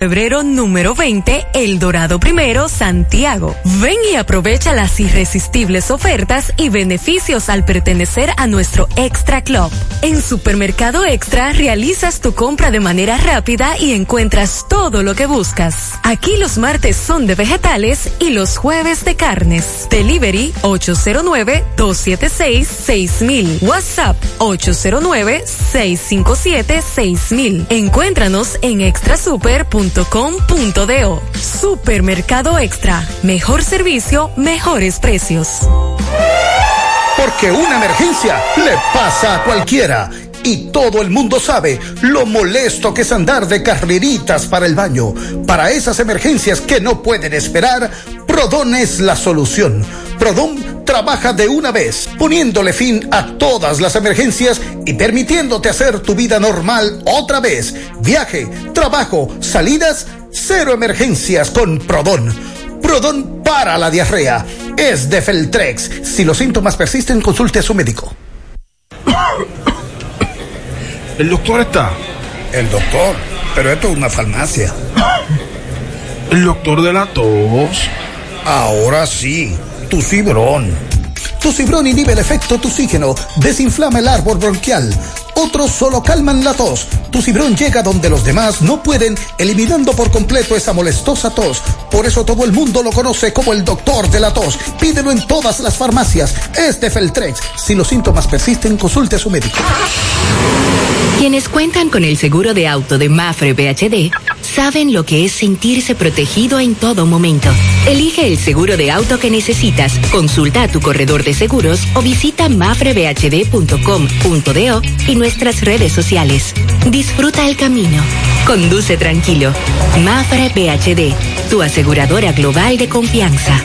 Febrero número 20, El Dorado Primero, Santiago. Ven y aprovecha las irresistibles ofertas y beneficios al pertenecer a nuestro Extra Club. En Supermercado Extra realizas tu compra de manera rápida y encuentras todo lo que buscas. Aquí los martes son de vegetales y los jueves de carnes. Delivery 809-276-6000. WhatsApp 809-657-6000. Encuéntranos en extrasuper.com Supermercado Extra. Mejor servicio, mejores precios. Porque una emergencia le pasa a cualquiera. Y todo el mundo sabe lo molesto que es andar de carreritas para el baño. Para esas emergencias que no pueden esperar, Prodón es la solución. Prodón trabaja de una vez, poniéndole fin a todas las emergencias y permitiéndote hacer tu vida normal otra vez. Viaje, trabajo, salidas, cero emergencias con Prodón. Prodón para la diarrea. Es de Feltrex. Si los síntomas persisten, consulte a su médico. ¿El doctor está? El doctor, pero esto es una farmacia. ¿El doctor de la tos? Ahora sí, tu cibrón. Tu cibrón inhibe el efecto oxígeno, desinflama el árbol bronquial. Otros solo calman la tos. Tu cibrón llega donde los demás no pueden, eliminando por completo esa molestosa tos. Por eso todo el mundo lo conoce como el doctor de la tos. Pídelo en todas las farmacias. Es de Feltrex. Si los síntomas persisten, consulte a su médico. Quienes cuentan con el seguro de auto de Mafre BHD saben lo que es sentirse protegido en todo momento. Elige el seguro de auto que necesitas, consulta a tu corredor de seguros o visita mafrebhd.com.do y nuestras redes sociales. Disfruta el camino. Conduce tranquilo. Mafre BHD, tu aseguradora global de confianza.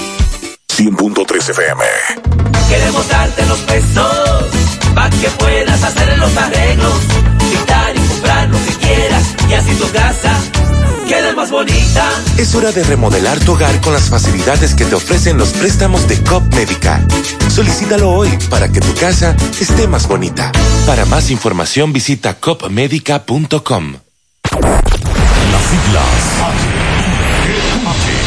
100.3 FM. Queremos darte los pesos para que puedas hacer los arreglos, quitar y comprar lo que quieras y así tu casa quede más bonita. Es hora de remodelar tu hogar con las facilidades que te ofrecen los préstamos de COP Médica. Solicítalo hoy para que tu casa esté más bonita. Para más información visita copmedica.com. Las siglas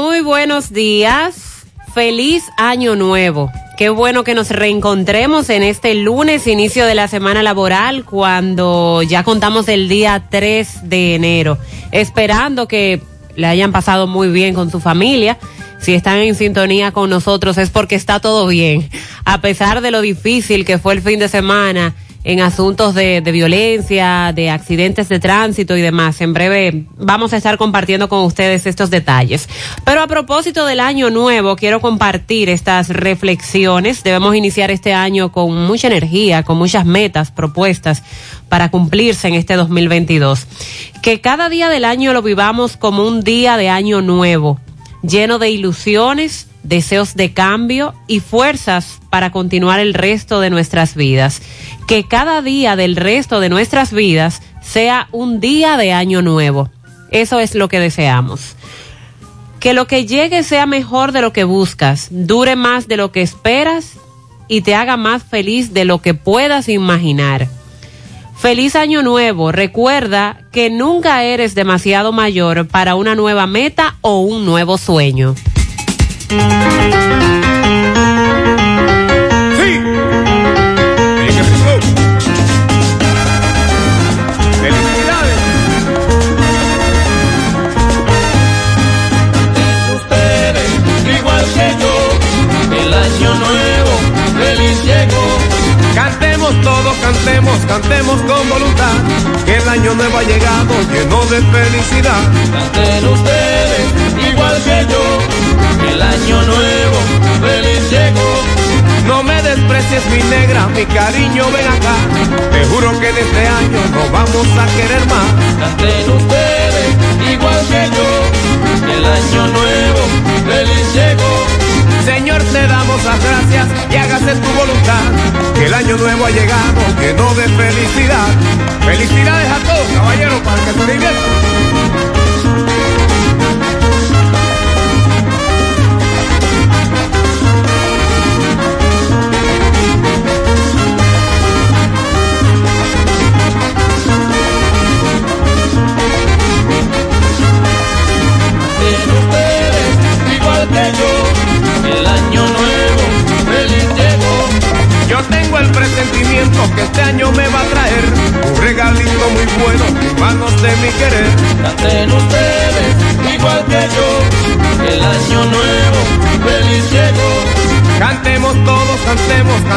Muy buenos días. Feliz año nuevo. Qué bueno que nos reencontremos en este lunes, inicio de la semana laboral, cuando ya contamos el día 3 de enero. Esperando que le hayan pasado muy bien con su familia. Si están en sintonía con nosotros es porque está todo bien. A pesar de lo difícil que fue el fin de semana en asuntos de, violencia, de accidentes de tránsito y demás. En breve vamos a estar compartiendo con ustedes estos detalles. Pero a propósito del año nuevo, quiero compartir estas reflexiones. Debemos iniciar este año con mucha energía, con muchas metas propuestas para cumplirse en este 2022. Que cada día del año lo vivamos como un día de año nuevo, lleno de ilusiones, deseos de cambio y fuerzas para continuar el resto de nuestras vidas. Que cada día del resto de nuestras vidas sea un día de año nuevo. Eso es lo que deseamos. Que lo que llegue sea mejor de lo que buscas, dure más de lo que esperas y te haga más feliz de lo que puedas imaginar. Feliz año nuevo. Recuerda que nunca eres demasiado mayor para una nueva meta o un nuevo sueño. Cantemos todos, cantemos, cantemos con voluntad, que el año nuevo ha llegado lleno de felicidad. Canten ustedes, igual que yo, el año nuevo, feliz llegó. No me desprecies mi negra, mi cariño, ven acá. Te juro que en este año nos vamos a querer más. Canten ustedes, igual que yo, el año nuevo, feliz llegó. Señor, te damos las gracias y hágase tu voluntad. Que el año nuevo ha llegado lleno de felicidad. Felicidades a todos, caballeros, para que se diviertan.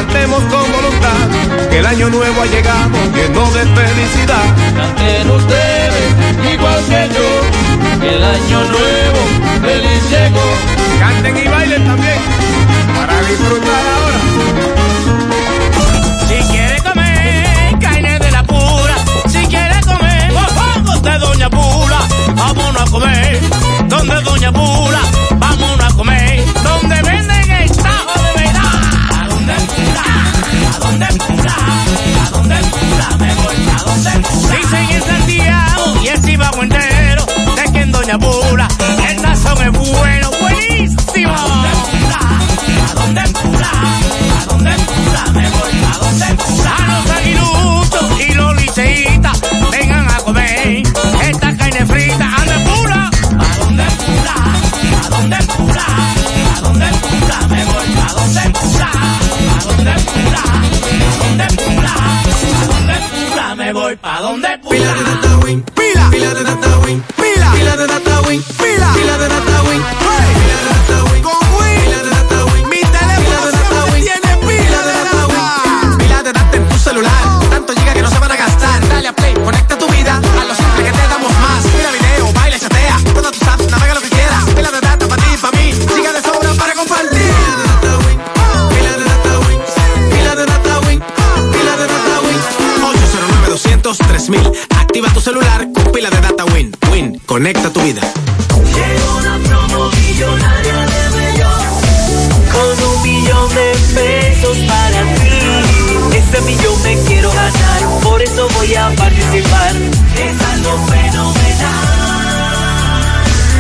Cantemos, con voluntad, que el año nuevo ha llegado lleno de felicidad. Canten ustedes, igual que yo, el año nuevo, feliz llegó. Canten y bailen también, para disfrutar ahora. Si quiere comer carne de la pura, si quiere comer mofongos de Doña Pula, vámonos a comer. Donde Doña Pula, vámonos a comer. Donde ¿A dónde pula? ¿A pula? Me voy a dónde pula. Dicen en Santiago y entero, de que en Doña Pula, el tazón es bueno, buenísimo. ¿A dónde pula? ¿A dónde pula? ¿A dónde pula? Me voy a dónde pula. A los aguiluchos y los liceitas, vengan a comer esta carne frita. ¿A pula? ¿A dónde pula? ¿A dónde pula? ¿A dónde pula? Me voy a dónde pula. ¿A pula? Me voy pa' dónde pula. Pila de data win, pila, pila de data win, pila, pila de data win, pila, pila de data conecta tu vida. Llegó una promo millonaria de Bellón, con un millón de pesos para ti. Este millón me quiero ganar, por eso voy a participar. Es algo fenomenal.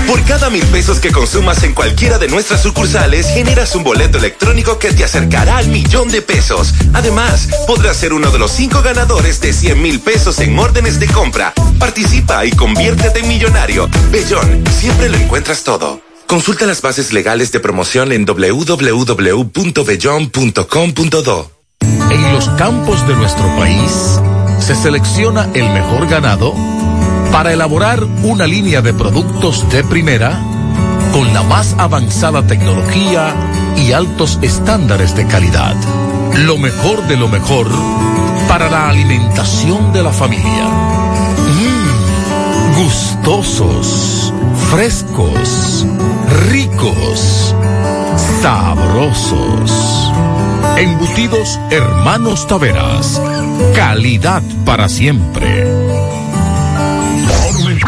Por cada mil pesos que consumas en cualquiera de nuestras sucursales, generas un boleto electrónico que te acercará al millón de pesos. Además, podrás ser uno de los cinco ganadores de 100 mil pesos en órdenes de compra. Participa y conviértete en millonario. Bellón, siempre lo encuentras todo. Consulta las bases legales de promoción en www.bellon.com.do. En los campos de nuestro país se selecciona el mejor ganado para elaborar una línea de productos de primera con la más avanzada tecnología y altos estándares de calidad. Lo mejor de lo mejor para la alimentación de la familia. Mm, gustosos, frescos, ricos, sabrosos. Embutidos Hermanos Taveras. Calidad para siempre.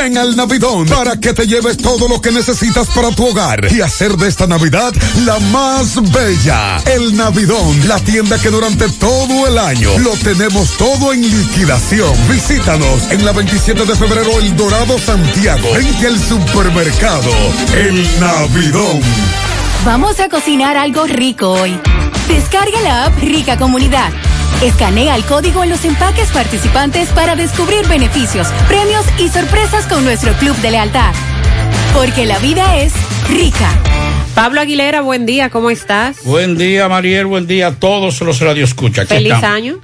Ven al Navidón para que te lleves todo lo que necesitas para tu hogar y hacer de esta Navidad la más bella. El Navidón, la tienda que durante todo el año lo tenemos todo en liquidación. Visítanos en la 27 de febrero El Dorado Santiago, frente al supermercado El Navidón. Vamos a cocinar algo rico hoy. Descarga la app Rica Comunidad. Escanea el código en los empaques participantes para descubrir beneficios, premios y sorpresas con nuestro club de lealtad. Porque la vida es rica. Pablo Aguilera, buen día, ¿cómo estás? Buen día, Mariel, buen día a todos los radioescuchas. Feliz año.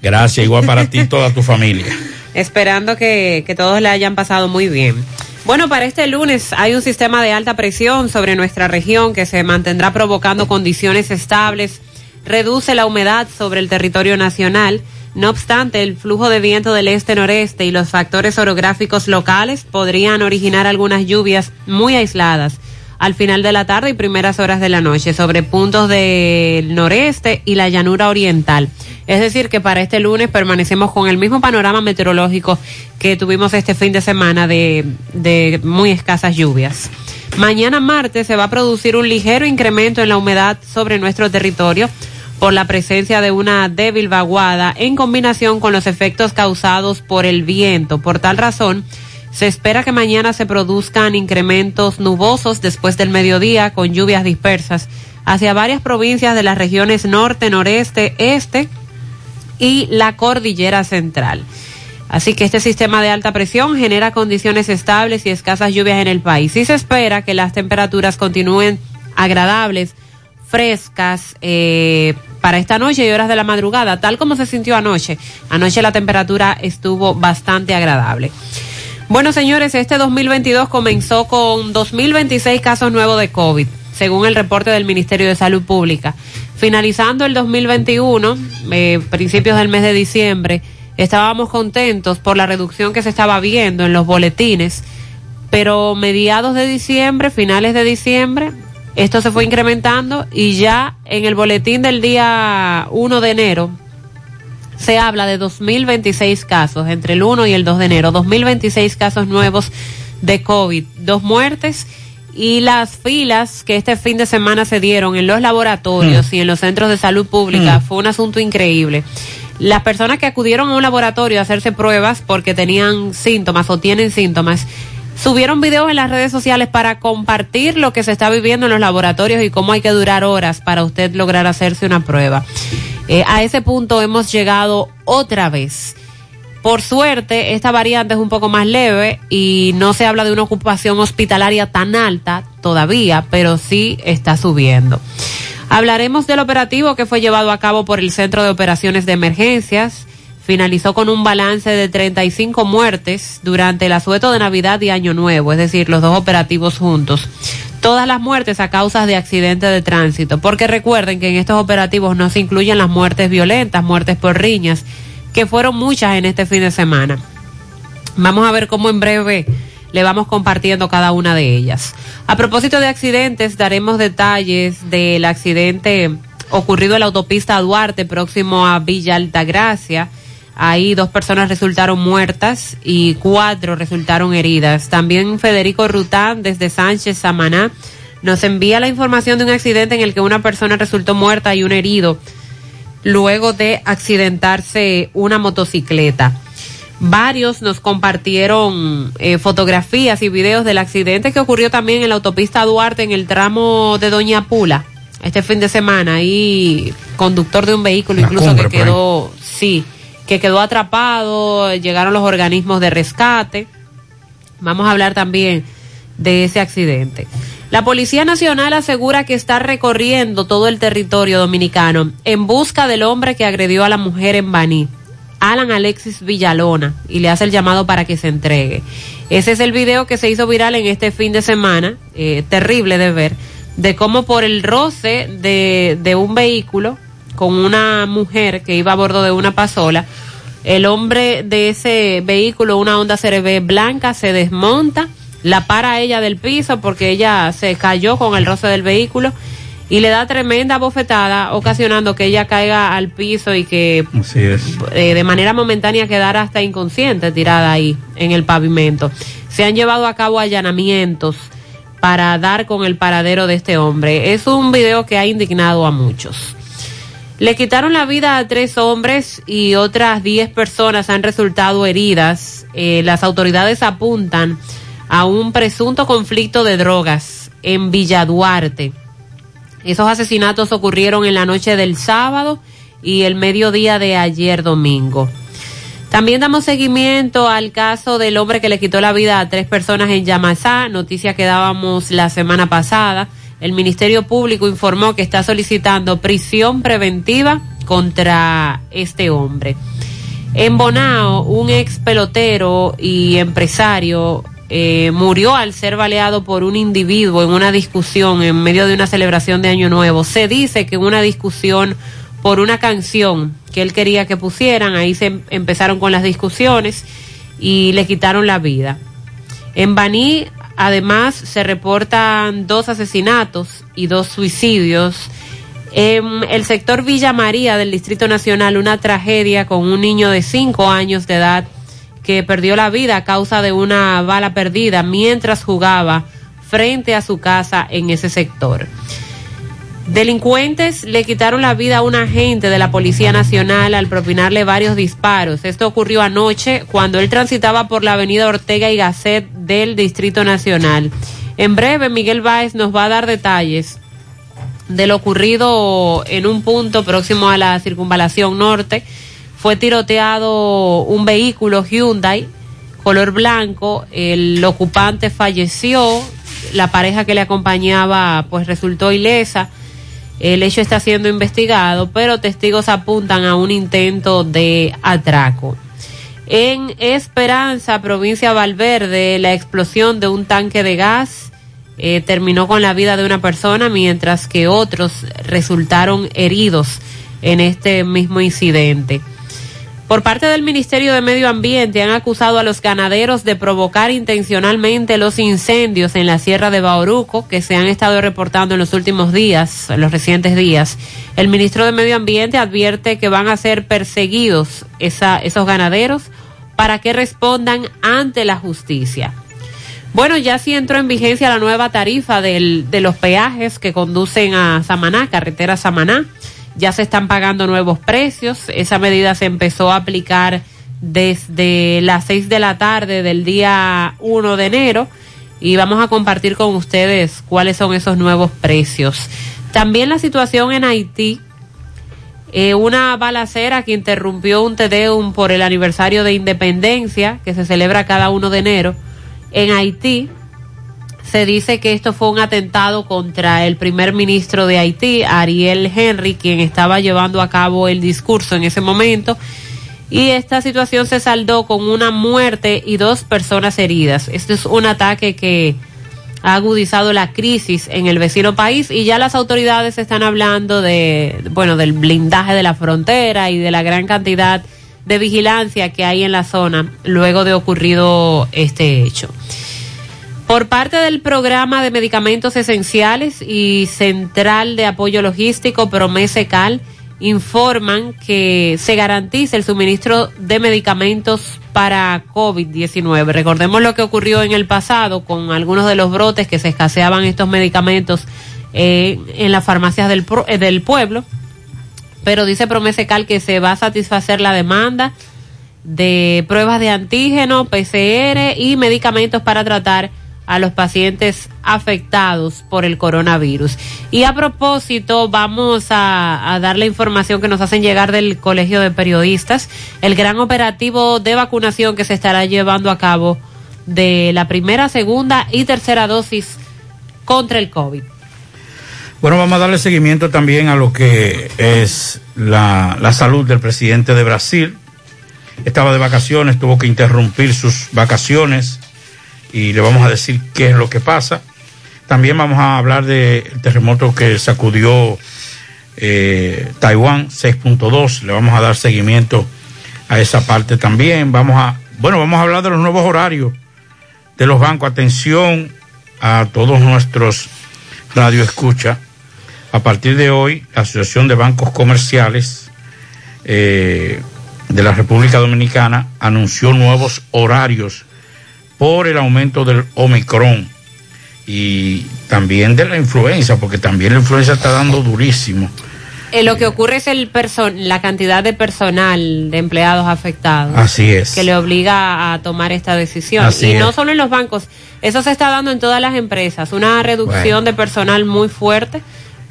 Gracias, igual para ti y toda tu familia. Esperando que, que todos la hayan pasado muy bien. Bueno, para este lunes hay un sistema de alta presión sobre nuestra región que se mantendrá provocando condiciones estables, reduce la humedad sobre el territorio nacional. No obstante, el flujo de viento del este-noreste y los factores orográficos locales podrían originar algunas lluvias muy aisladas al final de la tarde y primeras horas de la noche sobre puntos del noreste y la llanura oriental. Es decir, que para este lunes permanecemos con el mismo panorama meteorológico que tuvimos este fin de semana de, muy escasas lluvias. Mañana martes se va a producir un ligero incremento en la humedad sobre nuestro territorio por la presencia de una débil vaguada en combinación con los efectos causados por el viento. Por tal razón, se espera que mañana se produzcan incrementos nubosos después del mediodía con lluvias dispersas hacia varias provincias de las regiones norte, noreste, este y la cordillera central. Así que este sistema de alta presión genera condiciones estables y escasas lluvias en el país. Y se espera que las temperaturas continúen agradables, frescas, eh, para esta noche y horas de la madrugada, tal como se sintió anoche. Anoche la temperatura estuvo bastante agradable. Bueno, señores, este 2022 comenzó con 2.026 casos nuevos de COVID, según el reporte del Ministerio de Salud Pública. Finalizando el 2021, eh, principios del mes de diciembre, estábamos contentos por la reducción que se estaba viendo en los boletines, pero mediados de diciembre, finales de diciembre, esto se fue incrementando y ya en el boletín del día 1 de enero se habla de 2.026 casos entre el 1 y el 2 de enero, 2.026 casos nuevos de COVID, dos muertes y las filas que este fin de semana se dieron en los laboratorios y en los centros de salud pública fue un asunto increíble. Las personas que acudieron a un laboratorio a hacerse pruebas porque tenían síntomas o tienen síntomas, subieron videos en las redes sociales para compartir lo que se está viviendo en los laboratorios y cómo hay que durar horas para usted lograr hacerse una prueba. Eh, a ese punto hemos llegado otra vez. Por suerte, esta variante es un poco más leve y no se habla de una ocupación hospitalaria tan alta todavía, pero sí está subiendo. Hablaremos del operativo que fue llevado a cabo por el Centro de Operaciones de Emergencias. Finalizó con un balance de 35 muertes durante el asueto de Navidad y Año Nuevo, es decir, los dos operativos juntos todas las muertes a causa de accidentes de tránsito, porque recuerden que en estos operativos no se incluyen las muertes violentas, muertes por riñas, que fueron muchas en este fin de semana. Vamos a ver cómo en breve le vamos compartiendo cada una de ellas. A propósito de accidentes, daremos detalles del accidente ocurrido en la autopista Duarte, próximo a Villa Altagracia. Ahí dos personas resultaron muertas y cuatro resultaron heridas. También Federico Rután desde Sánchez Samaná nos envía la información de un accidente en el que una persona resultó muerta y un herido luego de accidentarse una motocicleta. Varios nos compartieron eh, fotografías y videos del accidente que ocurrió también en la autopista Duarte en el tramo de Doña Pula este fin de semana. Y conductor de un vehículo incluso que quedó, sí, que quedó atrapado, llegaron los organismos de rescate. Vamos a hablar también de ese accidente. La Policía Nacional asegura que está recorriendo todo el territorio dominicano en busca del hombre que agredió a la mujer en Baní, Alan Alexis Villalona, y le hace el llamado para que se entregue. Ese es el video que se hizo viral en este fin de semana, eh, terrible de ver, de cómo por el roce de, de un vehículo con una mujer que iba a bordo de una pasola, El hombre de ese vehículo, una Honda CRV blanca, se desmonta, la para a ella del piso porque ella se cayó con el roce del vehículo y le da tremenda bofetada, ocasionando que ella caiga al piso y que eh, de manera momentánea quedara hasta inconsciente tirada ahí en el pavimento. Se han llevado a cabo allanamientos para dar con el paradero de este hombre. Es un video que ha indignado a muchos. Le quitaron la vida a tres hombres y otras diez personas han resultado heridas. Eh, las autoridades apuntan a un presunto conflicto de drogas en Villa Duarte. Esos asesinatos ocurrieron en la noche del sábado y el mediodía de ayer domingo. También damos seguimiento al caso del hombre que le quitó la vida a tres personas en Yamasá, noticia que dábamos la semana pasada. El Ministerio Público informó que está solicitando prisión preventiva contra este hombre. En Bonao, un ex pelotero y empresario eh, murió al ser baleado por un individuo en una discusión en medio de una celebración de Año Nuevo. Se dice que una discusión por una canción que él quería que pusieran, ahí se em- empezaron con las discusiones y le quitaron la vida. En Baní, además, se reportan dos asesinatos y dos suicidios. En el sector Villa María del Distrito Nacional, una tragedia con un niño de cinco años de edad que perdió la vida a causa de una bala perdida mientras jugaba frente a su casa en ese sector. Delincuentes le quitaron la vida a un agente de la Policía Nacional al propinarle varios disparos. Esto ocurrió anoche cuando él transitaba por la avenida Ortega y Gasset del Distrito Nacional. En breve, Miguel Báez nos va a dar detalles de lo ocurrido en un punto próximo a la circunvalación norte. Fue tiroteado un vehículo Hyundai color blanco, el ocupante falleció, la pareja que le acompañaba pues resultó ilesa. El hecho está siendo investigado, pero testigos apuntan a un intento de atraco. En Esperanza, provincia Valverde, la explosión de un tanque de gas eh, terminó con la vida de una persona, mientras que otros resultaron heridos en este mismo incidente. Por parte del Ministerio de Medio Ambiente han acusado a los ganaderos de provocar intencionalmente los incendios en la Sierra de Bauruco que se han estado reportando en los últimos días, en los recientes días. El ministro de Medio Ambiente advierte que van a ser perseguidos esa- esos ganaderos para que respondan ante la justicia. Bueno, ya sí entró en vigencia la nueva tarifa del- de los peajes que conducen a Samaná, carretera Samaná. Ya se están pagando nuevos precios. Esa medida se empezó a aplicar desde las 6 de la tarde del día 1 de enero y vamos a compartir con ustedes cuáles son esos nuevos precios. También la situación en Haití, eh, una balacera que interrumpió un Tedeum por el aniversario de independencia que se celebra cada 1 de enero en Haití. Se dice que esto fue un atentado contra el primer ministro de Haití, Ariel Henry, quien estaba llevando a cabo el discurso en ese momento. Y esta situación se saldó con una muerte y dos personas heridas. Este es un ataque que ha agudizado la crisis en el vecino país y ya las autoridades están hablando de, bueno, del blindaje de la frontera y de la gran cantidad de vigilancia que hay en la zona luego de ocurrido este hecho. Por parte del programa de medicamentos esenciales y Central de Apoyo Logístico Promesecal informan que se garantiza el suministro de medicamentos para COVID-19. Recordemos lo que ocurrió en el pasado con algunos de los brotes que se escaseaban estos medicamentos eh, en las farmacias del, eh, del pueblo, pero dice Promesecal que se va a satisfacer la demanda de pruebas de antígeno, PCR y medicamentos para tratar a los pacientes afectados por el coronavirus. Y a propósito, vamos a, dar la información que nos hacen llegar del Colegio de Periodistas, el gran operativo de vacunación que se estará llevando a cabo de la primera, segunda y tercera dosis contra el COVID. Bueno, vamos a darle seguimiento también a lo que es la, la salud del presidente de Brasil. Estaba de vacaciones, tuvo que interrumpir sus vacaciones y le vamos a decir qué es lo que pasa. También vamos a hablar del terremoto que sacudió eh, Taiwán 6.2. Le vamos a dar seguimiento a esa parte también. Vamos a, bueno, vamos a hablar de los nuevos horarios de los bancos. Atención a todos nuestros radio escucha. A partir de hoy, la Asociación de Bancos Comerciales eh, de la República Dominicana anunció nuevos horarios por el aumento del Omicron y también de la influenza, porque también la influenza está dando durísimo. Eh, lo que ocurre es el person la cantidad de personal, de empleados afectados. Así es. Que le obliga a tomar esta decisión. Así y no solo en los bancos, eso se está dando en todas las empresas, una reducción Bueno. de personal muy fuerte,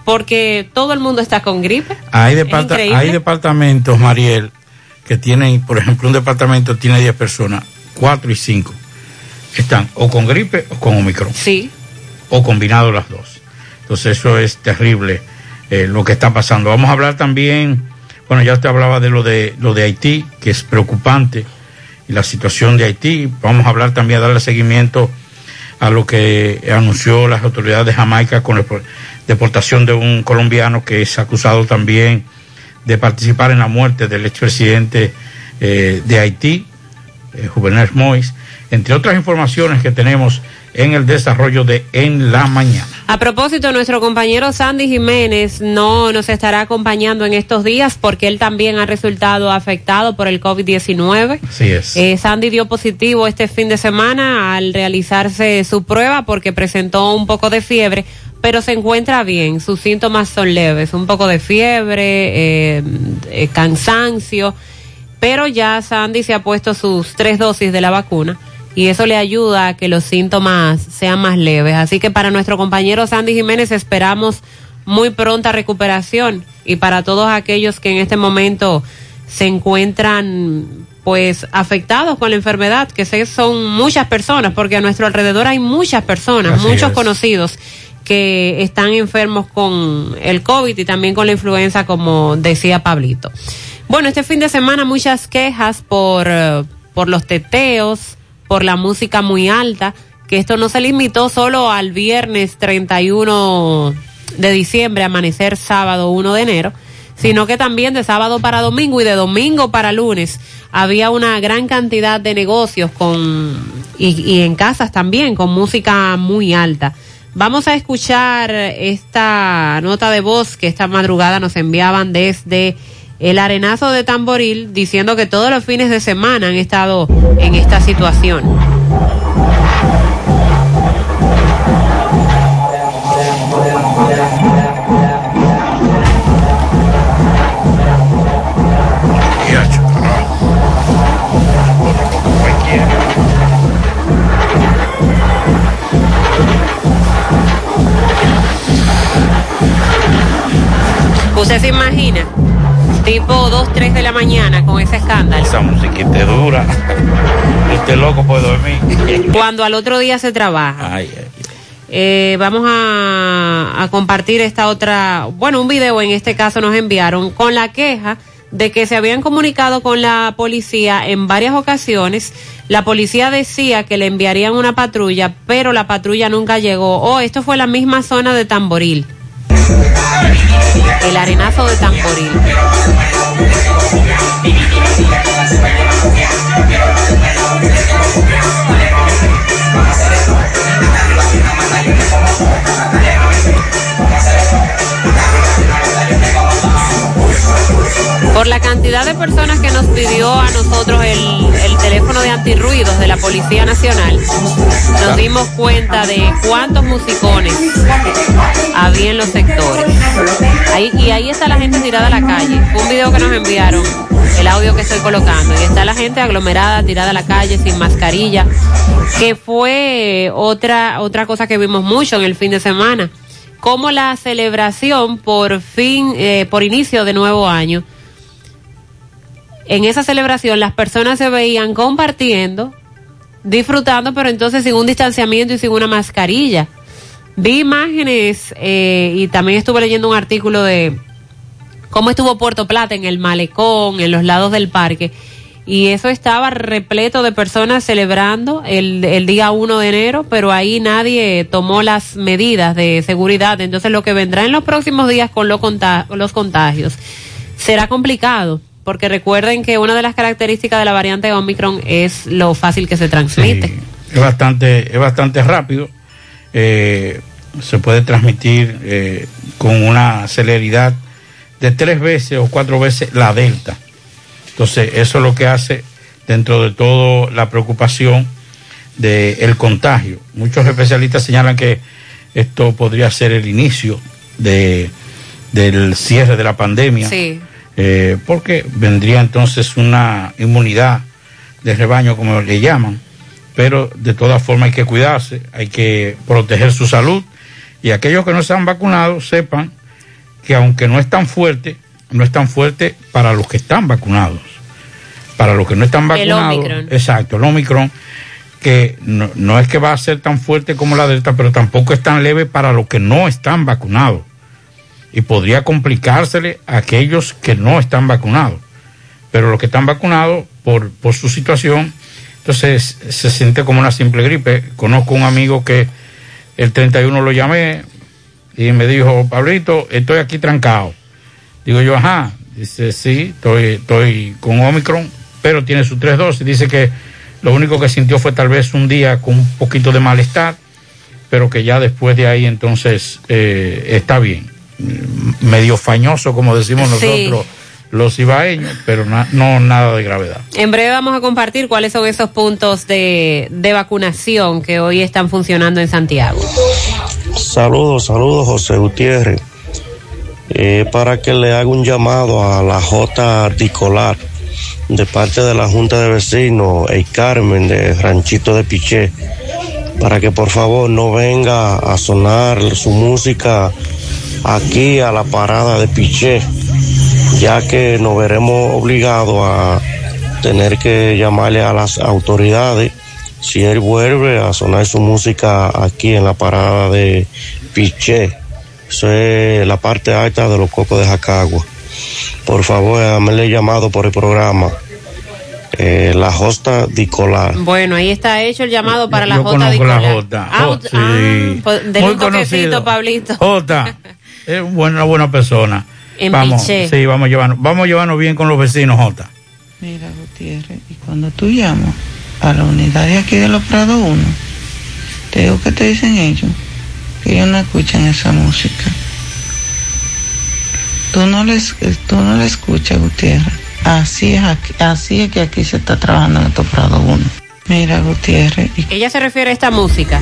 porque todo el mundo está con gripe. Hay, hay departamentos, Mariel, que tienen, por ejemplo, un departamento tiene 10 personas, 4 y 5 están o con gripe o con Omicron. Sí. O combinados las dos. Entonces eso es terrible eh, lo que está pasando. Vamos a hablar también, bueno, ya usted hablaba de lo de lo de Haití, que es preocupante, y la situación de Haití. Vamos a hablar también, a darle seguimiento a lo que anunció las autoridades de Jamaica con la por- deportación de un colombiano que es acusado también de participar en la muerte del expresidente eh, de Haití, eh, Juvenal Mois, entre otras informaciones que tenemos en el desarrollo de En la Mañana. A propósito, nuestro compañero Sandy Jiménez no nos estará acompañando en estos días porque él también ha resultado afectado por el COVID-19. Así es. Eh, Sandy dio positivo este fin de semana al realizarse su prueba porque presentó un poco de fiebre, pero se encuentra bien. Sus síntomas son leves, un poco de fiebre, eh, eh, cansancio, pero ya Sandy se ha puesto sus tres dosis de la vacuna y eso le ayuda a que los síntomas sean más leves. Así que para nuestro compañero Sandy Jiménez esperamos muy pronta recuperación y para todos aquellos que en este momento se encuentran pues afectados con la enfermedad, que sé son muchas personas, porque a nuestro alrededor hay muchas personas, Así muchos es. conocidos que están enfermos con el COVID y también con la influenza, como decía Pablito. Bueno, este fin de semana muchas quejas por, eh, por los teteos, por la música muy alta, que esto no se limitó solo al viernes 31 de diciembre, amanecer sábado 1 de enero, sino que también de sábado para domingo y de domingo para lunes había una gran cantidad de negocios con y, y en casas también con música muy alta. Vamos a escuchar esta nota de voz que esta madrugada nos enviaban desde el arenazo de Tamboril diciendo que todos los fines de semana han estado en esta situación. Usted se imagina, tipo 2, 3 de la mañana con ese escándalo. Esa musiquita es dura. Este loco puede dormir. Cuando al otro día se trabaja. Ay, ay. Eh, vamos a, a compartir esta otra, bueno, un video en este caso nos enviaron con la queja de que se habían comunicado con la policía en varias ocasiones. La policía decía que le enviarían una patrulla, pero la patrulla nunca llegó. Oh, esto fue la misma zona de Tamboril. El arenazo de Tamboril. Por la cantidad de personas que nos pidió a nosotros el, el teléfono de antirruidos de la Policía Nacional, nos dimos cuenta de cuántos musicones había en los sectores. Ahí, y ahí está la gente tirada a la calle. Fue un video que nos enviaron, el audio que estoy colocando. Y está la gente aglomerada, tirada a la calle, sin mascarilla, que fue otra, otra cosa que vimos mucho en el fin de semana. Como la celebración por fin, eh, por inicio de nuevo año, en esa celebración las personas se veían compartiendo, disfrutando, pero entonces sin un distanciamiento y sin una mascarilla. Vi imágenes eh, y también estuve leyendo un artículo de cómo estuvo Puerto Plata en el malecón, en los lados del parque, y eso estaba repleto de personas celebrando el, el día 1 de enero, pero ahí nadie tomó las medidas de seguridad. Entonces lo que vendrá en los próximos días con los contagios será complicado porque recuerden que una de las características de la variante Omicron es lo fácil que se transmite. Sí, es bastante, es bastante rápido. Eh, se puede transmitir eh, con una celeridad de tres veces o cuatro veces la delta. Entonces, eso es lo que hace dentro de todo la preocupación del contagio. Muchos especialistas señalan que esto podría ser el inicio de, del cierre de la pandemia, Sí. Eh, porque vendría entonces una inmunidad de rebaño, como le llaman, pero de todas formas hay que cuidarse, hay que proteger su salud y aquellos que no se han vacunado sepan que aunque no es tan fuerte, no es tan fuerte para los que están vacunados. Para los que no están El vacunados, Omicron. exacto, el Omicron, que no, no es que va a ser tan fuerte como la Delta, pero tampoco es tan leve para los que no están vacunados. Y podría complicársele a aquellos que no están vacunados. Pero los que están vacunados, por, por su situación, entonces se siente como una simple gripe. Conozco un amigo que el 31 lo llamé y me dijo, Pablito, estoy aquí trancado. Digo yo, ajá. Dice, sí, estoy, estoy con Omicron, pero tiene sus tres dosis. Dice que lo único que sintió fue tal vez un día con un poquito de malestar, pero que ya después de ahí entonces eh, está bien. Mm, Medio fañoso, como decimos Sí. nosotros, los ibaeños, pero na- no nada de gravedad. En breve vamos a compartir cuáles son esos puntos de, de vacunación que hoy están funcionando en Santiago. Saludos, saludos, José Gutiérrez. Eh, para que le haga un llamado a la J. Dicolar de parte de la Junta de Vecinos, el Carmen de Ranchito de Piché, para que por favor no venga a sonar su música aquí a la parada de Piché, ya que nos veremos obligados a tener que llamarle a las autoridades si él vuelve a sonar su música aquí en la parada de Piché. Eso es la parte alta de los cocos de Jacagua. Por favor, hámele llamado por el programa. Eh, la Josta Dicolar. Bueno, ahí está hecho el llamado para la Yo J. conozco la Dicolar. Jota. Ah, Oh, ut- sí. ah, pues, un toquecito, conocido. Pablito. Jota, es una buena persona. En vamos, Piché. sí, vamos a llevarnos, vamos a llevarnos bien con los vecinos, Jota. Mira, Gutiérrez, y cuando tú llamas a la unidad de aquí de los Prados 1, te digo que te dicen ellos, que ellos no escuchan esa música. Tú no les, tú no la escuchas, Gutiérrez. Así es, aquí- así es que aquí se está trabajando en estos Prados 1. Mira, Gutiérrez, y Ella se refiere a esta música.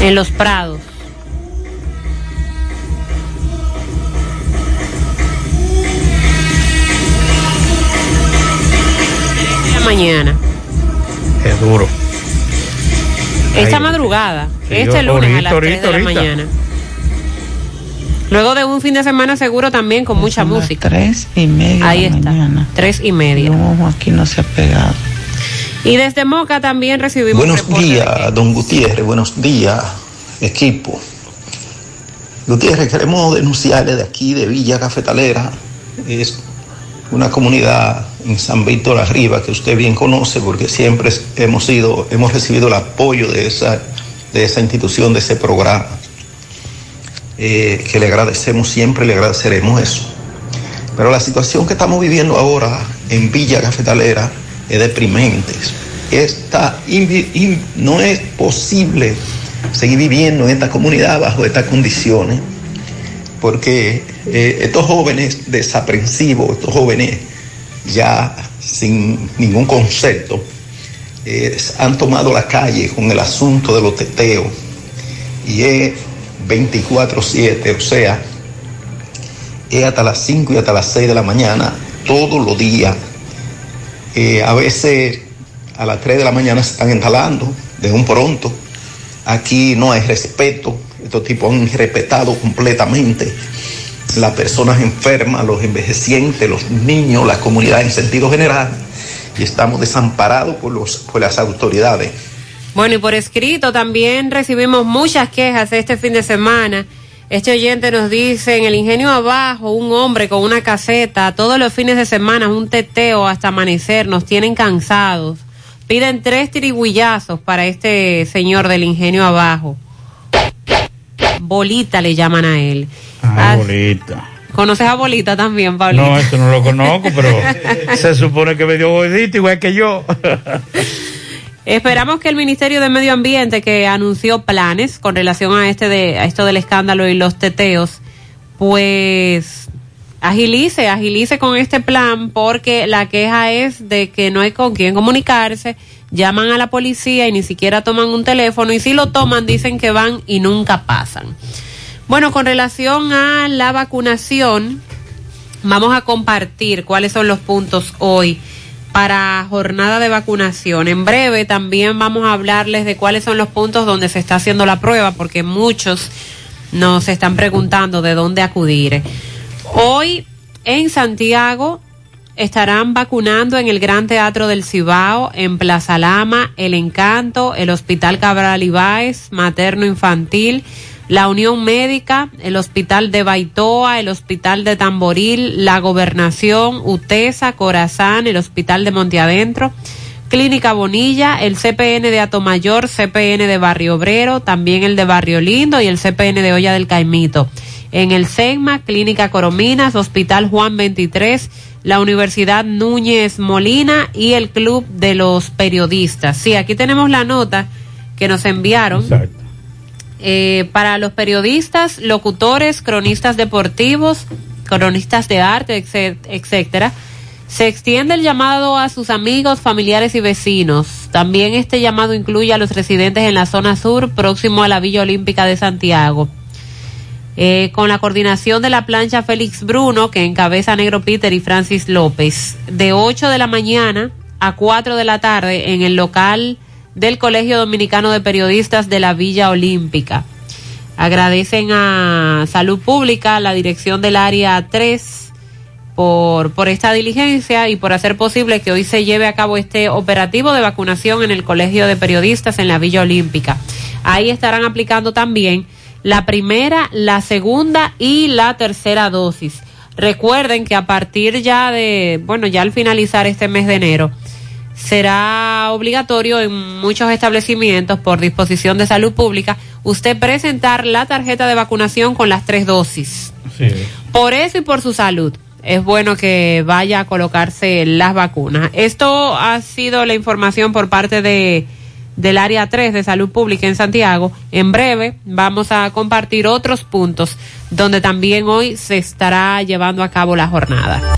En los prados. Mañana. Es duro. Esta madrugada. sí, este yo- lunes a las 3 de la ahorita, mañana. Luego de un fin de semana seguro también con mucha son música. tres y media Ahí de la está. mañana. Tres y media. Un ojo aquí no se ha pegado. Y desde Moca también recibimos Buenos días, don Gutiérrez, buenos días, equipo. Gutiérrez, queremos denunciarle de aquí, de Villa Cafetalera. Es una comunidad en San Víctor Arriba que usted bien conoce porque siempre hemos sido, hemos recibido el apoyo de esa, de esa institución, de ese programa. Eh, que le agradecemos siempre, le agradeceremos eso. Pero la situación que estamos viviendo ahora en Villa Cafetalera es deprimente. Está no es posible seguir viviendo en esta comunidad bajo estas condiciones, porque eh, estos jóvenes desaprensivos, estos jóvenes ya sin ningún concepto, eh, han tomado la calle con el asunto de los teteos y es 24/7, o sea, es hasta las 5 y hasta las 6 de la mañana, todos los días. Eh, a veces a las 3 de la mañana se están instalando de un pronto. Aquí no hay respeto, estos tipos han respetado completamente las personas enfermas, los envejecientes, los niños, la comunidad en sentido general, y estamos desamparados por, los, por las autoridades. Bueno, y por escrito también recibimos muchas quejas este fin de semana. Este oyente nos dice, en el ingenio abajo, un hombre con una caseta, todos los fines de semana, un teteo hasta amanecer, nos tienen cansados. Piden tres tirigüillazos para este señor del ingenio abajo. Bolita le llaman a él. Ay, bolita. ¿Conoces a Bolita también, Pablito? No, esto no lo conozco, pero se supone que me dio gordito igual que yo. Esperamos que el Ministerio de Medio Ambiente, que anunció planes con relación a este de a esto del escándalo y los teteos, pues agilice, agilice con este plan, porque la queja es de que no hay con quién comunicarse, llaman a la policía y ni siquiera toman un teléfono, y si lo toman dicen que van y nunca pasan. Bueno, con relación a la vacunación, vamos a compartir cuáles son los puntos hoy para jornada de vacunación. En breve también vamos a hablarles de cuáles son los puntos donde se está haciendo la prueba, porque muchos nos están preguntando de dónde acudir. Hoy en Santiago estarán vacunando en el Gran Teatro del Cibao, en Plaza Lama, El Encanto, el Hospital Cabral Ibáez, Materno Infantil, la Unión Médica, el Hospital de Baitoa, el Hospital de Tamboril, la Gobernación, UTESA, Corazán, el Hospital de Monteadentro, Clínica Bonilla, el CPN de Atomayor, CPN de Barrio Obrero, también el de Barrio Lindo y el CPN de Olla del Caimito. En el SEGMA, Clínica Corominas, Hospital Juan 23, la Universidad Núñez Molina y el Club de los Periodistas. Sí, aquí tenemos la nota que nos enviaron. Eh, para los periodistas, locutores, cronistas deportivos, cronistas de arte, etcétera. Se extiende el llamado a sus amigos, familiares y vecinos. También este llamado incluye a los residentes en la zona sur, próximo a la Villa Olímpica de Santiago. Eh, con la coordinación de la plancha Félix Bruno, que encabeza Negro Peter y Francis López, de 8 de la mañana a 4 de la tarde en el local del Colegio Dominicano de Periodistas de la Villa Olímpica. Agradecen a Salud Pública, la dirección del área 3, por, por esta diligencia y por hacer posible que hoy se lleve a cabo este operativo de vacunación en el Colegio de Periodistas en la Villa Olímpica. Ahí estarán aplicando también la primera, la segunda y la tercera dosis. Recuerden que a partir ya de, bueno, ya al finalizar este mes de enero, será obligatorio en muchos establecimientos por disposición de salud pública usted presentar la tarjeta de vacunación con las tres dosis. Por eso y por su salud. Es bueno que vaya a colocarse las vacunas. Esto ha sido la información por parte de del área 3 de salud pública en Santiago. En breve vamos a compartir otros puntos donde también hoy se estará llevando a cabo la jornada.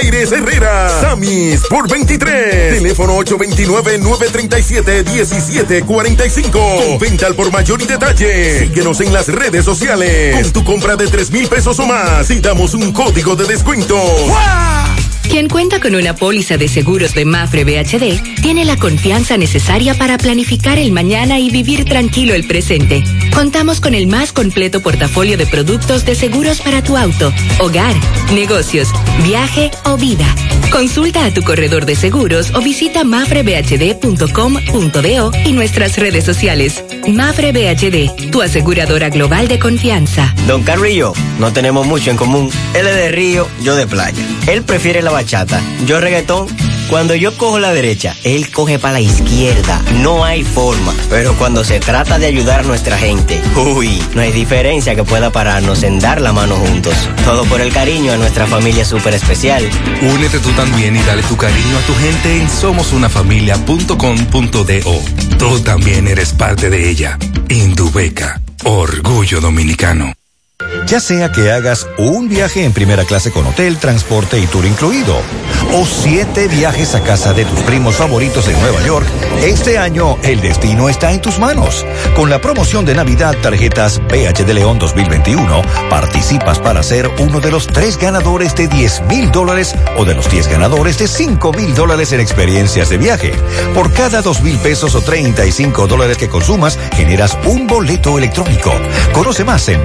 Herrera. Sammy Sport 23. Teléfono 829-937-1745. Con venta al por mayor y detalle. Síguenos en las redes sociales. Con tu compra de 3 mil pesos o más y damos un código de descuento. Quien cuenta con una póliza de seguros de Mafre BHD tiene la confianza necesaria para planificar el mañana y vivir tranquilo el presente. Contamos con el más completo portafolio de productos de seguros para tu auto, hogar, negocios, viaje o vida. Consulta a tu corredor de seguros o visita mafrebhd.com.do y nuestras redes sociales. Mafre BHD, tu aseguradora global de confianza. Don yo no tenemos mucho en común. Él es de río, yo de playa. Él prefiere la bachata, yo reggaetón. Cuando yo cojo la derecha, él coge para la izquierda. No hay forma. Pero cuando se trata de ayudar a nuestra gente, uy, no hay diferencia que pueda pararnos en dar la mano juntos. Todo por el cariño a nuestra familia súper especial. Únete tú también y dale tu cariño a tu gente en somosunafamilia.com.do. Tú también eres parte de ella. Indubeca, orgullo dominicano. Ya sea que hagas un viaje en primera clase con hotel, transporte y tour incluido, o siete viajes a casa de tus primos favoritos en Nueva York, este año el destino está en tus manos. Con la promoción de Navidad Tarjetas PH de León 2021, participas para ser uno de los tres ganadores de 10 mil dólares o de los 10 ganadores de 5 mil dólares en experiencias de viaje. Por cada 2 mil pesos o 35 dólares que consumas, generas un boleto electrónico. Conoce más en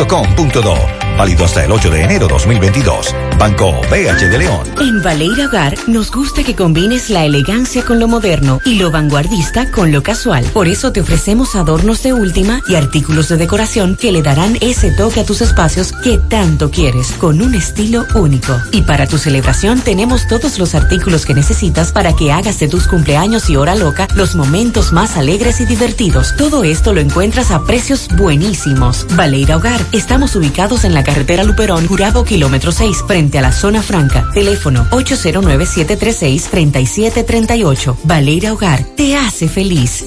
bhdleon.com.do. Válido hasta el 8 de enero 2022. Banco BH de León. En Valeira Hogar nos gusta que combines la elegancia con lo moderno y lo vanguardista con lo casual. Por eso te ofrecemos adornos de última y artículos de decoración que le darán ese toque a tus espacios que tanto quieres, con un estilo único. Y para tu celebración tenemos todos los artículos que necesitas para que hagas de tus cumpleaños y hora loca los momentos más alegres y divertidos. Todo esto lo encuentras a precios buenísimos. Valeira Hogar, estamos ubicados en la carretera Luperón, Jurado Kilómetro 6, frente a la zona franca. Teléfono 809-736-3738. Valeira Hogar, te hace feliz.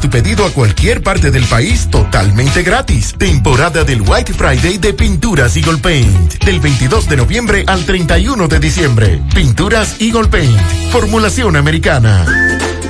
tu pedido a cualquier parte del país totalmente gratis. Temporada del White Friday de Pinturas Eagle Paint. Del 22 de noviembre al 31 de diciembre. Pinturas Eagle Paint. Formulación americana.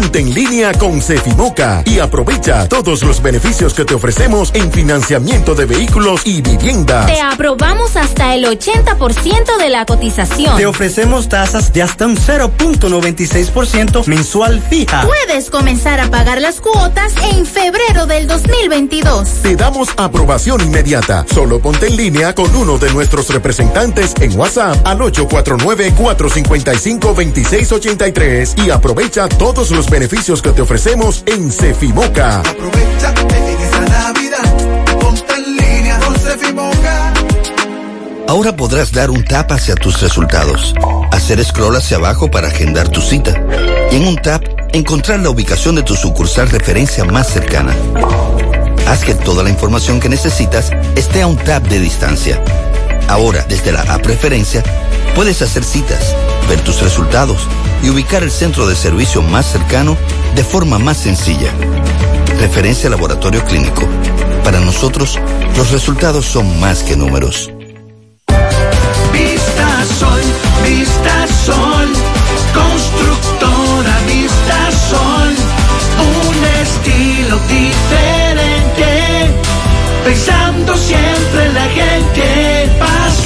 Ponte en línea con Cefimoca y aprovecha todos los beneficios que te ofrecemos en financiamiento de vehículos y viviendas. Te aprobamos hasta el 80% de la cotización. Te ofrecemos tasas de hasta un 0.96% mensual fija. Puedes comenzar a pagar las cuotas en febrero del 2022. Te damos aprobación inmediata. Solo ponte en línea con uno de nuestros representantes en WhatsApp al 849-455-2683 y aprovecha todos los beneficios que te ofrecemos en Cefimoca. Aprovechate en esa Navidad, ponte en línea con Cefimoca. Ahora podrás dar un tap hacia tus resultados, hacer scroll hacia abajo para agendar tu cita y en un tap encontrar la ubicación de tu sucursal referencia más cercana. Haz que toda la información que necesitas esté a un tap de distancia. Ahora, desde la app Preferencia, puedes hacer citas, ver tus resultados y ubicar el centro de servicio más cercano de forma más sencilla. Referencia Laboratorio Clínico. Para nosotros, los resultados son más que números. Vista Sol, Vista Sol, constructora Vista Sol, un estilo diferente, pensando siempre en la gente,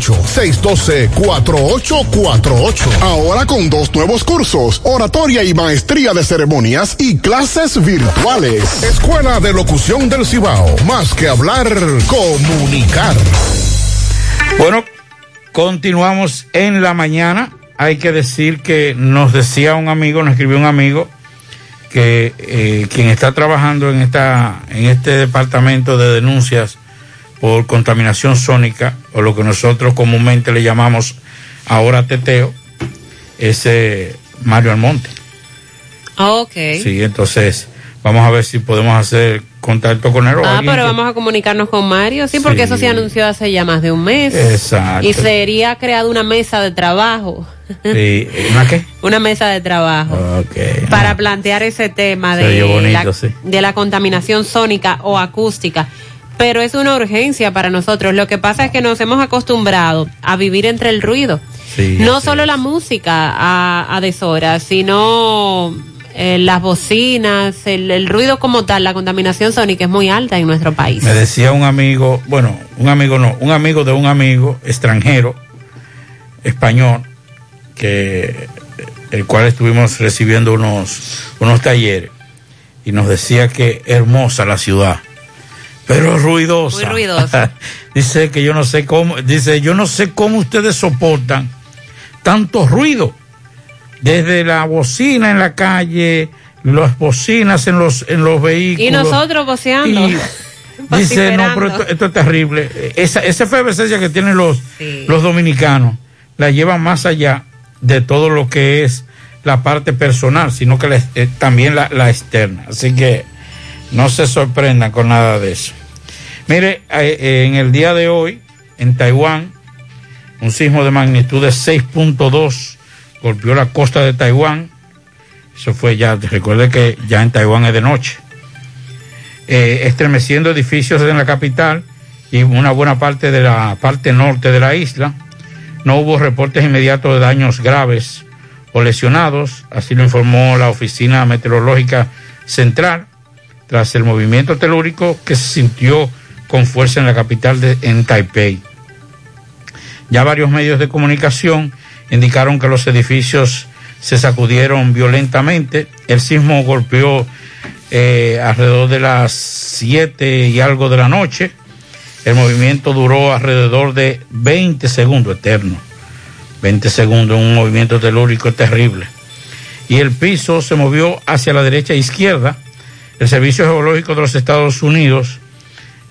612-4848. Ahora con dos nuevos cursos, oratoria y maestría de ceremonias y clases virtuales. Escuela de Locución del Cibao. Más que hablar, comunicar. Bueno, continuamos en la mañana. Hay que decir que nos decía un amigo, nos escribió un amigo, que eh, quien está trabajando en, esta, en este departamento de denuncias por contaminación sónica, o lo que nosotros comúnmente le llamamos ahora teteo, es eh, Mario Almonte. Ok. Sí, entonces vamos a ver si podemos hacer contacto con él. Ah, pero que- vamos a comunicarnos con Mario, sí, porque Sí. eso se anunció hace ya más de un mes. Exacto. Y sería creada una mesa de trabajo, Sí, ¿una qué? una mesa de trabajo Ok. para plantear ese tema Se de, oyó bonito, la, sí. de la contaminación sónica o acústica. Pero es una urgencia para nosotros. Lo que pasa es que nos hemos acostumbrado a vivir entre el ruido. Sí, no solo la música a, a deshora, sino eh, las bocinas, el, el ruido como tal, la contaminación sónica es muy alta en nuestro país. Me decía un amigo, bueno, un amigo no, un amigo de un amigo extranjero, español, que el cual estuvimos recibiendo unos, unos talleres, y nos decía que hermosa la ciudad, pero ruidosa. Muy ruidosa. dice que yo no sé cómo, dice, yo no sé cómo ustedes soportan tanto ruido, desde la bocina en la calle, las bocinas en los, en los vehículos. Y nosotros voceando. Y Dice, no, pero esto, esto es terrible. Esa, esa efervescencia que tienen los, los dominicanos la llevan más allá de todo lo que es la parte personal, sino que la- eh, también la, la externa. Así que no se sorprendan con nada de eso. Mire, eh, eh, en el día de hoy, en Taiwán, un sismo de magnitud de 6.2 golpeó la costa de Taiwán. Eso fue ya, recuerde que ya en Taiwán es de noche eh, estremeciendo edificios en la capital y una buena parte de la parte norte de la isla. No hubo reportes inmediatos de daños graves o lesionados, así lo informó la Oficina Meteorológica Central, tras el movimiento telúrico que se sintió con fuerza en la capital de en Taipei. Ya varios medios de comunicación indicaron que los edificios se sacudieron violentamente. El sismo golpeó eh, alrededor de las 7 y algo de la noche. El movimiento duró alrededor de 20 segundos, eterno. 20 segundos, un movimiento telúrico terrible. Y el piso se movió hacia la derecha e izquierda. El Servicio Geológico de los Estados Unidos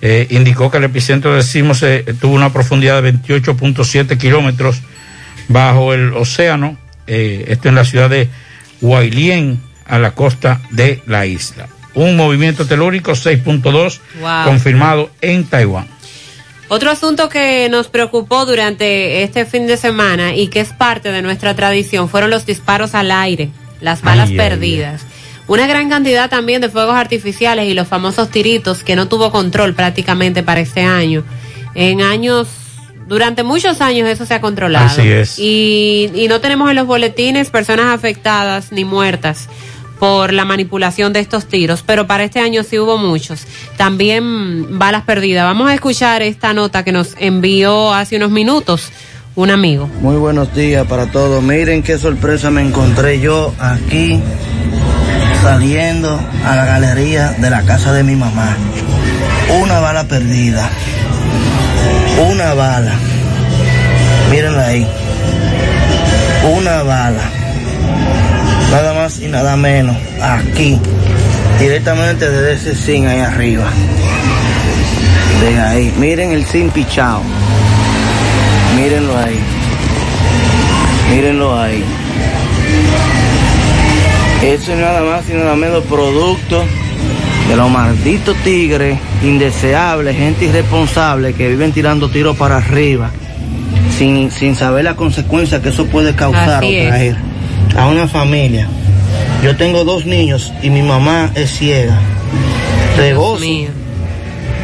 eh, indicó que el epicentro del sismo se, tuvo una profundidad de 28.7 kilómetros bajo el océano, eh, esto en la ciudad de Huailien, a la costa de la isla. Un movimiento telúrico 6.2 Wow. confirmado en Taiwán. Otro asunto que nos preocupó durante este fin de semana y que es parte de nuestra tradición fueron los disparos al aire, las balas Ay, ay, perdidas. Una gran cantidad también de fuegos artificiales y los famosos tiritos que no tuvo control prácticamente para este año. En años, durante muchos años eso se ha controlado. Así es. Y, y no tenemos en los boletines personas afectadas ni muertas por la manipulación de estos tiros, pero para este año sí hubo muchos. También balas perdidas. Vamos a escuchar esta nota que nos envió hace unos minutos un amigo. Muy buenos días para todos. Miren qué sorpresa me encontré yo aquí saliendo a la galería de la casa de mi mamá. Una bala perdida. Una bala. Mírenla ahí. Una bala. Nada más y nada menos. Aquí. Directamente desde ese zinc ahí arriba. De ahí. Miren el sin pichao. Mírenlo ahí. Mírenlo ahí. Eso es nada más y nada menos producto de los malditos tigres indeseables, gente irresponsable que viven tirando tiros para arriba sin, sin saber la consecuencia que eso puede causar Así o es. traer a una familia. Yo tengo dos niños y mi mamá es ciega. De gozo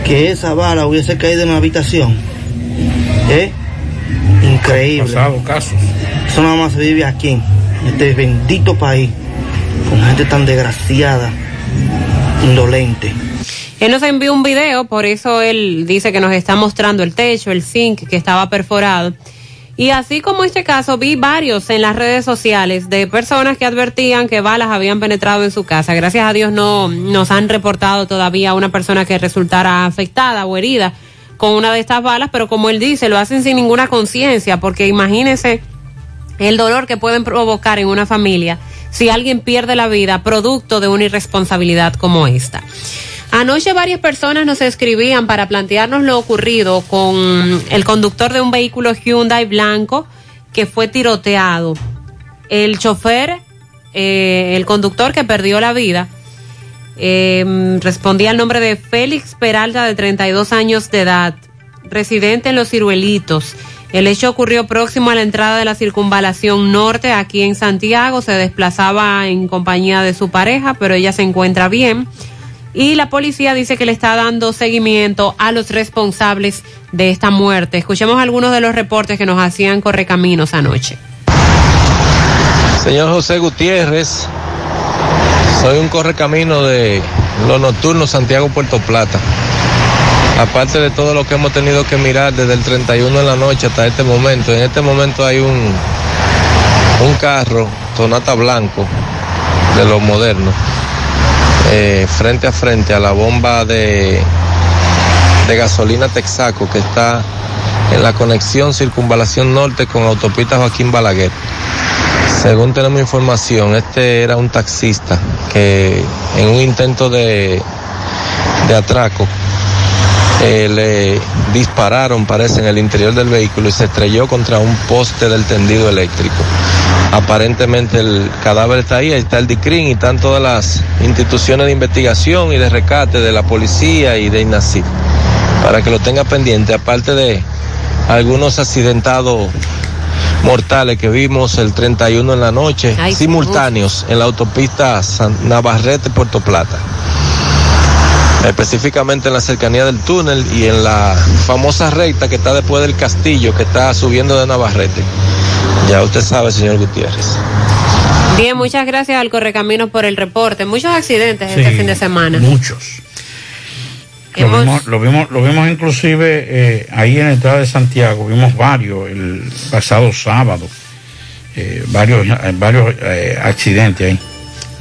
que esa bala hubiese caído en la habitación. ¿Eh? Increíble. pasado casos. Eso nada más se vive aquí, en este bendito país, con gente tan desgraciada, indolente. Él nos envió un video, por eso él dice que nos está mostrando el techo, el zinc que estaba perforado. Y así como este caso, vi varios en las redes sociales de personas que advertían que balas habían penetrado en su casa. Gracias a Dios no nos han reportado todavía una persona que resultara afectada o herida con una de estas balas, pero como él dice, lo hacen sin ninguna conciencia, porque imagínense el dolor que pueden provocar en una familia si alguien pierde la vida producto de una irresponsabilidad como esta. Anoche varias personas nos escribían para plantearnos lo ocurrido con el conductor de un vehículo Hyundai blanco que fue tiroteado. El chofer, eh, el conductor que perdió la vida, eh, respondía al nombre de Félix Peralta, de 32 años de edad, residente en Los Ciruelitos. El hecho ocurrió próximo a la entrada de la circunvalación norte aquí en Santiago. Se desplazaba en compañía de su pareja, pero ella se encuentra bien. Y la policía dice que le está dando seguimiento a los responsables de esta muerte. Escuchemos algunos de los reportes que nos hacían Correcaminos anoche. Señor José Gutiérrez, soy un correcamino de los nocturnos Santiago Puerto Plata. Aparte de todo lo que hemos tenido que mirar desde el 31 de la noche hasta este momento, en este momento hay un, un carro Tonata Blanco de los modernos, eh, frente a frente a la bomba de, de gasolina Texaco que está en la conexión Circunvalación Norte con autopista Joaquín Balaguer. Según tenemos información, este era un taxista que en un intento de, de atraco eh, le dispararon, parece, en el interior del vehículo y se estrelló contra un poste del tendido eléctrico. Aparentemente el cadáver está ahí, ahí está el DICRIN y están todas las instituciones de investigación y de rescate de la policía y de INACIP para que lo tenga pendiente, aparte de algunos accidentados mortales que vimos el 31 en la noche, Ay, simultáneos en la autopista San Navarrete-Puerto Plata. Específicamente en la cercanía del túnel y en la famosa recta que está después del castillo que está subiendo de Navarrete. Ya usted sabe, señor Gutiérrez. Bien, muchas gracias al Correcaminos por el reporte. Muchos accidentes este fin de semana. Muchos. Lo vimos, lo vimos, lo vimos inclusive eh, ahí en la entrada de Santiago, vimos varios el pasado sábado, eh, varios, eh, varios eh, accidentes ahí.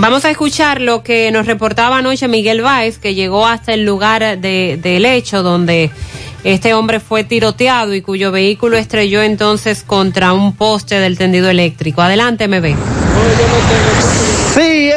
Vamos a escuchar lo que nos reportaba anoche Miguel Báez, que llegó hasta el lugar de- del hecho donde este hombre fue tiroteado y cuyo vehículo estrelló entonces contra un poste del tendido eléctrico. Adelante, MB. Sí,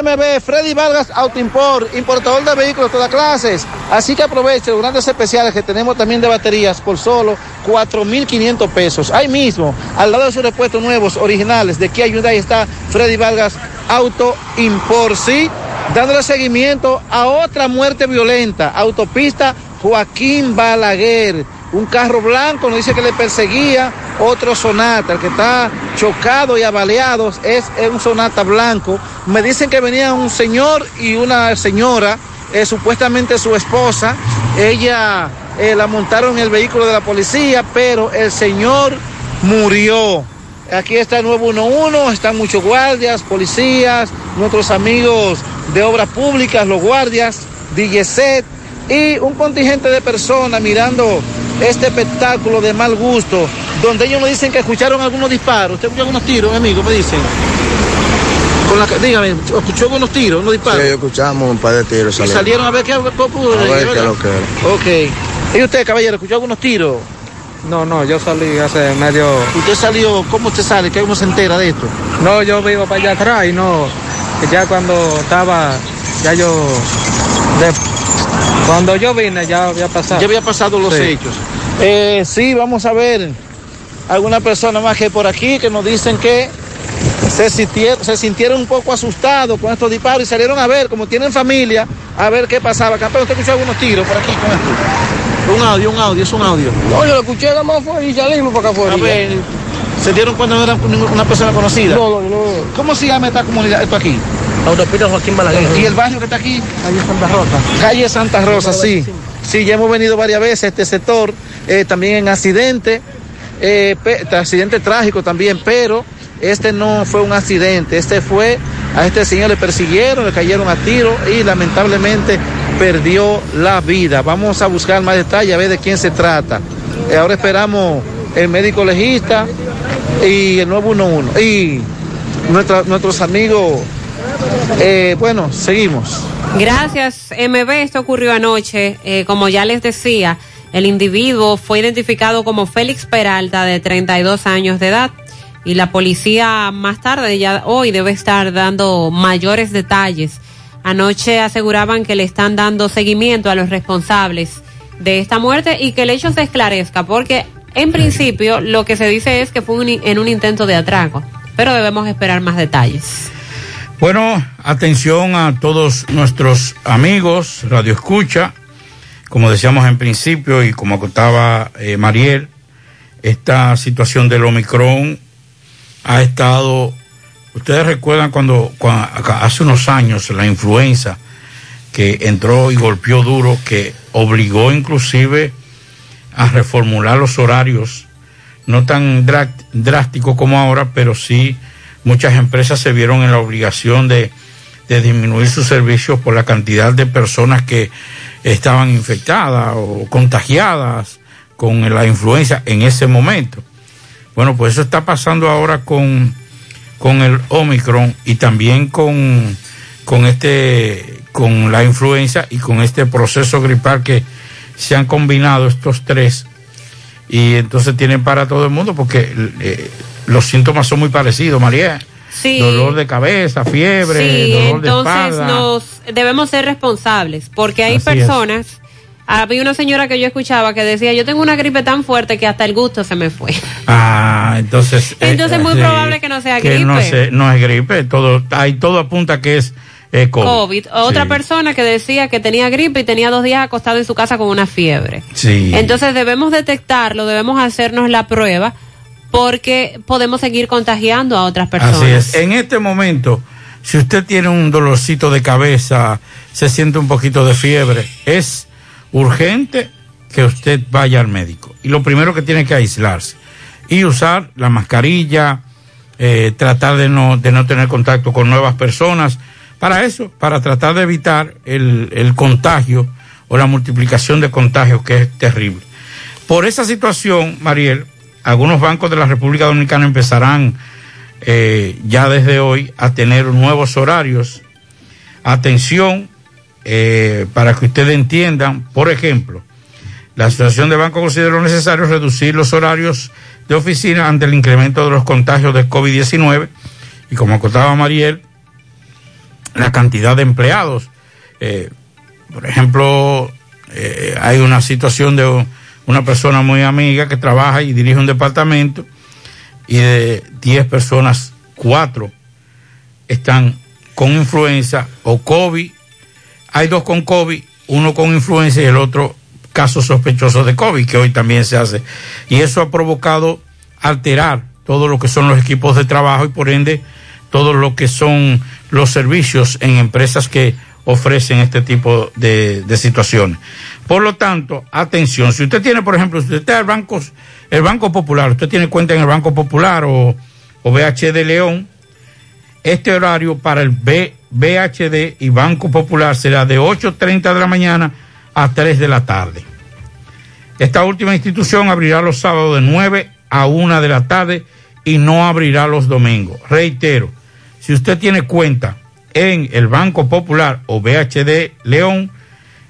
MB, Freddy Vargas Autoimport, importador de vehículos de todas clases. Así que aproveche los grandes especiales que tenemos también de baterías por solo 4.500 pesos. Ahí mismo, al lado de sus repuestos nuevos, originales, de Kia Hyundai está Freddy Vargas Auto Import, sí, dándole seguimiento a otra muerte violenta, autopista Joaquín Balaguer. Un carro blanco nos dice que le perseguía otro Sonata, el que está chocado y abaleado es, es un Sonata blanco. Me dicen que venía un señor y una señora, eh, supuestamente su esposa. Ella eh, la montaron en el vehículo de la policía, pero el señor murió. Aquí está el 911, están muchos guardias, policías, nuestros amigos de obras públicas, los guardias, DGCET y un contingente de personas mirando este espectáculo de mal gusto, donde ellos me dicen que escucharon algunos disparos. ¿Usted escuchó algunos tiros, mi amigo? Me dicen. Con la, dígame, ¿escuchó algunos tiros, unos disparos? Sí, escuchamos un par de tiros. y salieron. a ver qué, qué pudo. A ver qué lo que era. Ok. ¿Y usted, caballero, escuchó algunos tiros? No, no, yo salí hace medio... ¿Usted salió? ¿Cómo usted sale? ¿Que uno se entera de esto? No, yo vivo para allá atrás y no... Ya cuando estaba... Ya yo... de- Cuando yo vine ya había pasado. Ya había pasado los Sí. hechos. Eh, sí, vamos a ver alguna persona más que por aquí que nos dicen que se sintieron, se sintieron un poco asustados con estos disparos y salieron a ver, como tienen familia, a ver qué pasaba. Campeón, ¿usted escuchó algunos tiros por aquí con esto? Un audio, un audio, es un audio. No, yo lo escuché nada más fue y salimos para acá afuera. A ver, ¿se dieron cuenta no era una persona conocida? No, no, no. ¿Cómo se llama esta comunidad, esto aquí? Autopista Joaquín Balaguer. ¿Y el barrio que está aquí? Calle Santa Rosa. Calle Santa Rosa, sí. Sí, ya hemos venido varias veces a este sector, eh, también en accidente, eh, accidente trágico también, pero este no fue un accidente, este fue, a este señor le persiguieron, le cayeron a tiro y lamentablemente perdió la vida. Vamos a buscar más detalles, a ver de quién se trata. Eh, ahora esperamos el médico legista y el nuevo 11 y nuestros amigos, eh, bueno, seguimos. Gracias, MB. Esto ocurrió anoche. Como ya les decía, el individuo fue identificado como Félix Peralta, de 32 años de edad. Y la policía más tarde, ya hoy, debe estar dando mayores detalles. Anoche aseguraban que le están dando seguimiento a los responsables de esta muerte y que el hecho se esclarezca, porque en principio lo que se dice es que fue un- en un intento de atraco. Pero debemos esperar más detalles. Bueno, atención a todos nuestros amigos, Radio Escucha. Como decíamos en principio y como contaba eh, Mariel, esta situación del Omicron ha estado, ustedes recuerdan cuando, cua- hace unos años la influenza que entró y golpeó duro, que obligó inclusive a reformular los horarios, no tan drá- drástico como ahora, pero sí muchas empresas se vieron en la obligación de disminuir sus servicios por la cantidad de personas que estaban infectadas o contagiadas con la influenza en ese momento. Bueno, pues eso está pasando ahora con, con el Omicron y también con, con este con la influenza y con este proceso gripal que se han combinado estos tres y entonces tienen para todo el mundo porque eh, los síntomas son muy parecidos, María. Sí. Dolor de cabeza, fiebre, Sí, dolor de entonces espalda. nos debemos ser responsables, porque hay Así personas. Había una señora que yo escuchaba que decía, yo tengo una gripe tan fuerte que hasta el gusto se me fue. Ah, entonces. Entonces es muy probable que no sea gripe. no es gripe, todo, hay, todo apunta que es eh, COVID. COVID. Otra Sí. persona que decía que tenía gripe y tenía dos días acostado en su casa con una fiebre. Sí. Entonces debemos detectarlo, debemos hacernos la prueba, porque podemos seguir contagiando a otras personas. Así es. En este momento, si usted tiene un dolorcito de cabeza, se siente un poquito de fiebre, es urgente que usted vaya al médico. Y lo primero que tiene que aislarse y usar la mascarilla, eh, tratar de no, de no tener contacto con nuevas personas. Para eso, para tratar de evitar el, el contagio o la multiplicación de contagios que es terrible. Por esa situación, Mariel, algunos bancos de la República Dominicana empezarán eh, ya desde hoy a tener nuevos horarios. Atención, eh, para que ustedes entiendan, por ejemplo, la Asociación de Bancos consideró necesario reducir los horarios de oficina ante el incremento de los contagios de COVID-19 y como contaba Mariel, la cantidad de empleados. Eh, por ejemplo, eh, hay una situación de una persona muy amiga que trabaja y dirige un departamento y de 10 personas, 4 están con influenza o COVID. Hay dos con COVID, uno con influenza y el otro caso sospechoso de COVID, que hoy también se hace. Y eso ha provocado alterar todo lo que son los equipos de trabajo y por ende todo lo que son los servicios en empresas que ofrecen este tipo de, de situaciones. Por lo tanto, atención, si usted tiene, por ejemplo, si usted está en el Banco, el Banco Popular, usted tiene cuenta en el Banco Popular o, o de León, este horario para el B, BHD y Banco Popular será de 8.30 de la mañana a 3 de la tarde. Esta última institución abrirá los sábados de 9 a 1 de la tarde y no abrirá los domingos. Reitero, si usted tiene cuenta en el Banco Popular o BHD León,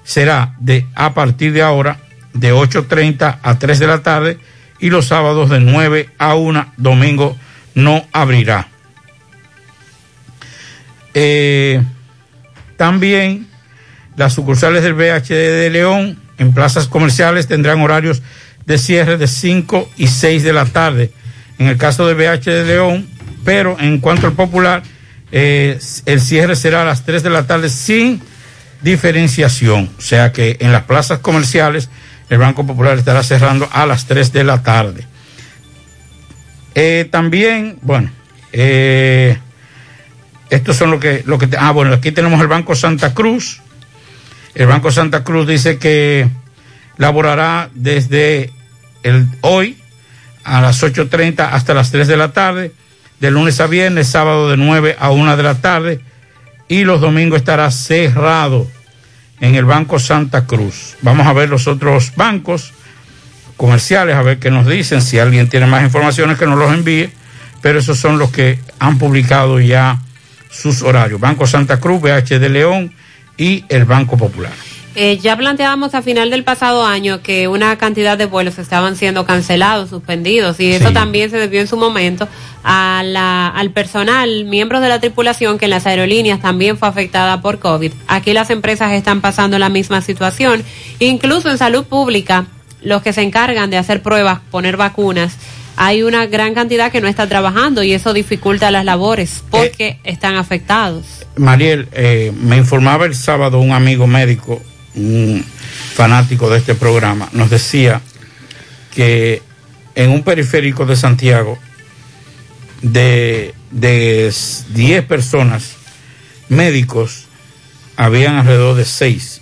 será de a partir de ahora de 8.30 a 3 de la tarde y los sábados de 9 a 1, domingo no abrirá. Eh, también Las sucursales del BHD de León en plazas comerciales tendrán horarios de cierre de 5 y 6 de la tarde. En el caso del BH de León, pero en cuanto al popular, eh, el cierre será a las 3 de la tarde sin diferenciación. O sea que en las plazas comerciales el Banco Popular estará cerrando a las 3 de la tarde. Eh, también, bueno, eh, estos son lo que, lo que, ah, bueno, aquí tenemos el Banco Santa Cruz. El Banco Santa Cruz dice que laborará desde el hoy a las 8.30 hasta las 3 de la tarde, de lunes a viernes, sábado de 9 a 1 de la tarde y los domingos estará cerrado en el Banco Santa Cruz. Vamos a ver los otros bancos comerciales, a ver qué nos dicen, si alguien tiene más informaciones que nos los envíe, pero esos son los que han publicado ya sus horarios. Banco Santa Cruz, BH de León y el Banco Popular. Eh, ya planteábamos a final del pasado año que una cantidad de vuelos estaban siendo cancelados, suspendidos, y eso también se debió en su momento a la, al personal, miembros de la tripulación que en las aerolíneas también fue afectada por COVID. Aquí las empresas están pasando la misma situación, incluso en salud pública, los que se encargan de hacer pruebas, poner vacunas, hay una gran cantidad que no está trabajando y eso dificulta las labores porque están afectados. Mariel, eh, me informaba el sábado un amigo médico un fanático de este programa, nos decía que en un periférico de Santiago, de, de 10 personas médicos, habían alrededor de 6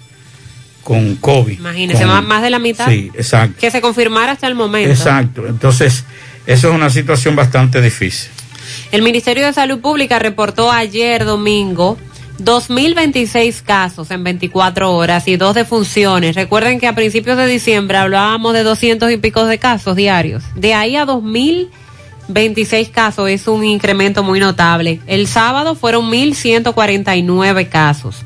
con COVID. Imagínese, más, más de la mitad. Sí, exacto. Que se confirmara hasta el momento. Exacto. Entonces, eso es una situación bastante difícil. El Ministerio de Salud Pública reportó ayer domingo 2.026 casos en 24 horas y dos defunciones. Recuerden que a principios de diciembre hablábamos de 200 y pico de casos diarios. De ahí a 2.026 casos es un incremento muy notable. El sábado fueron 1.149 casos.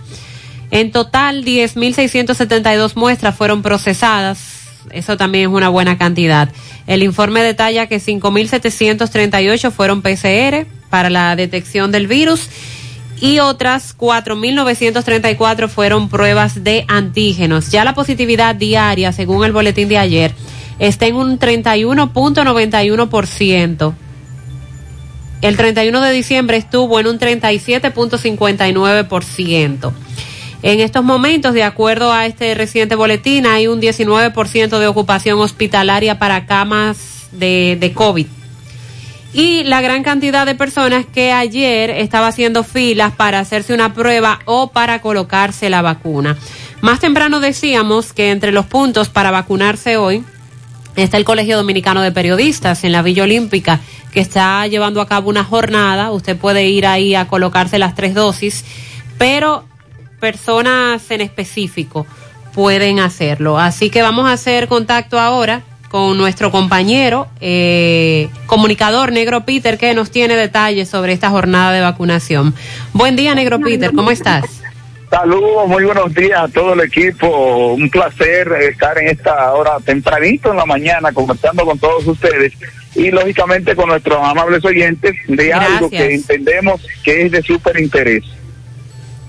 En total, 10.672 muestras fueron procesadas. Eso también es una buena cantidad. El informe detalla que 5.738 fueron PCR para la detección del virus y otras 4.934 fueron pruebas de antígenos. Ya la positividad diaria, según el boletín de ayer, está en un 31.91%. El 31 de diciembre estuvo en un 37.59%. En estos momentos, de acuerdo a este reciente boletín, hay un 19% de ocupación hospitalaria para camas de, de COVID y la gran cantidad de personas que ayer estaba haciendo filas para hacerse una prueba o para colocarse la vacuna. Más temprano decíamos que entre los puntos para vacunarse hoy está el Colegio Dominicano de Periodistas en la Villa Olímpica que está llevando a cabo una jornada. Usted puede ir ahí a colocarse las tres dosis, pero personas en específico pueden hacerlo. Así que vamos a hacer contacto ahora con nuestro compañero eh, comunicador Negro Peter que nos tiene detalles sobre esta jornada de vacunación. Buen día Negro Peter, ¿cómo estás? Saludos, muy buenos días a todo el equipo. Un placer estar en esta hora tempranito en la mañana conversando con todos ustedes y lógicamente con nuestros amables oyentes de algo que entendemos que es de súper interés.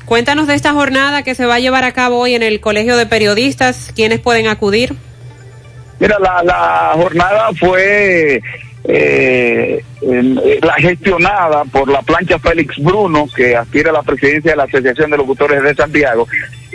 Cuéntanos de esta jornada que se va a llevar a cabo hoy en el Colegio de Periodistas. ¿Quiénes pueden acudir? Mira, la, la jornada fue eh, la gestionada por la plancha Félix Bruno, que aspira a la presidencia de la Asociación de Locutores de Santiago,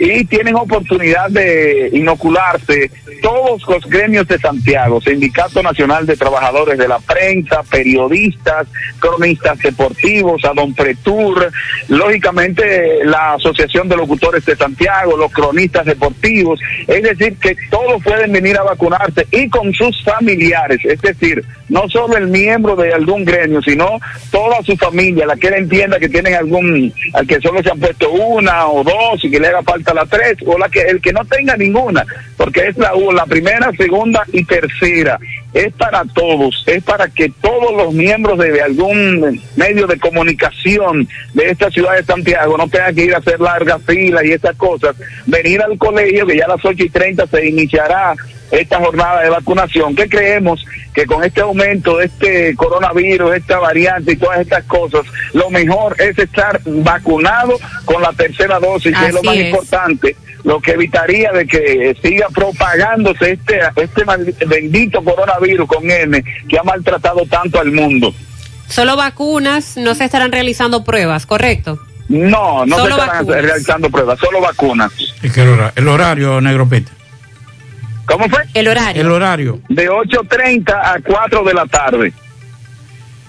y tienen oportunidad de inocularse todos los gremios de Santiago, Sindicato Nacional de Trabajadores de la Prensa, periodistas, cronistas deportivos, Don Pretur, lógicamente la Asociación de Locutores de Santiago, los cronistas deportivos, es decir, que todos pueden venir a vacunarse y con sus familiares, es decir, no solo el miembro de algún gremio, sino toda su familia, la que él entienda que tienen algún, al que solo se han puesto una o dos y que le haga falta la tres, o la que el que no tenga ninguna, porque es la, la primera, segunda y tercera. Es para todos, es para que todos los miembros de, algún medio de comunicación de esta ciudad de Santiago no tengan que ir a hacer largas filas y esas cosas, venir al colegio que ya a las ocho y treinta se iniciará esta jornada de vacunación, que creemos que con este aumento de este coronavirus, esta variante y todas estas cosas, lo mejor es estar vacunado con la tercera dosis, que es lo más importante, lo que evitaría de que siga propagándose este, este mal- bendito coronavirus con M que ha maltratado tanto al mundo. Solo vacunas, no se estarán realizando pruebas, ¿correcto? No, no Solo se están vacunas. realizando pruebas, solo vacunas. ¿Y qué hora- el horario, Negro Pete? ¿Cómo fue? El horario. El horario. De 8.30 a 4 de la tarde.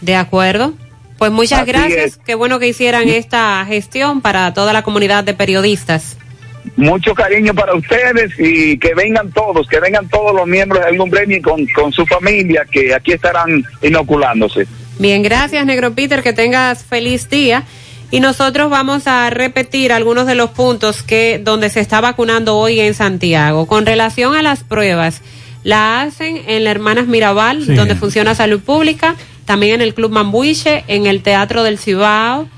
De acuerdo. Pues muchas Así gracias. es. Qué bueno que hicieran esta gestión para toda la comunidad de periodistas. Mucho cariño para ustedes y que vengan todos, que vengan todos los miembros del Lumbreni con, con su familia, que aquí estarán inoculándose. Bien, gracias, Negro Peter, que tengas feliz día. Y nosotros vamos a repetir algunos de los puntos que donde se está vacunando hoy en Santiago. Con relación a las pruebas, la hacen en la Hermanas Mirabal, Sí. donde funciona Salud Pública, también en el Club Mambuiche, en el Teatro del Cibao,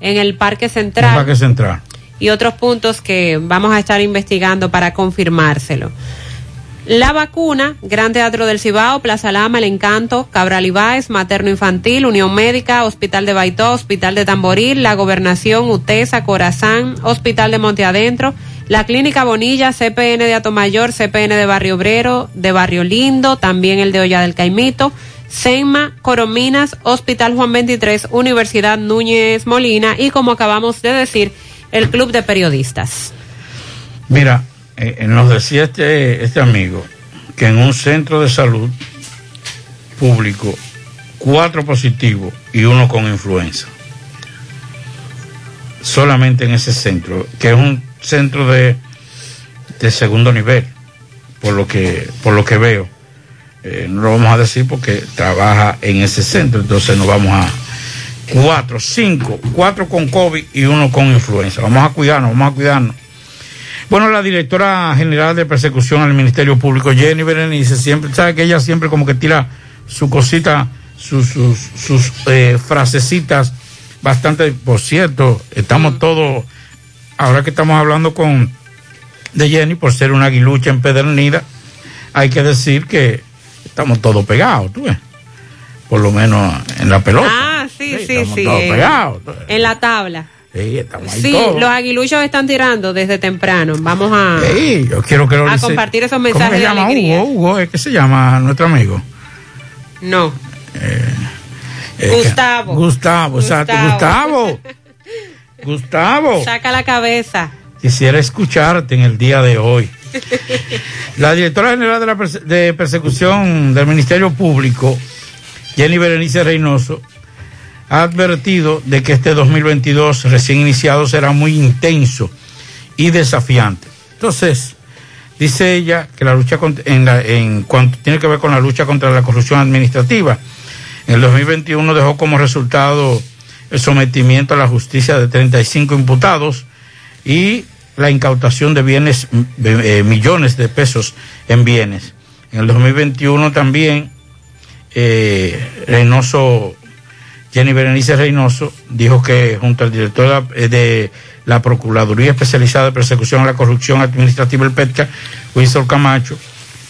en el Parque Central Parque Central. y otros puntos que vamos a estar investigando para confirmárselo. La vacuna, Gran Teatro del Cibao, Plaza Lama, El Encanto, Cabral Ibáez, Materno Infantil, Unión Médica, Hospital de Baitó, Hospital de Tamboril, La Gobernación, UTESA, Corazán, Hospital de Monte Adentro, la Clínica Bonilla, CPN de Atomayor, CPN de Barrio Obrero, de Barrio Lindo, también el de Olla del Caimito, SEMA, Corominas, Hospital Juan 23, Universidad Núñez Molina y como acabamos de decir, el Club de Periodistas. Mira, eh, nos decía este, este amigo que en un centro de salud público, cuatro positivos y uno con influenza. Solamente en ese centro, que es un centro de, de segundo nivel, por lo que, por lo que veo. Eh, no lo vamos a decir porque trabaja en ese centro, entonces nos vamos a cuatro, cinco, cuatro con COVID y uno con influenza. Vamos a cuidarnos, vamos a cuidarnos. Bueno, la directora general de persecución al Ministerio Público, Jenny Berenice, siempre, sabe que ella siempre como que tira su cosita, sus, sus, sus eh, frasecitas bastante, por cierto, estamos todos, ahora que estamos hablando con de Jenny, por ser una aguilucha empedernida, hay que decir que estamos todos pegados, tú ves, por lo menos en la pelota. Ah, sí, sí, estamos sí. todos pegados. En la tabla. Sí, estamos ahí Sí, todos. los aguiluchos están tirando desde temprano. Vamos a, Sí, yo quiero que lo a dice- compartir esos ¿Cómo mensajes se de llama alegría. Hugo? Hugo. ¿qué se llama nuestro amigo? No. Eh, Gustavo. Gustavo. Gustavo. Gustavo. Gustavo. Saca la cabeza. Quisiera escucharte en el día de hoy. La directora general de, la perse- de persecución del Ministerio Público, Jenny Berenice Reynoso, ha advertido de que este 2022 recién iniciado será muy intenso y desafiante. Entonces, dice ella que la lucha en, la- en cuanto tiene que ver con la lucha contra la corrupción administrativa, en el 2021 dejó como resultado el sometimiento a la justicia de 35 imputados y la incautación de bienes, eh, millones de pesos en bienes. En el 2021 también eh, Reynoso, Jenny Berenice Reynoso, dijo que junto al director de la, eh, de la Procuraduría Especializada de Persecución a la Corrupción Administrativa, el PETCA, Wilson Camacho,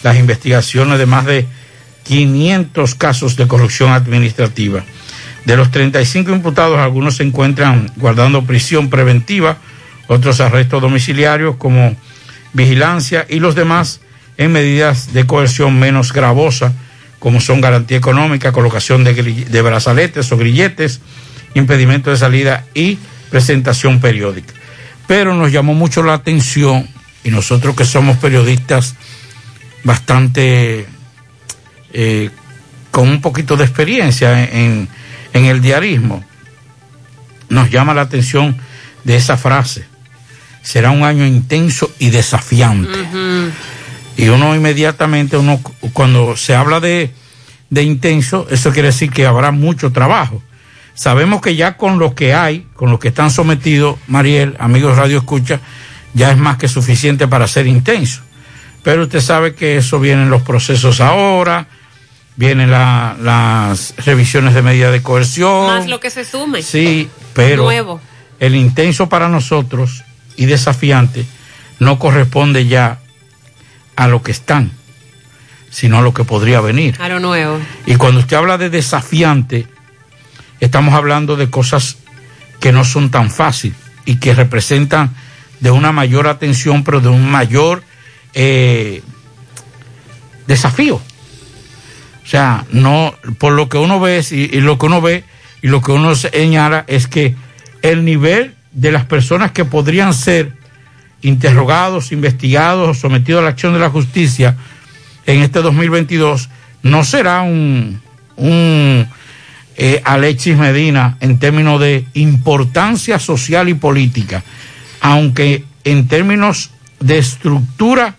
las investigaciones de más de 500 casos de corrupción administrativa. De los 35 imputados, algunos se encuentran guardando prisión preventiva, otros arrestos domiciliarios como vigilancia y los demás en medidas de coerción menos gravosa, como son garantía económica, colocación de, de brazaletes o grilletes, impedimento de salida y presentación periódica. Pero nos llamó mucho la atención, y nosotros que somos periodistas bastante eh, con un poquito de experiencia en, en el diarismo, nos llama la atención de esa frase. Será un año intenso y desafiante. Y uno inmediatamente, uno cuando se habla de, de intenso, eso quiere decir que habrá mucho trabajo. Sabemos que ya con lo que hay, con lo que están sometidos, Mariel, amigos Radio Escucha, ya es más que suficiente para ser intenso. Pero usted sabe que eso vienen los procesos ahora, vienen la- las revisiones de medida de coerción. Más lo que se sume. Sí, pero Nuevo. el intenso para nosotros y desafiante no corresponde ya a lo que están, sino a lo que podría venir. A lo nuevo. Y cuando usted habla de desafiante, estamos hablando de cosas que no son tan fáciles y que representan de una mayor atención, pero de un mayor eh, desafío. O sea, no, por lo que uno ve y, y lo que uno ve y lo que uno señala es que el nivel de las personas que podrían ser interrogados, investigados o sometidos a la acción de la justicia en este 2022 no será un, un eh, Alexis Medina en términos de importancia social y política, aunque en términos de estructura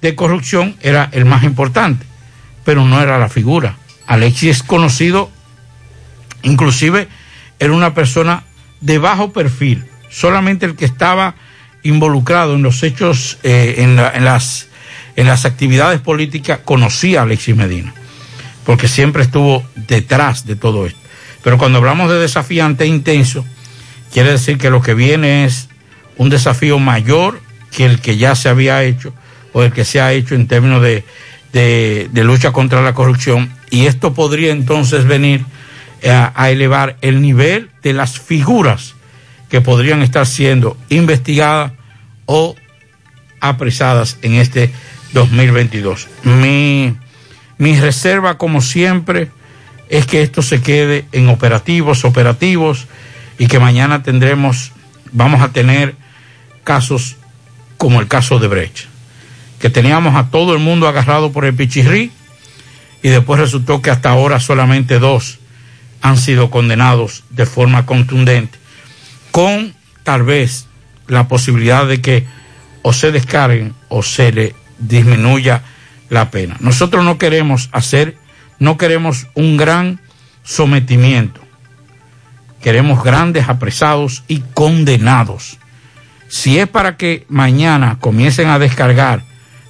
de corrupción era el más importante, pero no era la figura. Alexis es conocido, inclusive era una persona de bajo perfil, solamente el que estaba involucrado en los hechos, eh, en, la- en las, en las actividades políticas, conocía a Alexis Medina, porque siempre estuvo detrás de todo esto. Pero cuando hablamos de desafiante e intenso, quiere decir que lo que viene es un desafío mayor que el que ya se había hecho o el que se ha hecho en términos de, de- lucha contra la corrupción. Y esto podría entonces venir eh, a elevar el nivel de las figuras que podrían estar siendo investigadas o apresadas en este 2022. Mi, mi reserva, como siempre, es que esto se quede en operativos, operativos, y que mañana tendremos, vamos a tener casos como el caso de Brecht, que teníamos a todo el mundo agarrado por el pichirrí, y después resultó que hasta ahora solamente dos han sido condenados de forma contundente, con tal vez la posibilidad de que o se descarguen o se le disminuya la pena. Nosotros no queremos hacer, no queremos un gran sometimiento, queremos grandes apresados y condenados. Si es para que mañana comiencen a descargar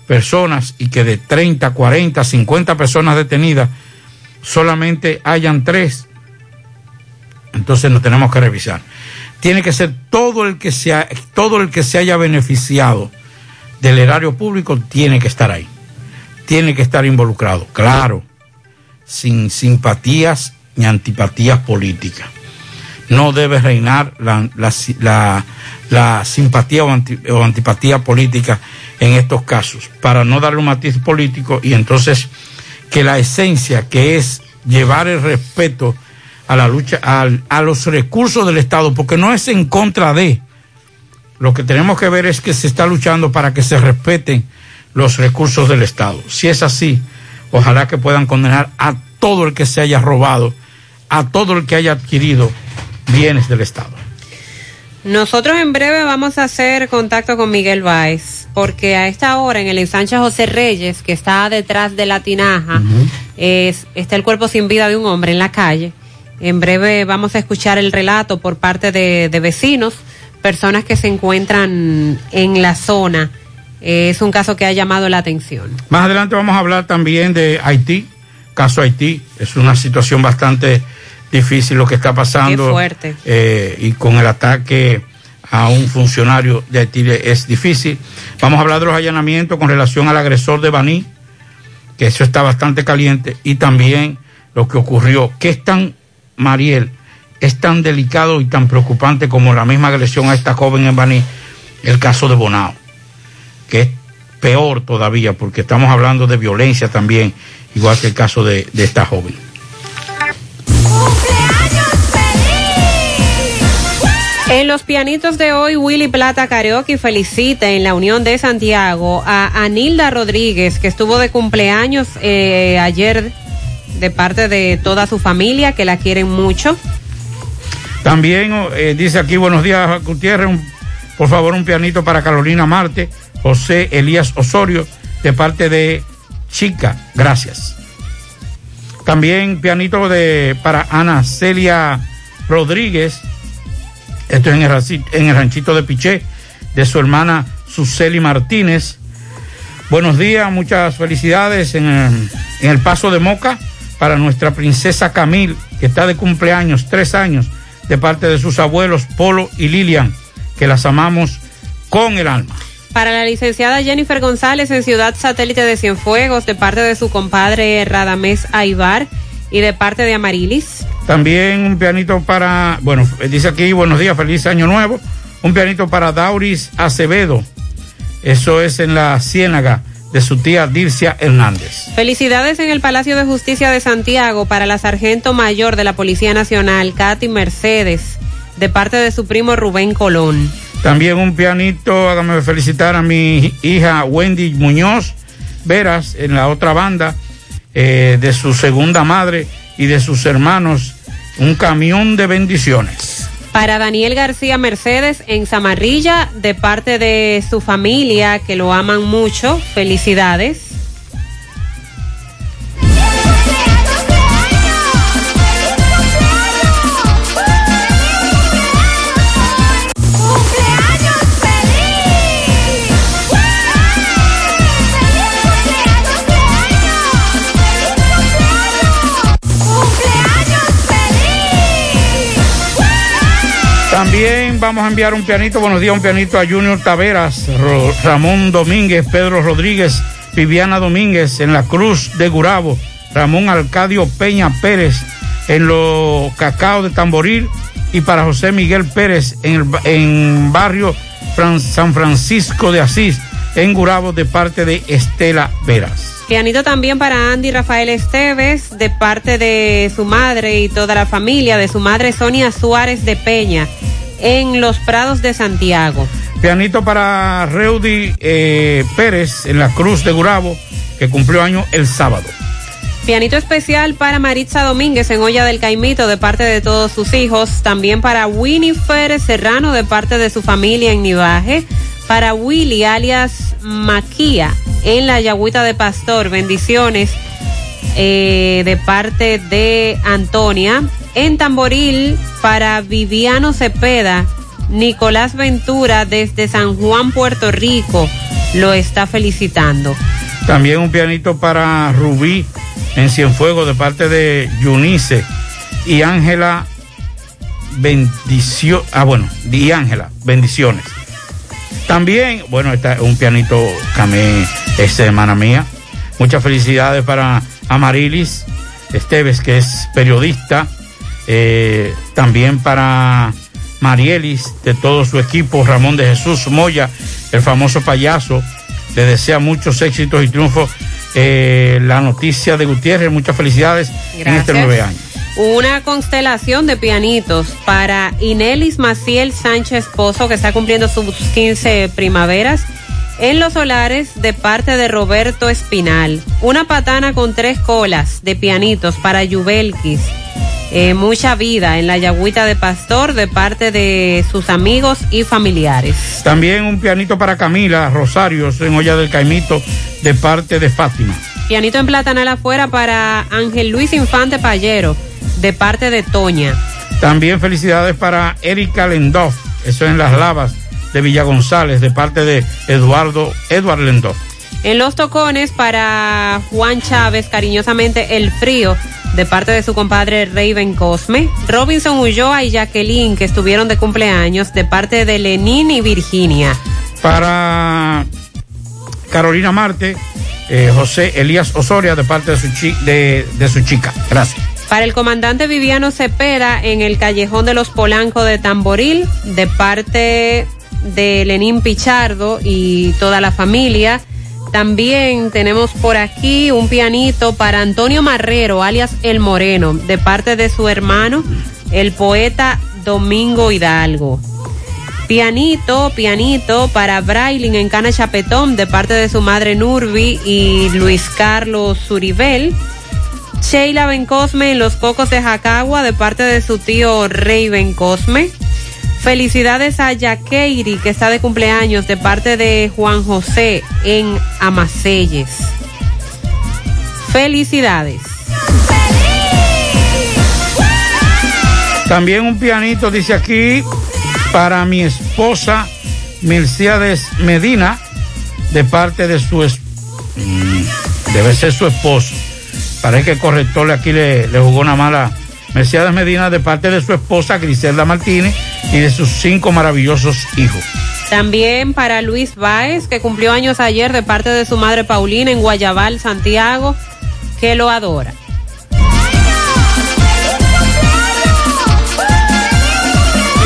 personas y que de 30, 40, 50 personas detenidas solamente hayan tres, entonces nos tenemos que revisar. Tiene que ser todo el que se, ha- todo el que se haya beneficiado del erario público tiene que estar ahí. Tiene que estar involucrado, claro, sin simpatías ni antipatías políticas. No debe reinar la, la- simpatía o, o antipatía política en estos casos, para no darle un matiz político y entonces que la esencia que es llevar el respeto a la lucha, al- a, los recursos del Estado, porque no es en contra de. Lo que tenemos que ver es que se está luchando para que se respeten los recursos del Estado. Si es así, ojalá que puedan condenar a todo el que se haya robado, a todo el que haya adquirido bienes del Estado. Nosotros en breve vamos a hacer contacto con Miguel Báez, porque a esta hora en el ensanche José Reyes, que está detrás de la tinaja, es, está el cuerpo sin vida de un hombre en la calle. En breve vamos a escuchar el relato por parte de, de vecinos, personas que se encuentran en la zona. Eh, es un caso que ha llamado la atención. Más adelante vamos a hablar también de Haití, caso Haití. Es una situación bastante difícil lo que está pasando. Qué fuerte. eh, y con el ataque a un funcionario de Haití es difícil. Vamos a hablar de los allanamientos con relación al agresor de Baní, que eso está bastante caliente, y también lo que ocurrió, que es tan, Mariel, es tan delicado y tan preocupante como la misma agresión a esta joven en Baní, el caso de Bonao, que es peor todavía, porque estamos hablando de violencia también, igual que el caso de, de esta joven. En los pianitos de hoy, Willy Plata Karaoke felicita en la Unión de Santiago a Anilda Rodríguez, que estuvo de cumpleaños eh, ayer de parte de toda su familia, que la quieren mucho. También eh, dice aquí, buenos días, Gutiérrez, un- por favor un pianito para Carolina Marte, José Elías Osorio, de parte de Chica, gracias. También pianito de, para Ana Celia Rodríguez, esto es en el, en el ranchito de Piché, de su hermana Suseli Martínez. Buenos días, muchas felicidades en en el paso de Moca para nuestra princesa Camil, que está de cumpleaños, tres años, de parte de sus abuelos Polo y Lilian, que las amamos con el alma. Para la licenciada Jennifer González en Ciudad Satélite de Cienfuegos, de parte de su compadre Radamés Aibar y de parte de Amarilis. También un pianito para, bueno, dice aquí, buenos días, feliz año nuevo. Un pianito para Dauris Acevedo. Eso es en la Ciénaga de su tía Dircia Hernández. Felicidades en el Palacio de Justicia de Santiago para la sargento mayor de la Policía Nacional, Katy Mercedes, de parte de su primo Rubén Colón. También un pianito, hágame felicitar a mi hija Wendy Muñoz Veras en la otra banda, eh, de su segunda madre y de sus hermanos. Un camión de bendiciones. Para Daniel García Mercedes en Zamarrilla, de parte de su familia, que lo aman mucho. Felicidades. Vamos a enviar un pianito, buenos días, un pianito a Junior Taveras, Ramón Domínguez, Pedro Rodríguez, Viviana Domínguez en la Cruz de Gurabo, Ramón Alcadio Peña Pérez en los Cacao de Tamboril y para José Miguel Pérez en, el en barrio San Francisco de Asís, en Gurabo, de parte de Estela Veras. Pianito también para Andy Rafael Esteves, de parte de su madre y toda la familia, de su madre Sonia Suárez de Peña, en Los Prados de Santiago. Pianito para Reudy eh, Pérez en la Cruz de Gurabo, que cumplió año el sábado. Pianito especial para Maritza Domínguez en Olla del Caimito, de parte de todos sus hijos. También para Winifred Serrano, de parte de su familia en Nivaje. Para Willy, alias Maquía, en la Yagüita de Pastor. Bendiciones eh, de parte de Antonia. En Tamboril, para Viviano Cepeda, Nicolás Ventura, desde San Juan, Puerto Rico, lo está felicitando. También un pianito para Rubí en Cienfuegos de parte de Yunice y Ángela bendición, ah bueno, y Ángela, bendiciones. También, bueno, está un pianito que a mí es hermana mía. Muchas felicidades para Amarilis Esteves, que es periodista. Eh, también para Marielis, de todo su equipo, Ramón de Jesús Moya, el famoso payaso. Le desea muchos éxitos y triunfos. Eh, la noticia de Gutiérrez, muchas felicidades en este nueve años. Una constelación de pianitos para Inelis Maciel Sánchez Pozo, que está cumpliendo sus 15 primaveras. En los solares, de parte de Roberto Espinal. Una patana con tres colas de pianitos para Yubelkis. Eh, mucha vida en la Yagüita de Pastor, de parte de sus amigos y familiares. También un pianito para Camila Rosarios en Olla del Caimito, de parte de Fátima. Pianito en platanal afuera para Ángel Luis Infante Payero, de parte de Toña. También felicidades para Erika Lendoff, eso en Las Lavas de Villa González, de parte de Eduardo Eduard Lendoff. En los tocones para Juan Chávez, cariñosamente El Frío, de parte de su compadre Raven Cosme. Robinson Ulloa y Jacqueline, que estuvieron de cumpleaños, de parte de Lenín y Virginia. Para Carolina Marte, eh, José Elías Osoria, de parte de su, chi- de, de su chica. Gracias. Para el comandante Viviano Cepeda, en el Callejón de los Polanco de Tamboril, de parte de Lenín Pichardo y toda la familia. También tenemos por aquí un pianito para Antonio Marrero, alias El Moreno, de parte de su hermano, el poeta Domingo Hidalgo. Pianito, pianito para Brailin en Cana Chapetón, de parte de su madre Nurbi y Luis Carlos Suribel. Sheila Bencosme en Los Cocos de Jacagua, de parte de su tío Rey Bencosme. Felicidades a Yakeiri, que está de cumpleaños, de parte de Juan José en Amaselles. Felicidades. También un pianito, dice aquí, para mi esposa Mercedes Medina, de parte de su... es- Mm, debe ser su esposo. Parece que el corrector aquí le, le jugó una mala... Mercedes Medina, de parte de su esposa Griselda Martínez y de sus cinco maravillosos hijos. También para Luis Báez, que cumplió años ayer de parte de su madre Paulina en Guayabal, Santiago, que lo adora.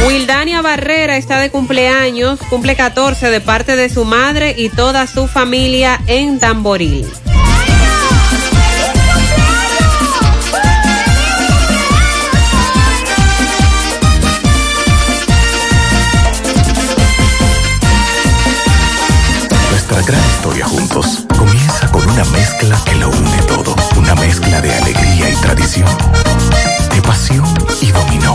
Wildania Barrera está de cumpleaños, cumple 14 de parte de su madre y toda su familia en Tamboril. Gran historia juntos comienza con una mezcla que lo une todo. Una mezcla de alegría y tradición, de pasión y dominó,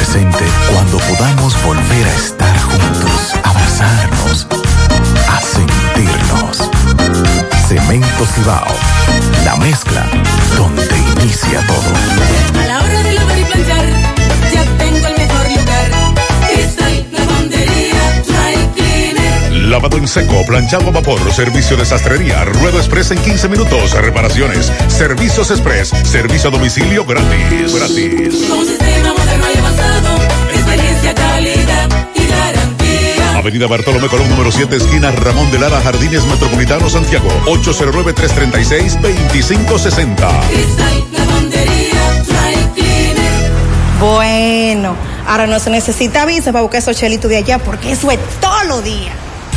presente cuando podamos volver a estar juntos, abrazarnos, a sentirnos. Cemento Cibao, la mezcla donde inicia todo. A la hora de lavar y Lavado en seco, planchado a vapor, servicio de sastrería, ruedo express en 15 minutos, reparaciones, servicios express, servicio a domicilio gratis. Gratis. Un sistema moderno y avanzado, experiencia, calidad y garantía. Avenida Bartolomé Colón, número 7, esquina Ramón de Lara, Jardines Metropolitano, Santiago. 809-336-2560. Cristal Lavandería Dry Cleaner. Bueno, ahora no se necesita visa para buscar esos chelitos de allá porque eso es todos los días.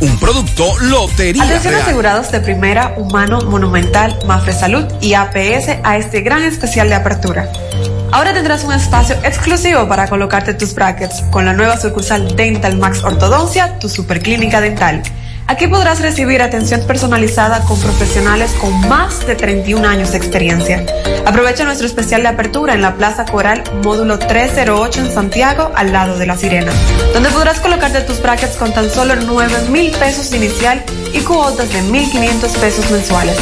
Un producto Lotería Atención Real. asegurados de primera, humano, monumental, Mafre Salud y APS a este gran especial de apertura. Ahora tendrás un espacio exclusivo para colocarte tus brackets con la nueva sucursal Dental Max Ortodoncia, tu superclínica dental. Aquí podrás recibir atención personalizada con profesionales con más de 31 años de experiencia. Aprovecha nuestro especial de apertura en la Plaza Coral, módulo 308 en Santiago, al lado de La Sirena, donde podrás colocarte tus brackets con tan solo 9 mil pesos inicial y cuotas de 1.500 pesos mensuales.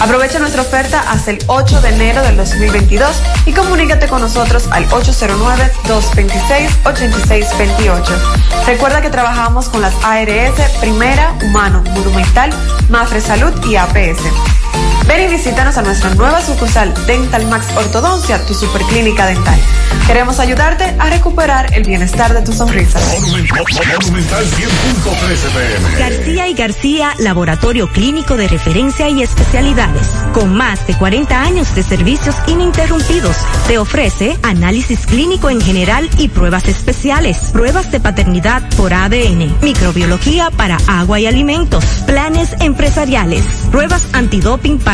Aprovecha nuestra oferta hasta el 8 de enero del 2022 y comunícate con nosotros al 809-226-8628. Recuerda que trabajamos con las ARS Primera, Humano, Monumental, Mafre Salud y APS. Ven y visítanos a nuestra nueva sucursal Dental Max Ortodoncia, tu superclínica dental. Queremos ayudarte a recuperar el bienestar de tu sonrisa. Monumental 100.13 pm. García y García, laboratorio clínico de referencia y especialidades. Con más de 40 años de servicios ininterrumpidos, te ofrece análisis clínico en general y pruebas especiales, pruebas de paternidad por ADN, microbiología para agua y alimentos, planes empresariales, pruebas antidoping para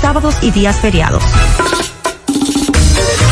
sábados y días feriados.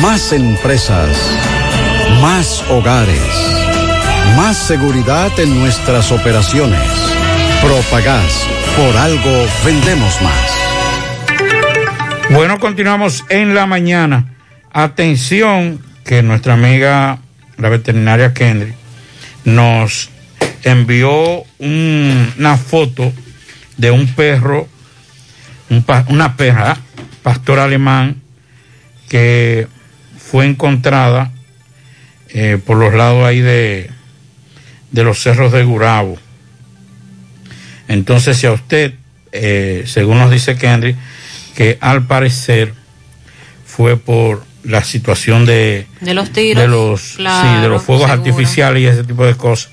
Más empresas. Más hogares. Más seguridad en nuestras operaciones. Propagás. Por algo vendemos más. Bueno, continuamos en la mañana. Atención que nuestra amiga, la veterinaria Kendry, nos envió un- una foto de un perro, una perra, pastor alemán, que fue encontrada eh, por los lados ahí de, de los cerros de Gurabo. Entonces, si a usted, eh, según nos dice Kendry, que al parecer fue por la situación de, De los tiros. de los, claro, sí, de los fuegos seguro. artificiales y ese tipo de cosas.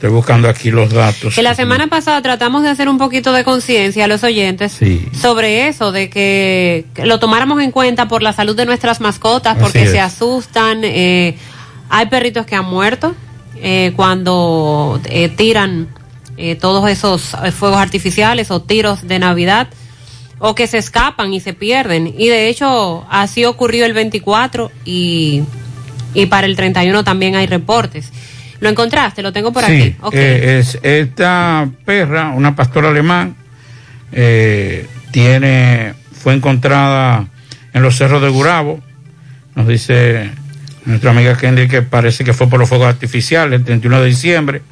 Estoy buscando aquí los datos. Que la semana pasada tratamos de hacer un poquito de conciencia a los oyentes Sí. sobre eso, de que, lo tomáramos en cuenta por la salud de nuestras mascotas, Así porque es. se asustan. eh, hay perritos que han muerto eh, cuando eh, tiran todos esos fuegos artificiales o tiros de Navidad, o que se escapan y se pierden. Y de hecho, así ocurrió el 24 y, y para el 31 también hay reportes. ¿Lo encontraste? Lo tengo por sí, aquí. Eh, es esta perra, una pastora alemán, eh, tiene, fue encontrada en los cerros de Gurabo. Nos dice nuestra amiga Kendi que parece que fue por los fuegos artificiales el 31 de diciembre.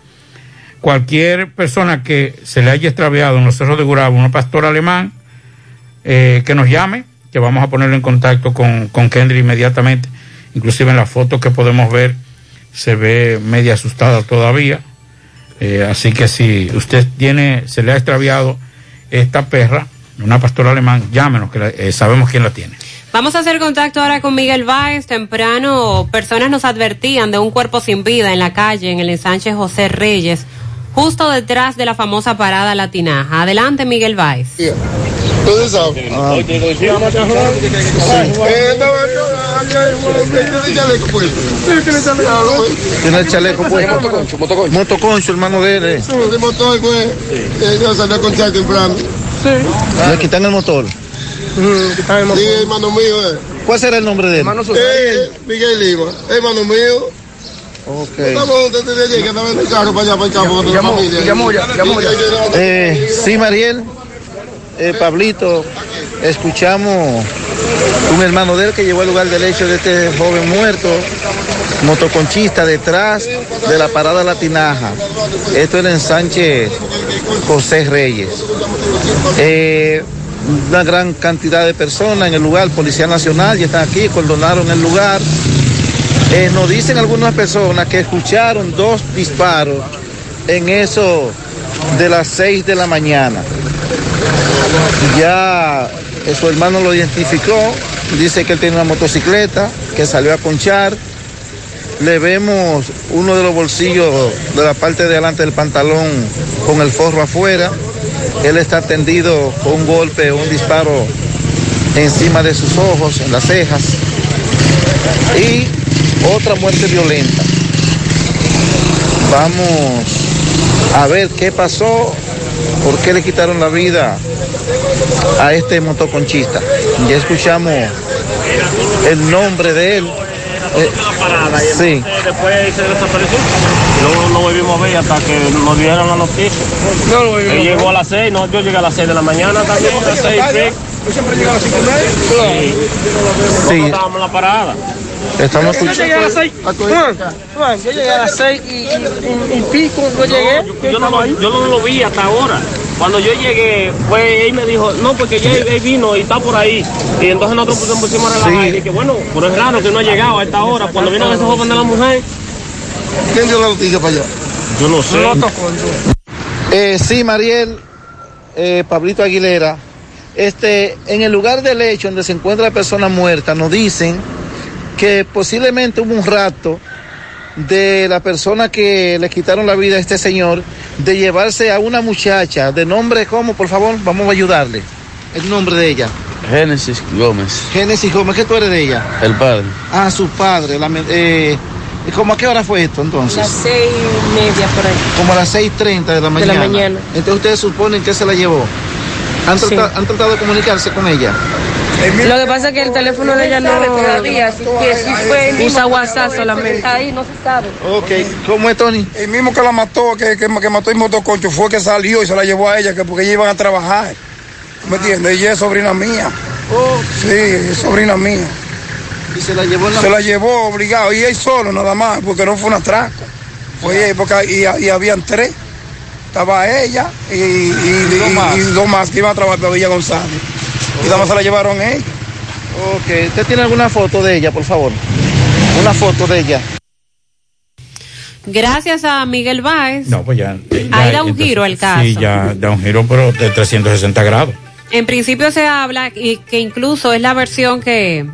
Cualquier persona que se le haya extraviado en los cerros de Gurabo, una pastora alemán, eh, que nos llame, que vamos a ponerlo en contacto con, con Kendry inmediatamente. Inclusive en la foto que podemos ver se ve media asustada todavía. Eh, así que si usted tiene, se le ha extraviado esta perra, una pastora alemán, llámenos, que la- eh, sabemos quién la tiene. Vamos a hacer contacto ahora con Miguel Báez. Temprano, personas nos advertían de un cuerpo sin vida en la calle, en el ensanche José Reyes, justo detrás de la famosa parada latinaja. Adelante, Miguel Báez. Entonces, ah, Tiene el chaleco puesto. Motoconcho, motoconcho. hermano de él. eh. Motor, pues, eh, salí a conchar temprano. Le quitan el motor. Sí, hermano mío, eh. ¿Cuál será el nombre de él? Eh, Miguel Lima, hermano mío. Con. Eh, sí, Mariel, eh, Pablito, escuchamos un hermano de él que llegó al lugar del hecho de este joven muerto, motoconchista, detrás de la parada Latinaja. Esto era en Sánchez José Reyes. Eh, una gran cantidad de personas en el lugar, Policía Nacional, ya están aquí, cordonaron el lugar. Eh, nos dicen algunas personas que escucharon dos disparos en eso de las 6 de la mañana. Ya eh, su hermano lo identificó, dice que él tiene una motocicleta, que salió a conchar. Le vemos uno de los bolsillos de la parte de adelante del pantalón con el forro afuera. Él está tendido con un golpe, un disparo encima de sus ojos, en las cejas. Y otra muerte violenta. Vamos a ver qué pasó, por qué le quitaron la vida a este motoconchista. Ya escuchamos el nombre de él. Eh, sí. Después se desapareció. No lo volvimos a ver hasta que nos dieron la noticia. No lo Él llegó a las 6, no, yo llegué a las 6 de la mañana también, a las 6 y pico. ¿Tú siempre llegas a las 5 y media? Sí. Nosotros estábamos en la parada. Estamos Yo llegué a las seis. Juan, Juan, yo llegué a las 6 y, y- pico, no llegué. Yo, yo no, lo- yo no lo vi hasta ahora. Cuando yo llegué, pues él me dijo, no, porque ya él vino y está por ahí. Y entonces nosotros nos pusimos a relajar. Y dije, bueno, pero es raro que no ha llegado a esta hora. Cuando vino ese joven de la mujer. ¿Quién dio la noticia para allá? Yo no sé. Eh, sí, Mariel, eh, Pablito Aguilera. Este, en el lugar del hecho donde se encuentra la persona muerta, nos dicen que posiblemente hubo un rato de la persona que le quitaron la vida a este señor de llevarse a una muchacha de nombre como, por favor, vamos a ayudarle. El nombre de ella. Génesis Gómez, Génesis Gómez, ¿qué tú eres de ella? el padre. Ah, su padre. La, eh, ¿y ¿Cómo a qué hora fue esto entonces? Las seis y media por ahí. Como a las 6.30 de la De la mañana. mañana. Entonces ustedes suponen que se la llevó. ¿Han, Sí. tratado, han tratado de comunicarse con ella? Lo que pasa es que el teléfono de ella no todavía, así que sí fue usa WhatsApp solamente. Ahí no se sabe. Ok, ¿cómo es Tony? El mismo que la mató, que, que, que mató el motoconcho, fue que salió y se la llevó a ella, que porque ellos iban a trabajar. ¿Me entiendes? Ella es sobrina mía. Sí, es sobrina mía. ¿Y se la llevó la Se la llevó obligado, y él solo nada más, porque no fue un atraco. Fue él, porque y, y habían tres. Estaba ella y, y, y- dos más. y dos más que iban a trabajar para Villa González. Y nada más se la llevaron ellos. Ok, ¿usted tiene alguna foto de ella, por favor? Una foto de ella. Gracias a Miguel Báez. No, pues ya. Ahí da un giro el caso. Sí, ya da un giro, pero de 360 grados. En principio se habla y que incluso es la versión que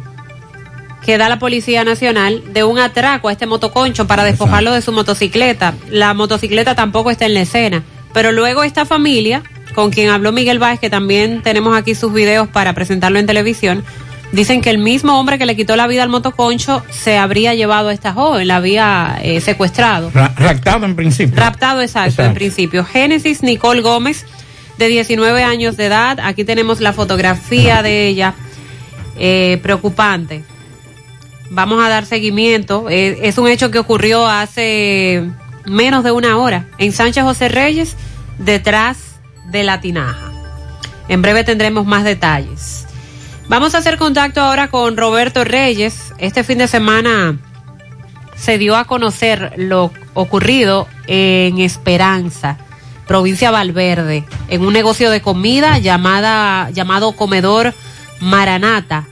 que da la Policía Nacional de un atraco a este motoconcho para despojarlo de su motocicleta. La motocicleta tampoco está en la escena. Pero luego esta familia, con quien habló Miguel Báez, que también tenemos aquí sus videos para presentarlo en televisión, dicen que el mismo hombre que le quitó la vida al motoconcho se habría llevado a esta joven, la había eh, secuestrado. Ra- raptado en principio. Raptado, exacto, Exacto. en principio. Génesis Nicole Gómez, de 19 años de edad. Aquí tenemos la fotografía de ella. Eh, preocupante. Vamos a dar seguimiento. Eh, es un hecho que ocurrió hace menos de una hora en Sánchez José Reyes, detrás de la tinaja. En breve tendremos más detalles. Vamos a hacer contacto ahora con Roberto Reyes. Este fin de semana se dio a conocer lo ocurrido en Esperanza, provincia Valverde, en un negocio de comida llamada, llamado Comedor Maranata.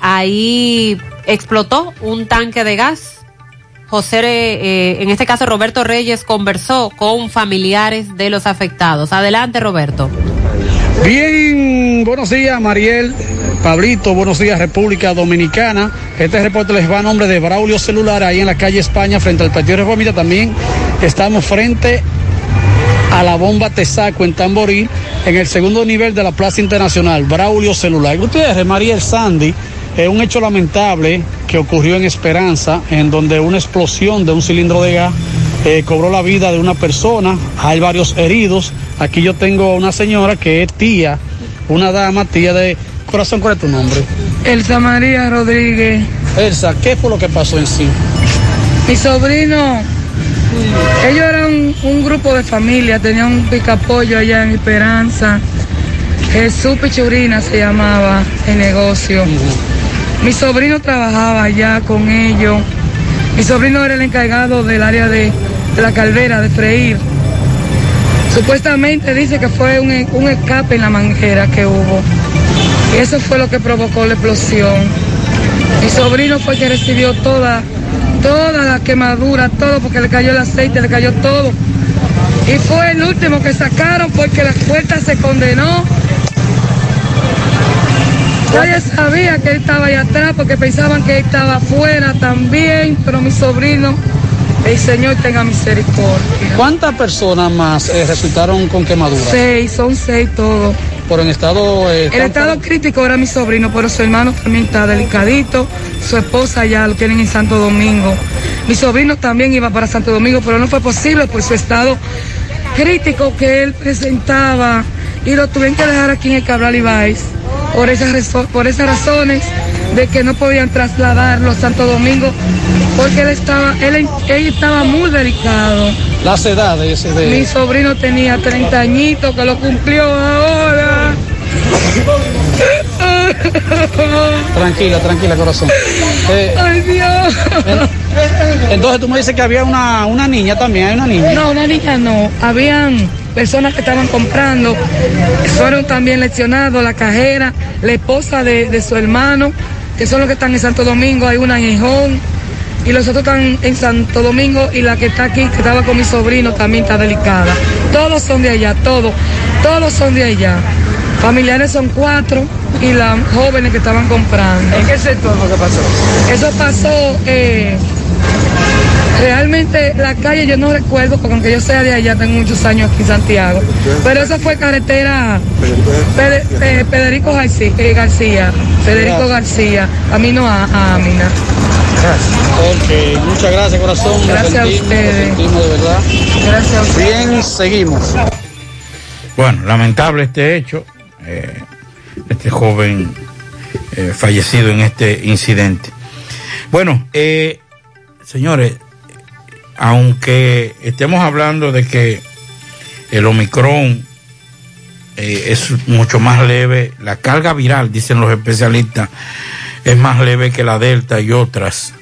Ahí explotó un tanque de gas. José, eh, en este caso Roberto Reyes, conversó con familiares de los afectados. Adelante, Roberto. Bien, buenos días Mariel, Pablito, buenos días República Dominicana. Este reporte les va a nombre de Braulio Celular, ahí en la calle España, frente al Partido Reformista. También estamos frente a la bomba Tesaco en Tamboril, en el segundo nivel de la Plaza Internacional, Braulio Celular. Gutiérrez, Mariel Sandy, es un hecho lamentable que ocurrió en Esperanza, en donde una explosión de un cilindro de gas eh, cobró la vida de una persona, hay varios heridos. Aquí yo tengo una señora que es tía, una dama, tía de corazón, ¿cuál es tu nombre? Elsa María Rodríguez. Elsa, ¿qué fue lo que pasó en sí? Mi sobrino, ellos eran un, grupo de familia, tenían un picapollo allá en Esperanza. Jesús Pichurina se llamaba el negocio. Mi sobrino trabajaba allá con ellos. Mi sobrino era el encargado del área de, la calvera, de freír. Supuestamente dice que fue un, escape en la manguera que hubo. Y eso fue lo que provocó la explosión. Mi sobrino fue el que recibió toda la quemadura, todo, porque le cayó el aceite, le cayó todo. Y fue el último que sacaron porque la puerta se condenó. Nadie sabía que él estaba ahí atrás porque pensaban que él estaba afuera también, pero mi sobrino, el Señor tenga misericordia. ¿Cuántas personas más eh, resultaron con quemaduras? Seis, son seis todos. Por en estado... eh, El estado crítico era mi sobrino, pero su hermano también está delicadito. Su esposa ya lo tienen en Santo Domingo. Mi sobrino también iba para Santo Domingo, pero no fue posible por su estado crítico que él presentaba y lo tuvieron que dejar aquí en el Cabral Ibáez por esas, por esas razones de que no podían trasladarlo a Santo Domingo porque él estaba, él, él estaba muy delicado. Las edades de... Mi sobrino tenía 30 añitos que lo cumplió ahora. Tranquila, tranquila, corazón. Eh, Ay, Dios. entonces tú me dices que había una, una niña también, hay una niña. No, una niña no. Habían personas que estaban comprando, fueron también lesionados, la cajera, la esposa de, de su hermano, que son los que están en Santo Domingo, hay una en Gijón, y los otros están en Santo Domingo, y la que está aquí, que estaba con mi sobrino, también está delicada. Todos son de allá, todos, todos son de allá. Familiares son cuatro y las jóvenes que estaban comprando. ¿En qué sector fue que pasó? Eso pasó, eh, realmente la calle yo no recuerdo, porque aunque yo sea de allá, tengo muchos años aquí en Santiago, pero esa fue carretera Federico García, García, Federico García, camino a, a Amina. Ok, muchas gracias, corazón. Gracias a sentimos, ustedes. sentimos de verdad. Gracias a ustedes. Bien, seguimos. Bueno, lamentable este hecho. eh, este joven eh, fallecido en este incidente. Bueno, eh, señores, aunque estemos hablando de que el Omicron eh, es mucho más leve, la carga viral, dicen los especialistas, es más leve que la Delta y otras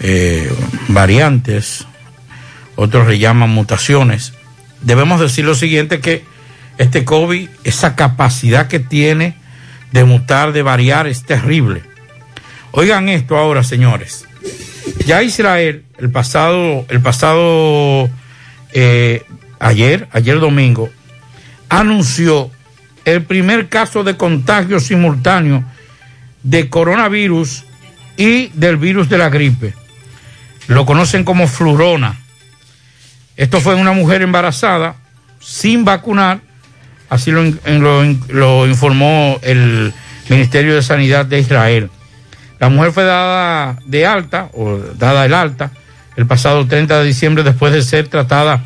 eh, variantes, otros le llaman mutaciones. Debemos decir lo siguiente, que este COVID, esa capacidad que tiene de mutar, de variar, es terrible. Oigan esto ahora, señores. Ya Israel, el pasado, el pasado eh, ayer, ayer domingo, anunció el primer caso de contagio simultáneo de coronavirus y del virus de la gripe. Lo conocen como flurona. Esto fue una mujer embarazada sin vacunar, así lo informó el Ministerio de Sanidad de Israel. La mujer fue dada de alta, o dada el alta, el pasado 30 de diciembre después de ser tratada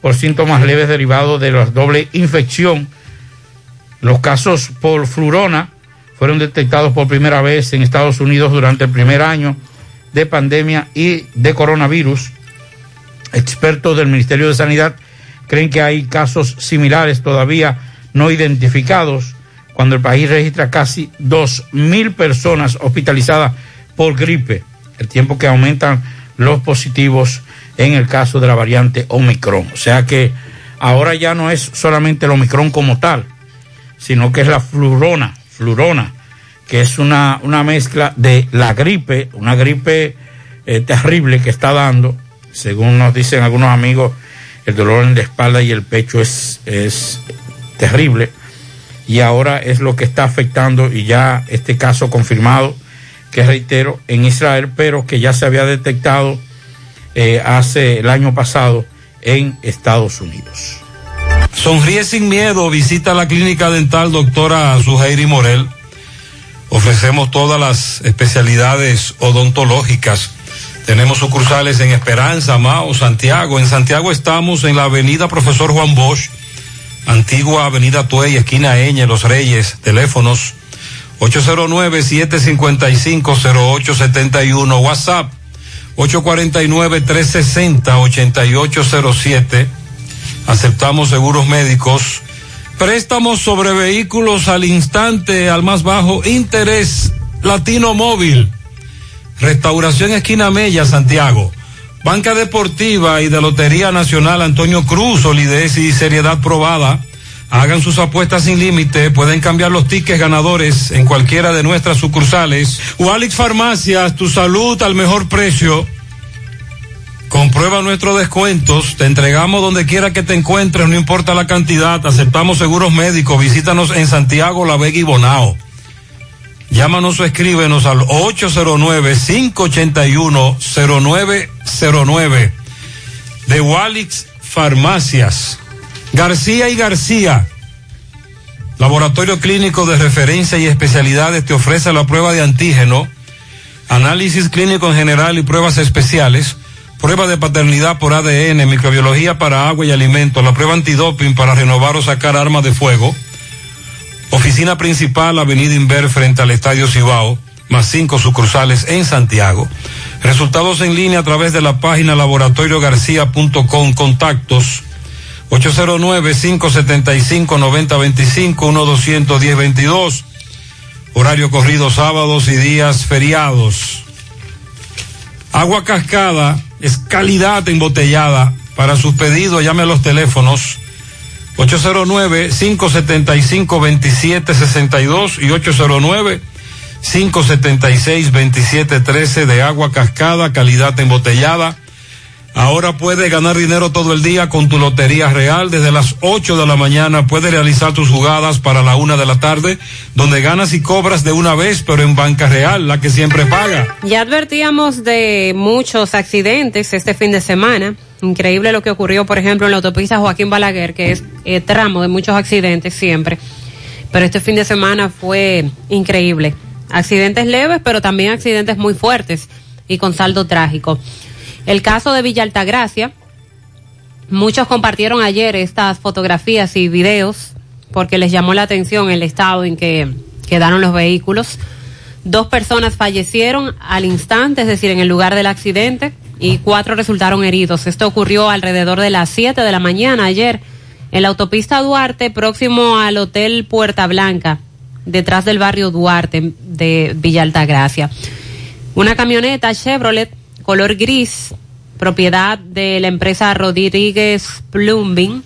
por síntomas leves derivados de la doble infección. Los casos por flurona fueron detectados por primera vez en Estados Unidos durante el primer año de pandemia y de coronavirus. Expertos del Ministerio de Sanidad creen que hay casos similares todavía no identificados cuando el país registra casi 2.000 personas hospitalizadas por gripe, el tiempo que aumentan los positivos en el caso de la variante Omicron. O sea que ahora ya no es solamente el Omicron como tal, sino que es la flurona, flurona, que es una, una mezcla de la gripe, una gripe eh, terrible que está dando, según nos dicen algunos amigos, el dolor en la espalda y el pecho es, es terrible, y ahora es lo que está afectando, y ya este caso confirmado, que reitero, en Israel, pero que ya se había detectado eh, hace el año pasado en Estados Unidos. Sonríe sin miedo, visita la clínica dental doctora Suheiri Morel. Ofrecemos todas las especialidades odontológicas. Tenemos sucursales en Esperanza, Mao, Santiago. En Santiago estamos en la avenida Profesor Juan Bosch, antigua avenida Tuey, esquina Eñe, Los Reyes. Teléfonos 809-755-0871. WhatsApp 849-360-8807. Aceptamos seguros médicos. Préstamos sobre vehículos al instante, al más bajo interés. Latino Móvil. Restauración Esquina Mella, Santiago. Banca Deportiva y de Lotería Nacional Antonio Cruz, solidez y seriedad probada. Hagan sus apuestas sin límite, pueden cambiar los tickets ganadores en cualquiera de nuestras sucursales. Walix Farmacias, tu salud al mejor precio. Comprueba nuestros descuentos, te entregamos donde quiera que te encuentres, no importa la cantidad, aceptamos seguros médicos, visítanos en Santiago, La Vega y Bonao. Llámanos o escríbenos al 809-581-0909 de Walix Farmacias. García y García, Laboratorio Clínico de Referencia y Especialidades te ofrece la prueba de antígeno, análisis clínico en general y pruebas especiales, prueba de paternidad por ADN, microbiología para agua y alimentos, la prueba antidoping para renovar o sacar armas de fuego, oficina principal, Avenida Inver frente al Estadio Cibao, más cinco sucursales en Santiago. Resultados en línea a través de la página laboratoriogarcía.com, contactos 809-575-9025, 1-210-22. Horario corrido sábados y días feriados. Agua cascada es calidad embotellada. Para sus pedidos llame a los teléfonos 809-575-2762 y 809-576-2713 de agua cascada, calidad embotellada. Ahora puedes ganar dinero todo el día con tu Lotería Real. Desde las 8 de la mañana puedes realizar tus jugadas para la una de la tarde, donde ganas y cobras de una vez, pero en Banca Real, la que siempre paga. Ya advertíamos de muchos accidentes este fin de semana. Increíble lo que ocurrió, por ejemplo, en la autopista Joaquín Balaguer, que es eh, tramo de muchos accidentes siempre. Pero este fin de semana fue increíble. Accidentes leves, pero también accidentes muy fuertes y con saldo trágico. El caso de Villa Altagracia, muchos compartieron ayer estas fotografías y videos porque les llamó la atención el estado en que quedaron los vehículos. Dos personas fallecieron al instante, es decir, en el lugar del accidente, y cuatro resultaron heridos. Esto ocurrió alrededor de las 7 de la mañana ayer en la autopista Duarte, próximo al Hotel Puerta Blanca, detrás del barrio Duarte de Villa Altagracia. Una camioneta Chevrolet color gris, propiedad de la empresa Rodríguez Plumbing,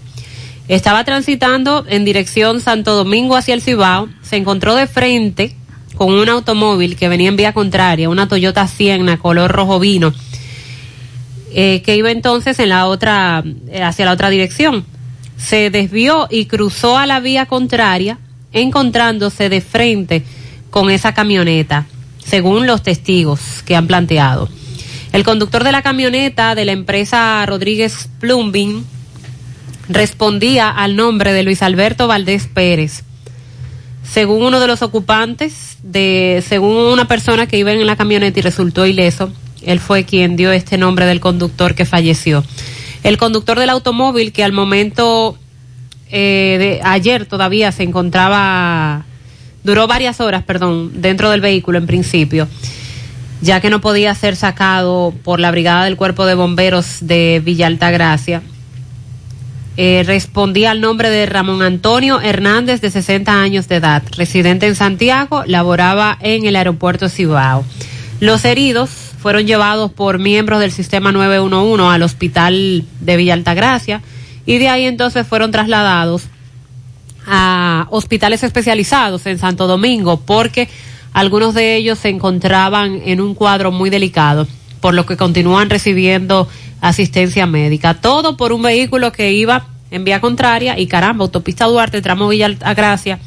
estaba transitando en dirección Santo Domingo hacia el Cibao, se encontró de frente con un automóvil que venía en vía contraria, una Toyota Sienna color rojo vino, eh, que iba entonces en la otra, eh, hacia la otra dirección. Se desvió y cruzó a la vía contraria, encontrándose de frente con esa camioneta, según los testigos que han planteado. El conductor de la camioneta de la empresa Rodríguez Plumbing respondía al nombre de Luis Alberto Valdés Pérez. Según uno de los ocupantes, de, según una persona que iba en la camioneta y resultó ileso, él fue quien dio este nombre del conductor que falleció. El conductor del automóvil que al momento eh, de ayer todavía se encontraba, duró varias horas, perdón, dentro del vehículo en principio ya que no podía ser sacado por la Brigada del Cuerpo de Bomberos de Villa Altagracia. Eh, respondía al nombre de Ramón Antonio Hernández, de 60 años de edad, residente en Santiago, laboraba en el aeropuerto Cibao. Los heridos fueron llevados por miembros del sistema 911 al hospital de Villa Altagracia y de ahí entonces fueron trasladados a hospitales especializados en Santo Domingo porque algunos de ellos se encontraban en un cuadro muy delicado, por lo que continúan recibiendo asistencia médica. Todo por un vehículo que iba en vía contraria y caramba, autopista Duarte, tramo Villa Altagracia.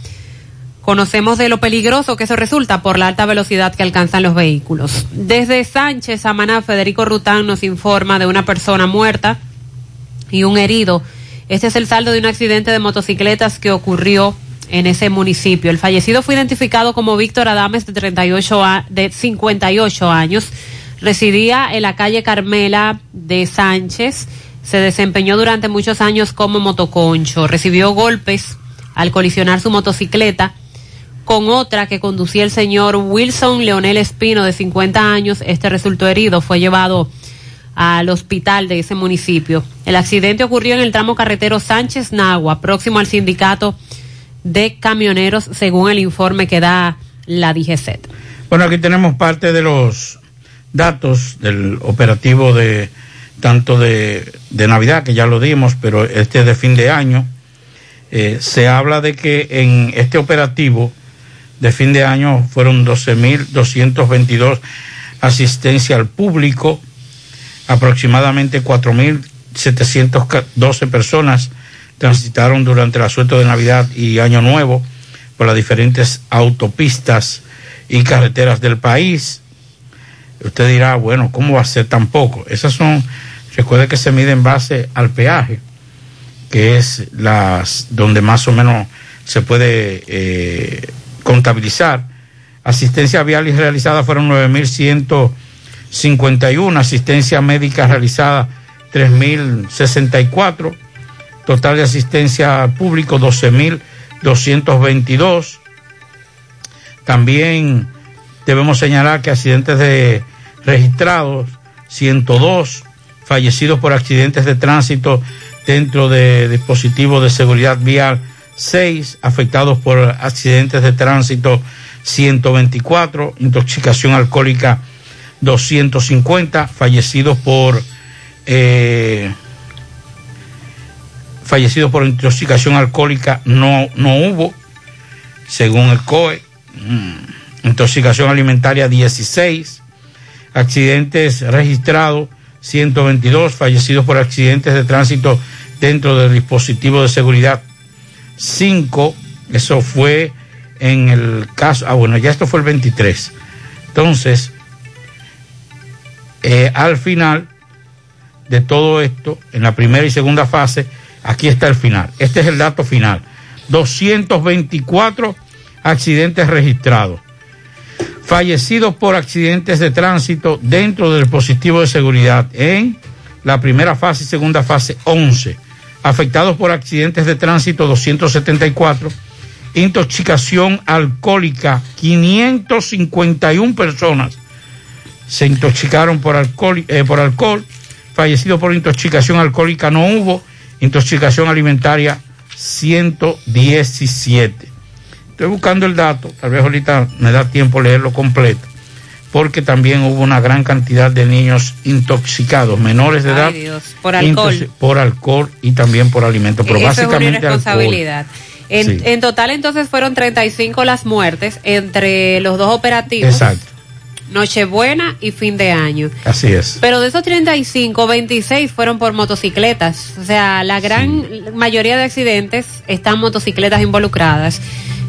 Conocemos de lo peligroso que eso resulta por la alta velocidad que alcanzan los vehículos. Desde Sánchez, Maná, Federico Rután nos informa de una persona muerta y un herido. Este es el saldo de un accidente de motocicletas que ocurrió en ese municipio. El fallecido fue identificado como Víctor Adames de 38 a, de 58 años. Residía en la calle Carmela de Sánchez. Se desempeñó durante muchos años como motoconcho. Recibió golpes al colisionar su motocicleta con otra que conducía el señor Wilson Leonel Espino de 50 años. Este resultó herido, fue llevado al hospital de ese municipio. El accidente ocurrió en el tramo carretero Sánchez Nagua, próximo al sindicato de camioneros, según el informe que da la DGCET. Bueno, aquí tenemos parte de los datos del operativo de tanto de, Navidad, que ya lo dimos, pero este de fin de año. Eh, se habla de que en este operativo de fin de año fueron 12.222 asistencia al público, aproximadamente 4.712 personas transitaron durante el asueto de Navidad y Año Nuevo por las diferentes autopistas y carreteras del país. Usted dirá, bueno, ¿cómo va a ser tan poco? Esas son, recuerde que se mide en base al peaje, que es las donde más o menos se puede eh, contabilizar. Asistencia vial realizada fueron 9.151, asistencia médica realizada 3.064 Total de asistencia público 12.222. También debemos señalar que accidentes de registrados 102, fallecidos por accidentes de tránsito dentro de dispositivos de seguridad vial 6, afectados por accidentes de tránsito 124, intoxicación alcohólica 250, fallecidos por eh, fallecidos por intoxicación alcohólica no, no hubo, según el COE. Mm, intoxicación alimentaria 16, accidentes registrados 122, fallecidos por accidentes de tránsito dentro del dispositivo de seguridad 5, eso fue en el caso, ah bueno, ya esto fue el 23. Entonces, eh, al final de todo esto, en la primera y segunda fase, aquí está el final. Este es el dato final. 224 accidentes registrados. Fallecidos por accidentes de tránsito dentro del dispositivo de seguridad en la primera fase y segunda fase 11. Afectados por accidentes de tránsito 274. Intoxicación alcohólica 551 personas se intoxicaron por alcohol, eh, por alcohol. Fallecidos por intoxicación alcohólica no hubo. Intoxicación alimentaria 117. Estoy buscando el dato, tal vez ahorita me da tiempo leerlo completo, porque también hubo una gran cantidad de niños intoxicados, menores de edad, por alcohol. por alcohol y también por alimentos, pero Eso básicamente es una responsabilidad. En, Sí. en total entonces fueron 35 las muertes entre los dos operativos. Exacto, Nochebuena y fin de año. así es. Pero de esos 35, 26 fueron por motocicletas. O sea, la gran mayoría de accidentes están motocicletas involucradas.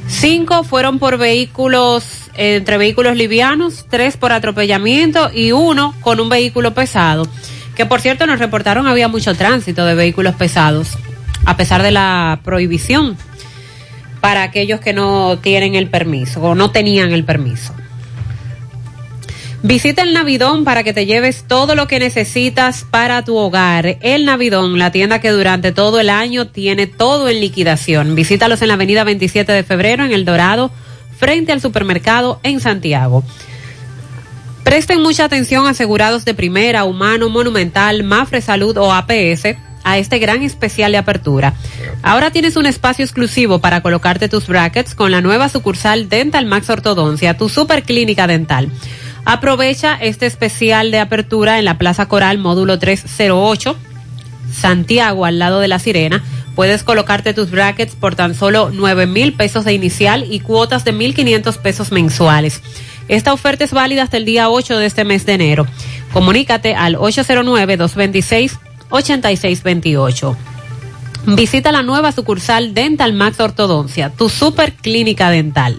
Cinco fueron por vehículos, eh, entre vehículos livianos, tres por atropellamiento y uno con un vehículo pesado. Que por cierto nos reportaron había mucho tránsito de vehículos pesados, a pesar de la prohibición para aquellos que no tienen el permiso o no tenían el permiso. Visita el Navidón para que te lleves todo lo que necesitas para tu hogar. El Navidón, la tienda que durante todo el año tiene todo en liquidación. Visítalos en la avenida 27 de febrero en El Dorado, frente al supermercado en Santiago. Presten mucha atención asegurados de primera, humano, monumental, Mafre Salud o APS a este gran especial de apertura. Ahora tienes un espacio exclusivo para colocarte tus brackets con la nueva sucursal Dental Max Ortodoncia, tu super clínica dental. Aprovecha este especial de apertura en la Plaza Coral módulo 308, Santiago, al lado de la Sirena. Puedes colocarte tus brackets por tan solo 9 mil pesos de inicial y cuotas de 1.500 pesos mensuales. Esta oferta es válida hasta el día 8 de este mes de enero. Comunícate al 809-226-8628. Visita la nueva sucursal Dental Max Ortodoncia, tu super clínica dental.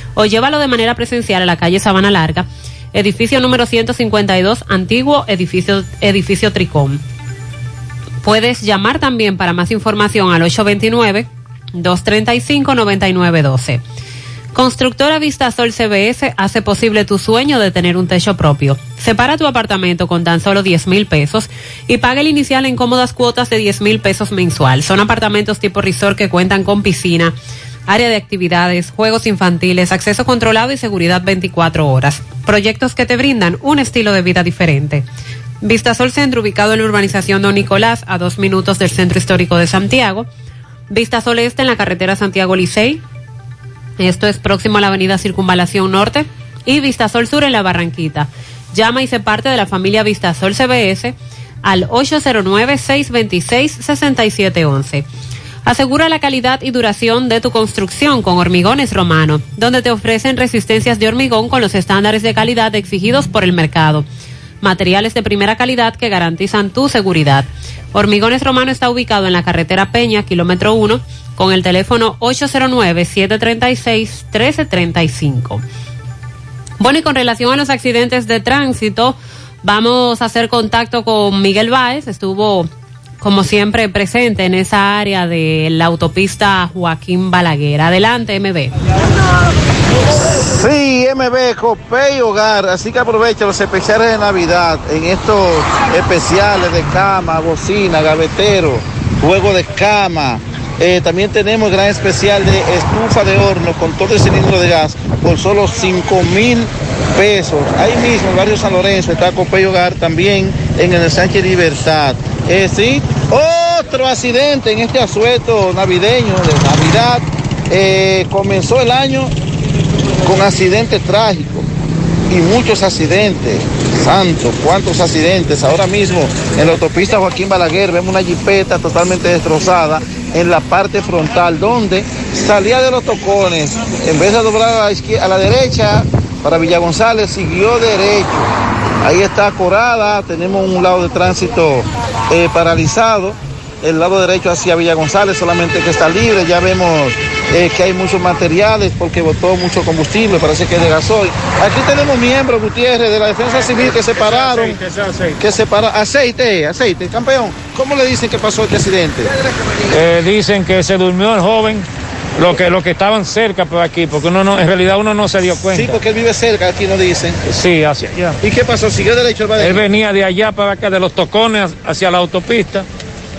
o llévalo de manera presencial a la calle Sabana Larga, edificio número 152, antiguo edificio, edificio Tricom. Puedes llamar también para más información al 829-235-9912. Constructora Vistasol CBS hace posible tu sueño de tener un techo propio. Separa tu apartamento con tan solo 10 mil pesos y paga el inicial en cómodas cuotas de 10 mil pesos mensual. Son apartamentos tipo resort que cuentan con piscina, área de actividades, juegos infantiles, acceso controlado y seguridad 24 horas. Proyectos que te brindan un estilo de vida diferente. Vistasol Centro, ubicado en la urbanización Don Nicolás, a dos minutos del Centro Histórico de Santiago. Vistasol Este en la carretera Santiago Licey. Esto es próximo a la avenida Circunvalación Norte. Y Vistasol Sur en la Barranquita. Llama y se parte de la familia Vistasol CBS al 809-626-6711. Asegura la calidad y duración de tu construcción con Hormigones Romano, donde te ofrecen resistencias de hormigón con los estándares de calidad exigidos por el mercado. Materiales de primera calidad que garantizan tu seguridad. Hormigones Romano está ubicado en la carretera Peña, kilómetro 1, con el teléfono 809-736-1335. Bueno, y con relación a los accidentes de tránsito, vamos a hacer contacto con Miguel Báez, estuvo como siempre, presente en esa área de la autopista Joaquín Balaguer. Adelante, MB. Sí, MB, Copé y Hogar, así que aprovecha los especiales de Navidad en estos especiales de cama, bocina, gavetero, juego de cama. Eh, también tenemos gran especial de estufa de horno con todo el cilindro de gas por solo 5 mil pesos. Ahí mismo en el barrio San Lorenzo está Copé y Hogar también en el Sánchez Libertad. Eh, sí, otro accidente en este asueto navideño de Navidad. Eh, comenzó el año con accidentes trágicos y muchos accidentes. Santo, cuántos accidentes. Ahora mismo en la autopista Joaquín Balaguer vemos una jipeta totalmente destrozada en la parte frontal, donde salía de los tocones, en vez de doblar a la, izquier- a la derecha para Villa González, siguió derecho. Ahí está Corada, tenemos un lado de tránsito eh, paralizado, el lado derecho hacia Villa González solamente que está libre, ya vemos eh, que hay muchos materiales porque botó mucho combustible, parece que es de gasoil. Aquí tenemos miembros, Gutiérrez, de la Defensa Civil que se pararon, que se para, aceite, aceite, campeón, ¿cómo le dicen que pasó este accidente? Eh, dicen que se durmió el joven, lo que, lo que estaban cerca por aquí, porque uno no, en realidad uno no se dio cuenta. Sí, porque él vive cerca, aquí nos dicen. Sí, hacia allá. ¿Y qué pasó? ¿Siguió derecho el Él venía de allá para acá, de los tocones hacia la autopista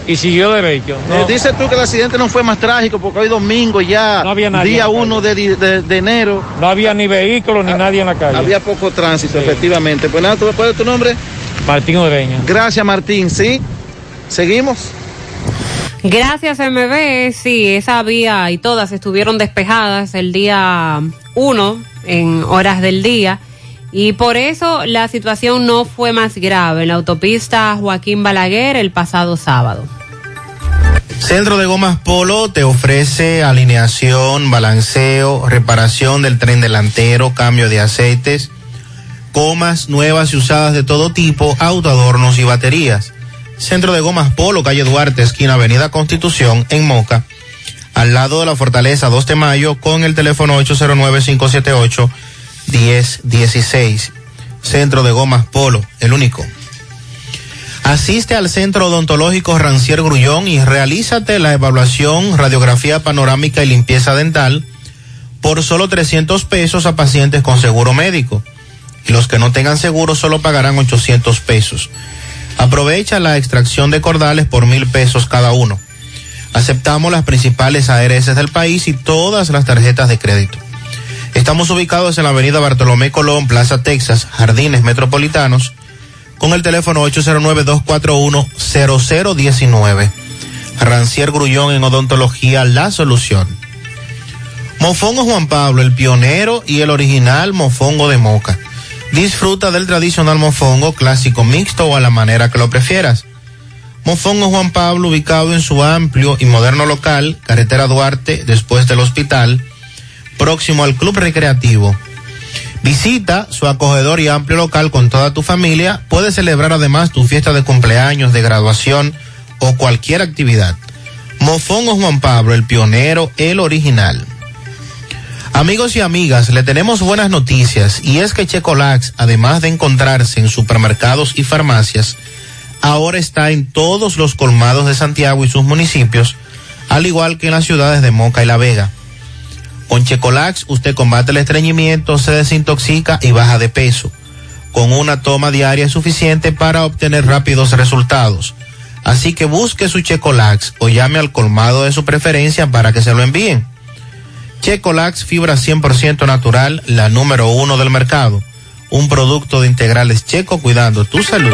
y siguió derecho. ¿no? Eh, dices tú que el accidente no fue más trágico porque hoy domingo ya, había nadie día en la 1 de, de- de enero. No había ni vehículos ni nadie en la calle. Había poco tránsito, efectivamente. Pues nada, ¿tú me puedes tu nombre? Martín Ureña. Gracias, Martín. ¿Sí? ¿Seguimos? Gracias, MB. Sí, esa vía y todas estuvieron despejadas el día 1 en horas del día. Y por eso la situación no fue más grave en la autopista Joaquín Balaguer el pasado sábado. Centro de Gomas Polo te ofrece alineación, balanceo, reparación del tren delantero, cambio de aceites, gomas nuevas y usadas de todo tipo, autoadornos y baterías. Centro de Gomas Polo, calle Duarte, esquina Avenida Constitución, en Moca, al lado de la Fortaleza 2 de Mayo, con el teléfono 809-578-1016. Centro de Gomas Polo, el único. Asiste al Centro Odontológico Rancier Grullón y realízate la evaluación, radiografía panorámica y limpieza dental por solo 300 pesos a pacientes con seguro médico. Y los que no tengan seguro solo pagarán 800 pesos. Aprovecha la extracción de cordales por mil pesos cada uno. Aceptamos las principales ARS del país y todas las tarjetas de crédito. Estamos ubicados en la avenida Bartolomé Colón, Plaza Texas, Jardines Metropolitanos, con el teléfono 809-241-0019. Rancier Grullón en Odontología, la solución. Mofongo Juan Pablo, el pionero y el original mofongo de moca. Disfruta del tradicional mofongo clásico mixto o a la manera que lo prefieras. Mofongo Juan Pablo, ubicado en su amplio y moderno local, carretera Duarte, después del hospital, próximo al Club Recreativo. Visita su acogedor y amplio local con toda tu familia. Puedes celebrar además tu fiesta de cumpleaños, de graduación o cualquier actividad. Mofongo Juan Pablo, el pionero, el original. Amigos y amigas, le tenemos buenas noticias y es que Checolax, además de encontrarse en supermercados y farmacias, ahora está en todos los colmados de Santiago y sus municipios, al igual que en las ciudades de Moca y La Vega. Con Checolax usted combate el estreñimiento, se desintoxica y baja de peso. Con una toma diaria suficiente para obtener rápidos resultados. Así que busque su Checolax o llame al colmado de su preferencia para que se lo envíen. Checolax, fibra 100% natural, la número uno del mercado. Un producto de integrales checo cuidando tu salud.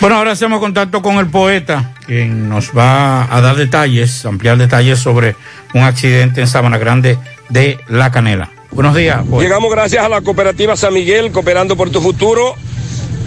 Bueno, ahora hacemos contacto con el poeta, quien nos va a dar detalles, ampliar detalles sobre un accidente en Sabana Grande de La Canela. Buenos días. Llegamos gracias a la cooperativa San Miguel, cooperando por tu futuro,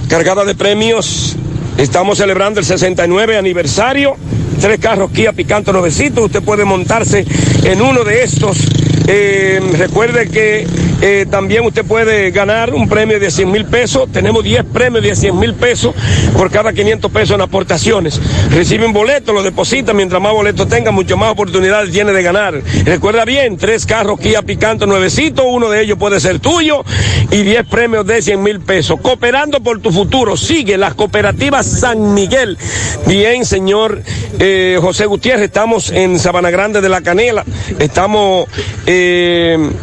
cargada de premios. Estamos celebrando el 69 aniversario. Tres carros Kia Picanto nuevecitos. Usted puede montarse en uno de estos. Eh, recuerde que Eh, también usted puede ganar un premio de 100 mil pesos. Tenemos 10 premios de 100 mil pesos por cada 500 pesos en aportaciones. Recibe un boleto, lo deposita. Mientras más boletos tenga, mucho más oportunidades tiene de ganar. Recuerda bien, tres carros Kia Picanto nuevecitos. Uno de ellos puede ser tuyo y 10 premios de 100 mil pesos. Cooperando por tu futuro. Sigue las cooperativas San Miguel. Bien, señor eh, José Gutiérrez, estamos en Sabana Grande de la Canela. Estamos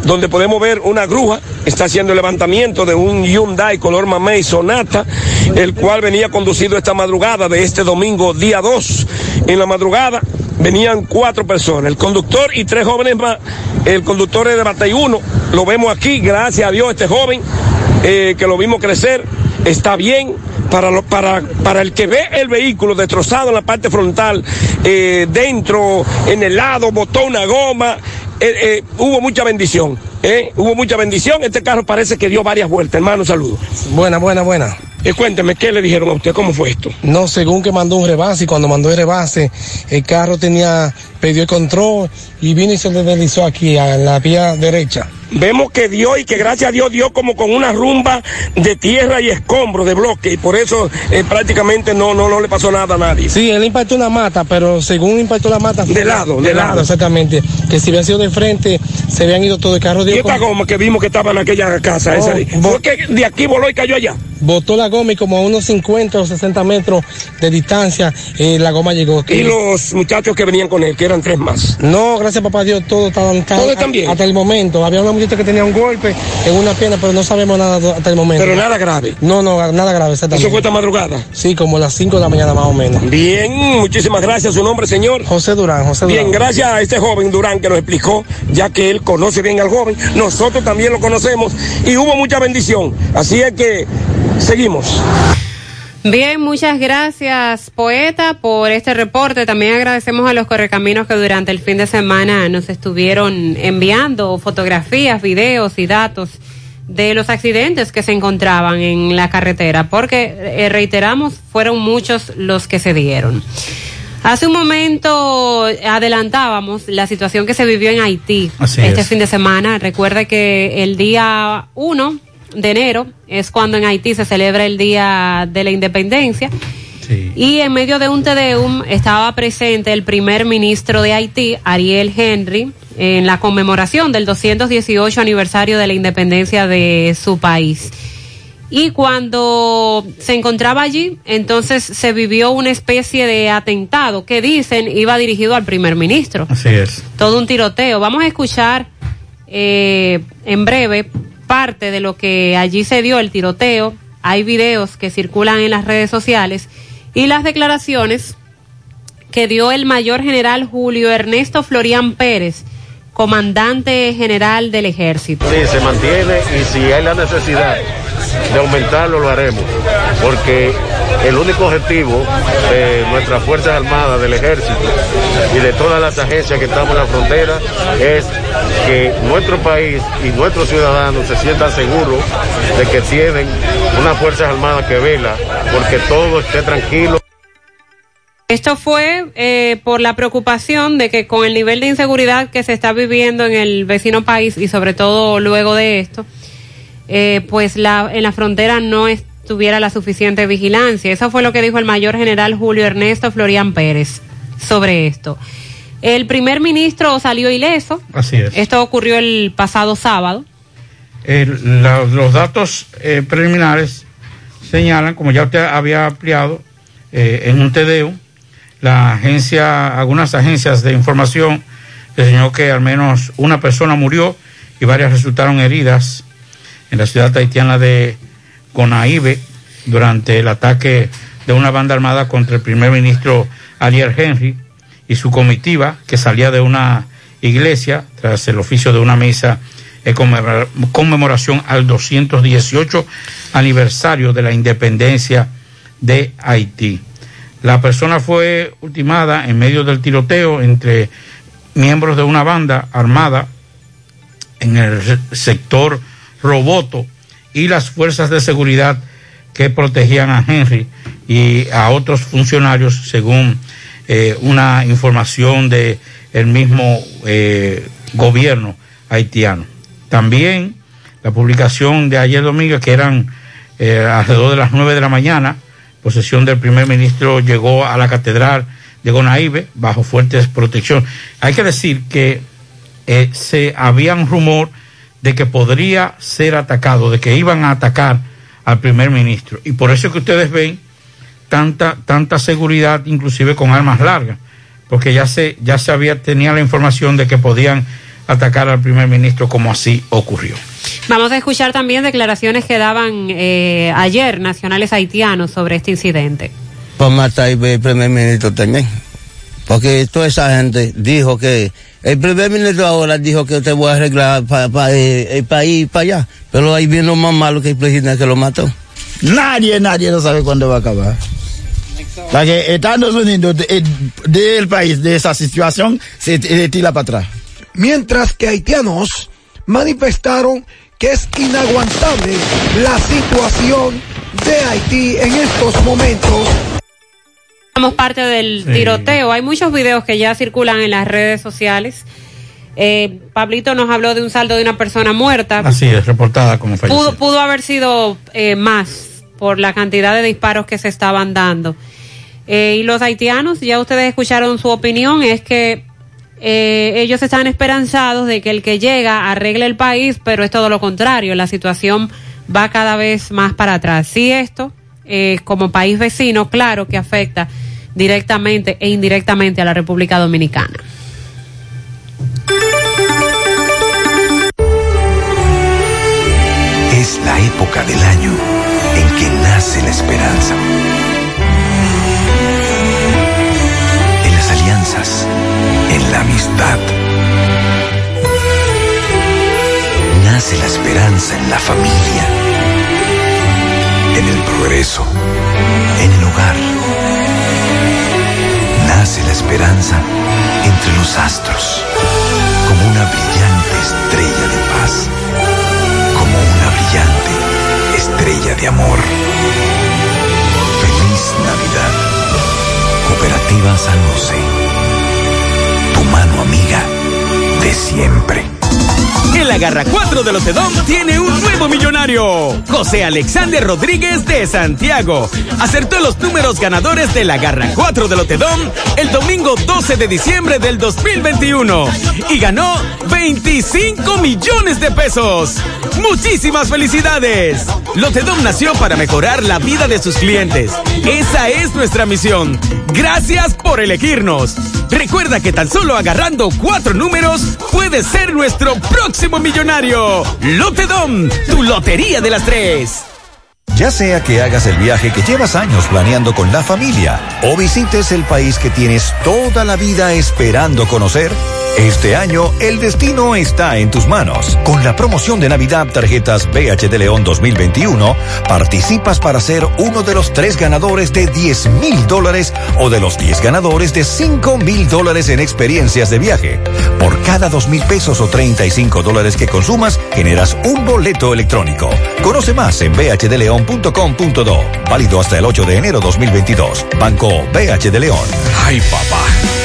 donde podemos ver una grúa. Está haciendo el levantamiento de un Hyundai color mamey Sonata, el cual venía conducido esta madrugada de este domingo, día 2. En la madrugada venían cuatro personas, el conductor y tres jóvenes más. El conductor es de Batey 1, lo vemos aquí, gracias a Dios, este joven eh, que lo vimos crecer, está bien. Para, lo- para, para el que ve el vehículo destrozado en la parte frontal, eh, dentro, en el lado, botó una goma, eh, eh, hubo mucha bendición. ¿eh? Hubo mucha bendición. Este carro parece que dio varias vueltas. Hermano, saludos. Buena, buena, buena. Eh, cuénteme, ¿qué le dijeron a usted? ¿Cómo fue esto? No, según que mandó un rebase y cuando mandó el rebase, el carro tenía, perdió el control y vino y se deslizó aquí a la vía derecha. Vemos que dio y que gracias a Dios dio como con una rumba de tierra y escombro de bloque y por eso eh, prácticamente no, no, no le pasó nada a nadie. Sí, él impactó una mata, pero según impactó la mata... De lado, de lado. exactamente. Que si habían sido de frente, se habían ido todo el carro. Y dio esta con- goma que vimos que estaba en aquella casa, esa Oh, que de aquí voló y cayó allá. Botó la goma y como a unos 50 o 60 metros de distancia, eh, la goma llegó. Y los muchachos que venían con él, que eran tres más. No, gracias papá Dios, todo estaban Todo están bien. Hasta el momento. Había una muchacha que tenía un golpe en una pierna, pero no sabemos nada hasta el momento. Pero nada grave. No, no, nada grave, exactamente. ¿Eso fue esta madrugada? Sí, como a las 5 de la mañana más o menos. Bien, muchísimas gracias. ¿Su nombre, señor? José Durán, José Durán. Bien, gracias a este joven Durán que nos explicó, ya que él conoce bien al joven, nosotros también lo conocemos y hubo mucha bendición. Así es que seguimos. Bien, muchas gracias, poeta, por este reporte. También agradecemos a los correcaminos que durante el fin de semana nos estuvieron enviando fotografías, videos y datos de los accidentes que se encontraban en la carretera, porque, eh, reiteramos, fueron muchos los que se dieron. Hace un momento adelantábamos la situación que se vivió en Haití Así este es. fin de semana. Recuerde que el día 1 de enero es cuando en Haití se celebra el Día de la Independencia. Y en medio de un Tedeum estaba presente el primer ministro de Haití, Ariel Henry, en la conmemoración del 218 aniversario de la independencia de su país. Y cuando se encontraba allí, entonces se vivió una especie de atentado que dicen iba dirigido al primer ministro. Así es. Todo un tiroteo. Vamos a escuchar eh, en breve parte de lo que allí se dio, el tiroteo. Hay videos que circulan en las redes sociales y las declaraciones que dio el mayor general Julio Ernesto Florian Pérez, comandante general del ejército. Sí, se mantiene y si hay la necesidad de aumentarlo, lo haremos. Porque el único objetivo de nuestras Fuerzas Armadas, del Ejército y de todas las agencias que estamos en la frontera es que nuestro país y nuestros ciudadanos se sientan seguros de que tienen unas Fuerzas Armadas que vela porque todo esté tranquilo. Esto fue eh, por la preocupación de que con el nivel de inseguridad que se está viviendo en el vecino país y sobre todo luego de esto, eh, pues la, en la frontera no estuviera la suficiente vigilancia. Eso fue lo que dijo el mayor general Julio Ernesto Florian Pérez sobre esto. El primer ministro salió ileso. Así es. Esto ocurrió el pasado sábado. El- la- los datos eh, preliminares señalan, como ya usted había ampliado, eh, en un TDU, la agencia, algunas agencias de información señaló que al menos una persona murió y varias resultaron heridas en la ciudad haitiana de Conaíbe durante el ataque de una banda armada contra el primer ministro Ariel Henry y su comitiva que salía de una iglesia tras el oficio de una misa en conmemora- conmemoración al 218 aniversario de la independencia de Haití. La persona fue ultimada en medio del tiroteo entre miembros de una banda armada en el sector Roboto y las fuerzas de seguridad que protegían a Henry y a otros funcionarios según eh, una información de el mismo eh, gobierno haitiano. También la publicación de ayer domingo, que eran eh, alrededor de las 9 de la mañana, posesión del primer ministro llegó a la catedral de Gonaíbe bajo fuertes protección. Hay que decir que se había un rumor de que podría ser atacado, de que iban a atacar al primer ministro. Y por eso es que ustedes ven tanta, tanta seguridad, inclusive con armas largas, porque ya se, ya se había, tenía la información de que podían atacar al primer ministro como así ocurrió. Vamos a escuchar también declaraciones que daban eh, ayer nacionales haitianos sobre este incidente. Para matar el primer ministro también. Porque toda esa gente dijo que el primer ministro ahora dijo que te voy a arreglar para el país para allá. Pero ahí viene más malo que el presidente que lo mató. Nadie, nadie no sabe cuándo va a acabar. Porque Estados Unidos del país, de esa situación, se tira para atrás. Mientras que haitianos manifestaron que es inaguantable la situación de Haití en estos momentos. Somos parte del tiroteo. Hay muchos videos que ya circulan en las redes sociales. Eh, Pablito nos habló de un saldo de una persona muerta. Así es, reportada como fallecida. Pudo, pudo haber sido eh, más por la cantidad de disparos que se estaban dando. Eh, y los haitianos, ya ustedes escucharon su opinión, es que eh, ellos están esperanzados de que el que llega arregle el país, pero es todo lo contrario, la situación va cada vez más para atrás. Si esto, eh, como país vecino, claro que afecta directamente e indirectamente a la República Dominicana. Es la época del año en que nace la esperanza. En las alianzas, en la amistad. Nace la esperanza en la familia, en el progreso, en el hogar. Nace la esperanza entre los astros, como una brillante estrella de paz, como una brillante estrella de amor. Feliz Navidad. Cooperativa San José. Tu mano amiga de siempre. En la garra 4 de Lotedom tiene un nuevo millonario. José Alexander Rodríguez de Santiago. Acertó los números ganadores de la garra 4 de Lotedom el domingo 12 de diciembre del 2021 y ganó 25 millones de pesos. Muchísimas felicidades. Lotedom nació para mejorar la vida de sus clientes. Esa es nuestra misión. Gracias por elegirnos. Recuerda que tan solo agarrando cuatro números puedes ser nuestro próximo millonario. Lotedom, tu lotería de las tres. Ya sea que hagas el viaje que llevas años planeando con la familia o visites el país que tienes toda la vida esperando conocer, este año el destino está en tus manos. Con la promoción de Navidad Tarjetas BH de León 2021, participas para ser uno de los tres ganadores de 10 mil dólares o de los 10 ganadores de 5 mil dólares en experiencias de viaje. Por cada 2 mil pesos o 35 dólares que consumas, generas un boleto electrónico. Conoce más en bhdeleon.com.do. Válido hasta el 8 de enero 2022. Banco BH de León. Ay, papá.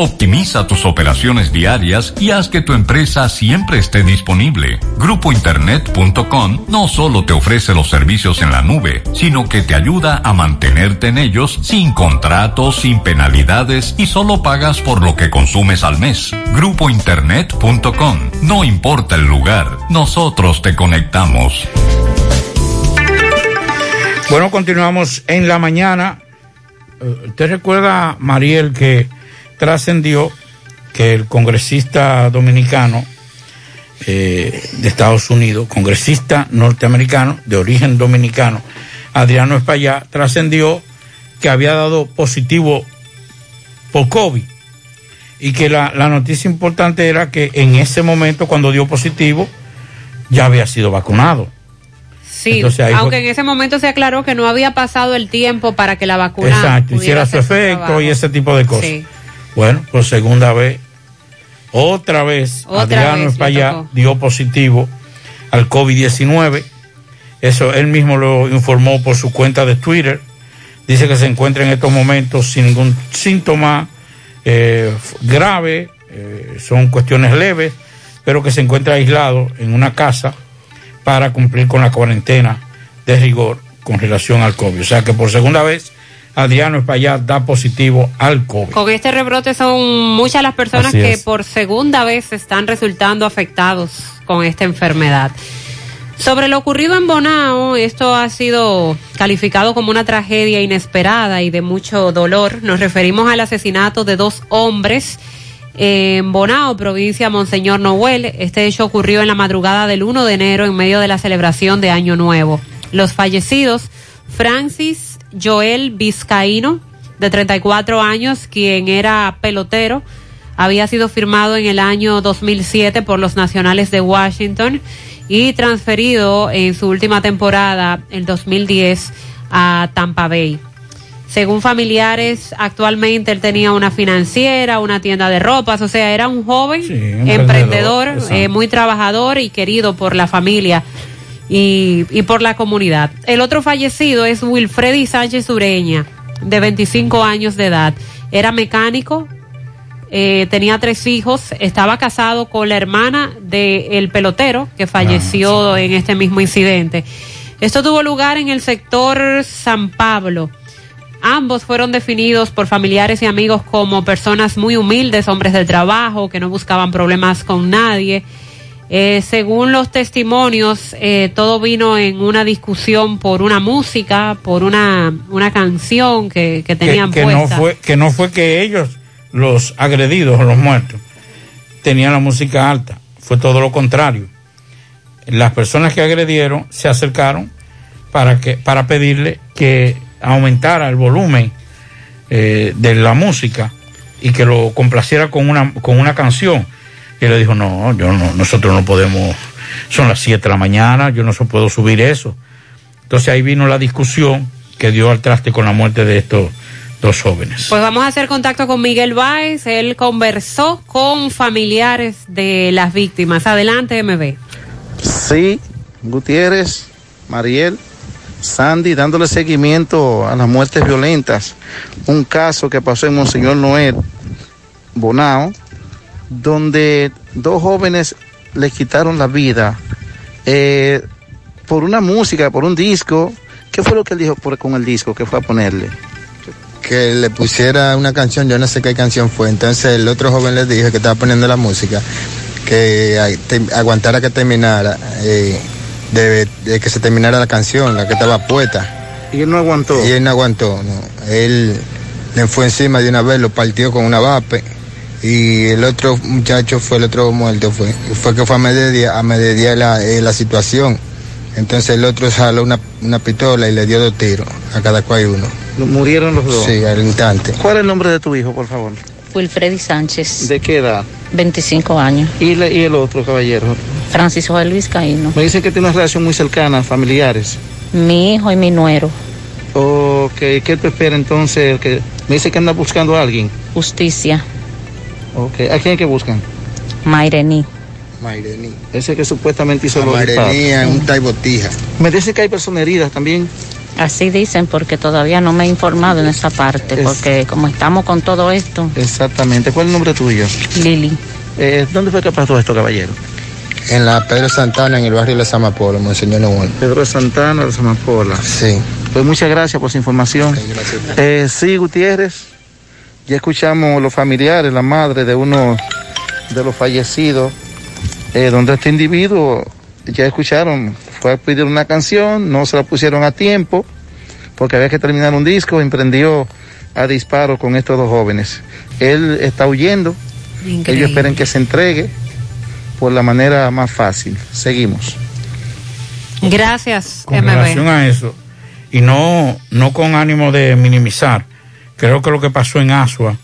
Optimiza tus operaciones diarias y haz que tu empresa siempre esté disponible. Grupointernet.com no solo te ofrece los servicios en la nube, sino que te ayuda a mantenerte en ellos sin contratos, sin penalidades y solo pagas por lo que consumes al mes. Grupointernet.com no importa el lugar, nosotros te conectamos. Bueno, continuamos en la mañana. Eh, ¿Usted recuerda, Mariel, que trascendió que el congresista dominicano eh, de Estados Unidos, congresista norteamericano de origen dominicano, Adriano Espaillá, trascendió que había dado positivo por COVID y que la, la, noticia importante era que en ese momento cuando dio positivo ya había sido vacunado. Sí, aunque en ese momento se aclaró que no había pasado el tiempo para que la vacuna Exacto, hiciera su efecto y ese tipo de cosas. Sí. Bueno, por segunda vez, otra vez, otra Adriano España dio positivo al COVID-19. Eso él mismo lo informó por su cuenta de Twitter. Dice que se encuentra en estos momentos sin ningún síntoma eh, grave, eh, son cuestiones leves, pero que se encuentra aislado en una casa para cumplir con la cuarentena de rigor con relación al COVID. O sea que por segunda vez Adriano Espaillat da positivo al COVID. Con este rebrote son muchas las personas que por segunda vez están resultando afectados con esta enfermedad. Sobre lo ocurrido en Bonao, esto ha sido calificado como una tragedia inesperada y de mucho dolor. Nos referimos al asesinato de dos hombres en Bonao, provincia Monseñor Noel. Este hecho ocurrió en la madrugada del 1 de enero en medio de la celebración de Año Nuevo. Los fallecidos, Francis Joel Vizcaíno, de 34 años, quien era pelotero, había sido firmado en el año 2007 por los Nacionales de Washington y transferido en su última temporada, en 2010, a Tampa Bay. Según familiares, actualmente él tenía una financiera, una tienda de ropas, o sea, era un joven emprendedor, eh, muy trabajador y querido por la familia y, y, por la comunidad. El otro fallecido es Wilfredi Sánchez Ureña, de 25 años de edad. Era mecánico, eh, tenía tres hijos, estaba casado con la hermana del pelotero que falleció en este mismo incidente. Esto tuvo lugar en el sector San Pablo. Ambos fueron definidos por familiares y amigos como personas muy humildes, hombres del trabajo, que no buscaban problemas con nadie. Eh, según los testimonios, eh, todo vino en una discusión por una música, por una, una canción que, que tenían que, que No fue, que no fue que ellos los agredidos o los muertos tenían la música alta. Fue todo lo contrario. Las personas que agredieron se acercaron para, que, para pedirle que aumentara el volumen eh, de la música y que lo complaciera con una, con una canción. Y él le dijo, no, yo no, nosotros no podemos, son las 7 de la mañana, yo no se puedo subir eso. Entonces ahí vino la discusión que dio al traste con la muerte de estos dos jóvenes. Pues vamos a hacer contacto con Miguel Báez. Él conversó con familiares de las víctimas. Adelante, MB. Sí, Gutiérrez, Mariel, Sandy, dándole seguimiento a las muertes violentas. Un caso que pasó en Monseñor Noel, Bonao, donde dos jóvenes le quitaron la vida eh, por una música, por un disco. ¿Qué fue lo que él dijo por- con el disco? ¿Qué fue a ponerle? que le pusiera una canción, yo no sé qué canción fue. Entonces el otro joven le dijo que estaba poniendo la música, que aguantara que terminara, eh, de, de que se terminara la canción, la que estaba puesta. Y él no aguantó. Y él no aguantó, no. Él le fue encima de una vez, lo partió con una vape. Y el otro muchacho fue el otro muerto, fue. Fue que fue a mediodía, a mediodía la, eh, la situación. Entonces el otro jaló una, una pistola y le dio dos tiros, a cada cual uno. Murieron los dos. Sí, al instante. ¿Cuál es el nombre de tu hijo, por favor? Wilfredi Sánchez, ¿De qué edad? 25 años. ¿Y, le- y el otro caballero? Francisco de Luis Caíno. Me dicen que tiene una relación muy cercana, familiares. Mi hijo y mi nuero. Ok, ¿qué te espera entonces? Que me dice que anda buscando a alguien. Justicia. Ok, ¿a quién es que buscan? Mairení. Mairení. Ese que supuestamente hizo los Mairení en un taibotija. Me dice que hay personas heridas también. Así dicen porque todavía no me he informado en esa parte, Es- porque como estamos con todo esto, Exactamente. ¿Cuál es el nombre tuyo? Lili. Eh, ¿Dónde fue que pasó esto, caballero? En la Pedro Santana, en el barrio de Las Amapolas, Monseñor Noel. Pedro Santana de Samapola. Sí. Pues muchas gracias por su información. Eh, sí, Gutiérrez. Ya escuchamos los familiares, la madre de uno de los fallecidos, eh, donde este individuo, ya escucharon, fue a pedir una canción, no se la pusieron a tiempo, porque había que terminar un disco, emprendió a disparo con estos dos jóvenes. Él está huyendo, Increíble. ellos esperan que se entregue por la manera más fácil. Seguimos. Gracias, con MB. relación a eso, y no, no con ánimo de minimizar, creo que lo que pasó en Asua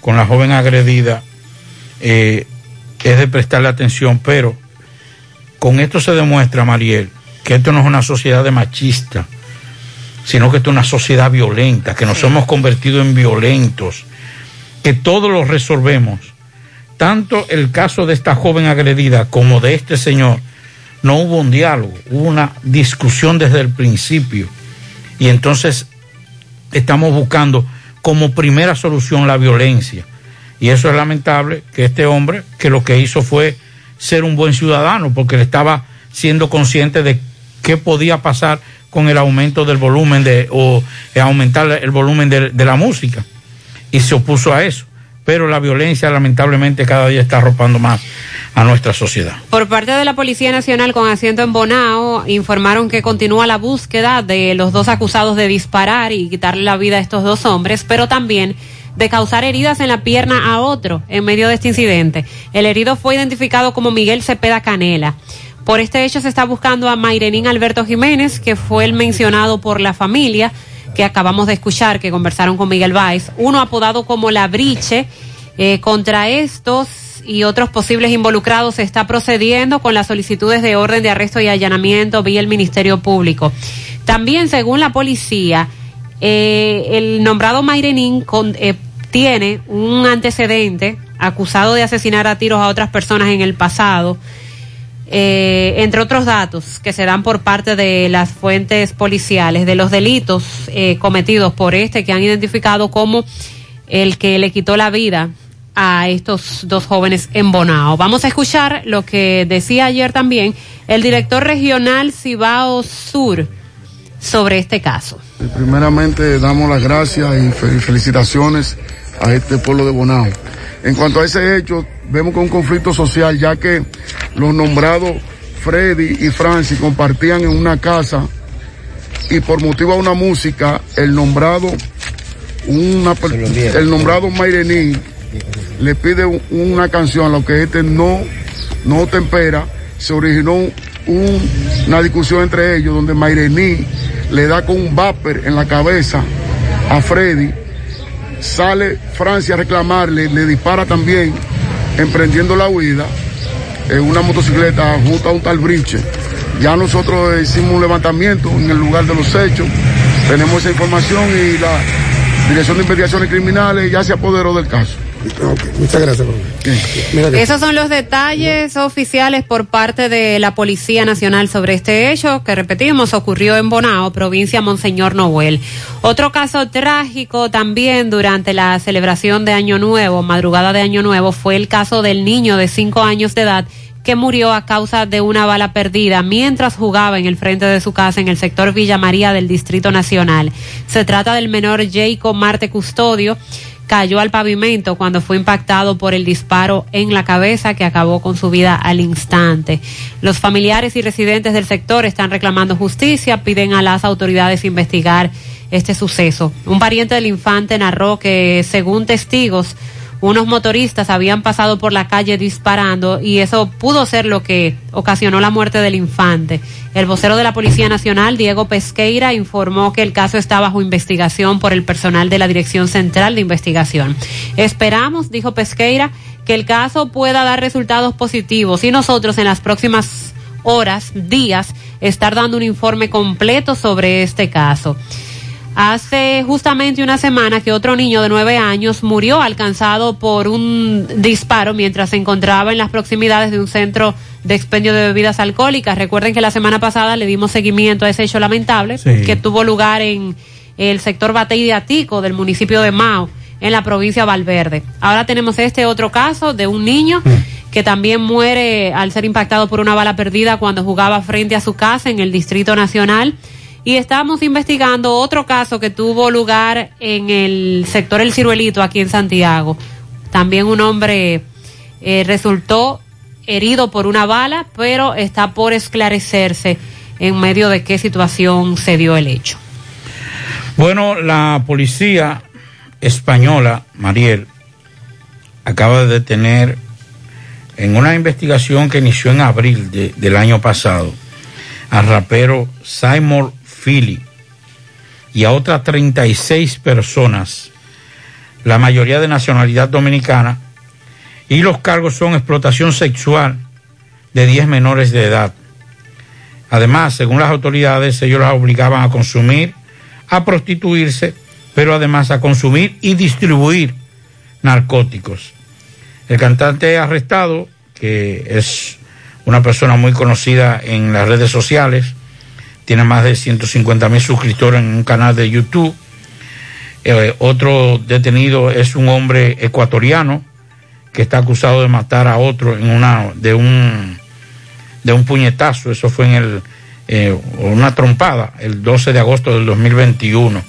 con la joven agredida eh, es de prestarle atención, pero con esto se demuestra, Mariel, que esto no es una sociedad de machista, sino que esto es una sociedad violenta, que nos hemos convertido en violentos, que todos lo resolvemos. Tanto el caso de esta joven agredida como de este señor, no hubo un diálogo, hubo una discusión desde el principio. Y entonces estamos buscando como primera solución la violencia. Y eso es lamentable que este hombre, que lo que hizo fue ser un buen ciudadano, porque le estaba siendo consciente de qué podía pasar con el aumento del volumen de, o eh, aumentar el volumen de, de la música. Y se opuso a eso. Pero la violencia lamentablemente cada día está arropando más a nuestra sociedad. Por parte de la Policía Nacional con asiento en Bonao, informaron que continúa la búsqueda de los dos acusados de disparar y quitarle la vida a estos dos hombres, pero también de causar heridas en la pierna a otro en medio de este incidente. El herido fue identificado como Miguel Cepeda Canela. Por este hecho se está buscando a Mayrenín Alberto Jiménez, que fue el mencionado por la familia que acabamos de escuchar, que conversaron con Miguel Báez, uno apodado como La Briche. Eh, contra estos y otros posibles involucrados se está procediendo con las solicitudes de orden de arresto y allanamiento vía el Ministerio Público. También, según la policía, eh, el nombrado Mayrenín con- eh, tiene un antecedente acusado de asesinar a tiros a otras personas en el pasado eh, entre otros datos que se dan por parte de las fuentes policiales de los delitos eh, cometidos por este que han identificado como el que le quitó la vida a estos dos jóvenes en Bonao. Vamos a escuchar lo que decía ayer también el director regional Cibao Sur sobre este caso. Primeramente damos las gracias y fe- felicitaciones a este pueblo de Bonao. En cuanto a ese hecho, vemos que un conflicto social, ya que los nombrados Freddy y Francis compartían en una casa y por motivo de una música, el nombrado, una, el nombrado Mairení le pide un- una canción a lo que este no, no tempera, se originó un- una discusión entre ellos donde Mairení le da con un vapor en la cabeza a Freddy, sale Francia a reclamarle, le dispara también, emprendiendo la huida en una motocicleta junto a un tal Briche. Ya nosotros hicimos un levantamiento en el lugar de los hechos, tenemos esa información y la Dirección de Investigaciones Criminales ya se apoderó del caso. Muchas gracias. Mira Esos son los detalles oficiales por parte de la Policía Nacional sobre este hecho que repetimos ocurrió en Bonao, provincia Monseñor Noel. Otro caso trágico también durante la celebración de Año Nuevo, madrugada de Año Nuevo, fue el caso del niño de cinco años de edad que murió a causa de una bala perdida mientras jugaba en el frente de su casa en el sector Villa María del Distrito Nacional. Se trata del menor Jacob Marte Custodio cayó al pavimento cuando fue impactado por el disparo en la cabeza que acabó con su vida al instante. Los familiares y residentes del sector están reclamando justicia, piden a las autoridades investigar este suceso. Un pariente del infante narró que, según testigos, unos motoristas habían pasado por la calle disparando y eso pudo ser lo que ocasionó la muerte del infante. El vocero de la Policía Nacional, Diego Pesqueira, informó que el caso está bajo investigación por el personal de la Dirección Central de Investigación. Esperamos, dijo Pesqueira, que el caso pueda dar resultados positivos y nosotros en las próximas horas, días, estar dando un informe completo sobre este caso. Hace justamente una semana que otro niño de nueve años murió alcanzado por un disparo mientras se encontraba en las proximidades de un centro de expendio de bebidas alcohólicas. Recuerden que la semana pasada le dimos seguimiento a ese hecho lamentable Sí. que tuvo lugar en el sector Batey de Atico del municipio de Mao, en la provincia de Valverde. Ahora tenemos este otro caso de un niño que también muere al ser impactado por una bala perdida cuando jugaba frente a su casa en el Distrito Nacional. Y estamos investigando otro caso que tuvo lugar en el sector El Ciruelito, aquí en Santiago. También un hombre eh, resultó herido por una bala, pero está por esclarecerse en medio de qué situación se dio el hecho. Bueno, la policía española, Mariel, acaba de detener en una investigación que inició en abril de- del año pasado al rapero Simon Philly y a otras 36 personas, la mayoría de nacionalidad dominicana, y los cargos son explotación sexual de 10 menores de edad. Además, según las autoridades, ellos las obligaban a consumir, a prostituirse, pero además a consumir y distribuir narcóticos. El cantante arrestado, que es una persona muy conocida en las redes sociales, tiene más de 150 mil suscriptores en un canal de YouTube. Eh, otro detenido es un hombre ecuatoriano que está acusado de matar a otro en una de un de un puñetazo. Eso fue en el eh, una trompada el 12 de agosto del 2021.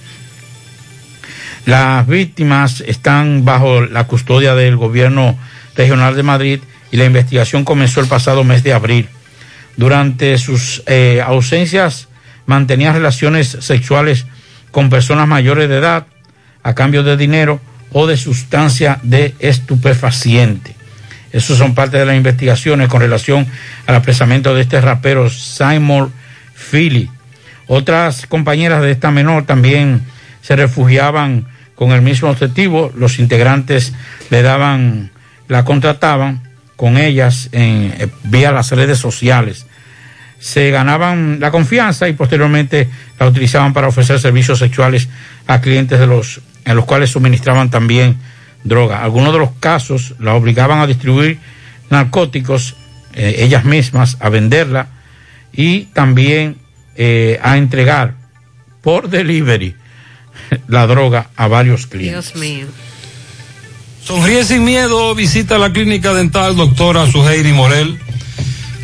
Las víctimas están bajo la custodia del gobierno regional de Madrid y la investigación comenzó el pasado mes de abril. Durante sus eh, ausencias mantenía relaciones sexuales con personas mayores de edad a cambio de dinero o de sustancia de estupefaciente. Esos son parte de las investigaciones con relación al apresamiento de este rapero Simon Philly. Otras compañeras de esta menor también se refugiaban con el mismo objetivo. Los integrantes le daban, la contrataban con ellas en, eh, vía las redes sociales. Se ganaban la confianza y posteriormente la utilizaban para ofrecer servicios sexuales a clientes de los, en los cuales suministraban también droga. Algunos de los casos la obligaban a distribuir narcóticos eh, ellas mismas, a venderla y también eh, a entregar por delivery la droga a varios clientes. Dios mío. Sonríe sin miedo, visita la clínica dental doctora Suheiri Morel.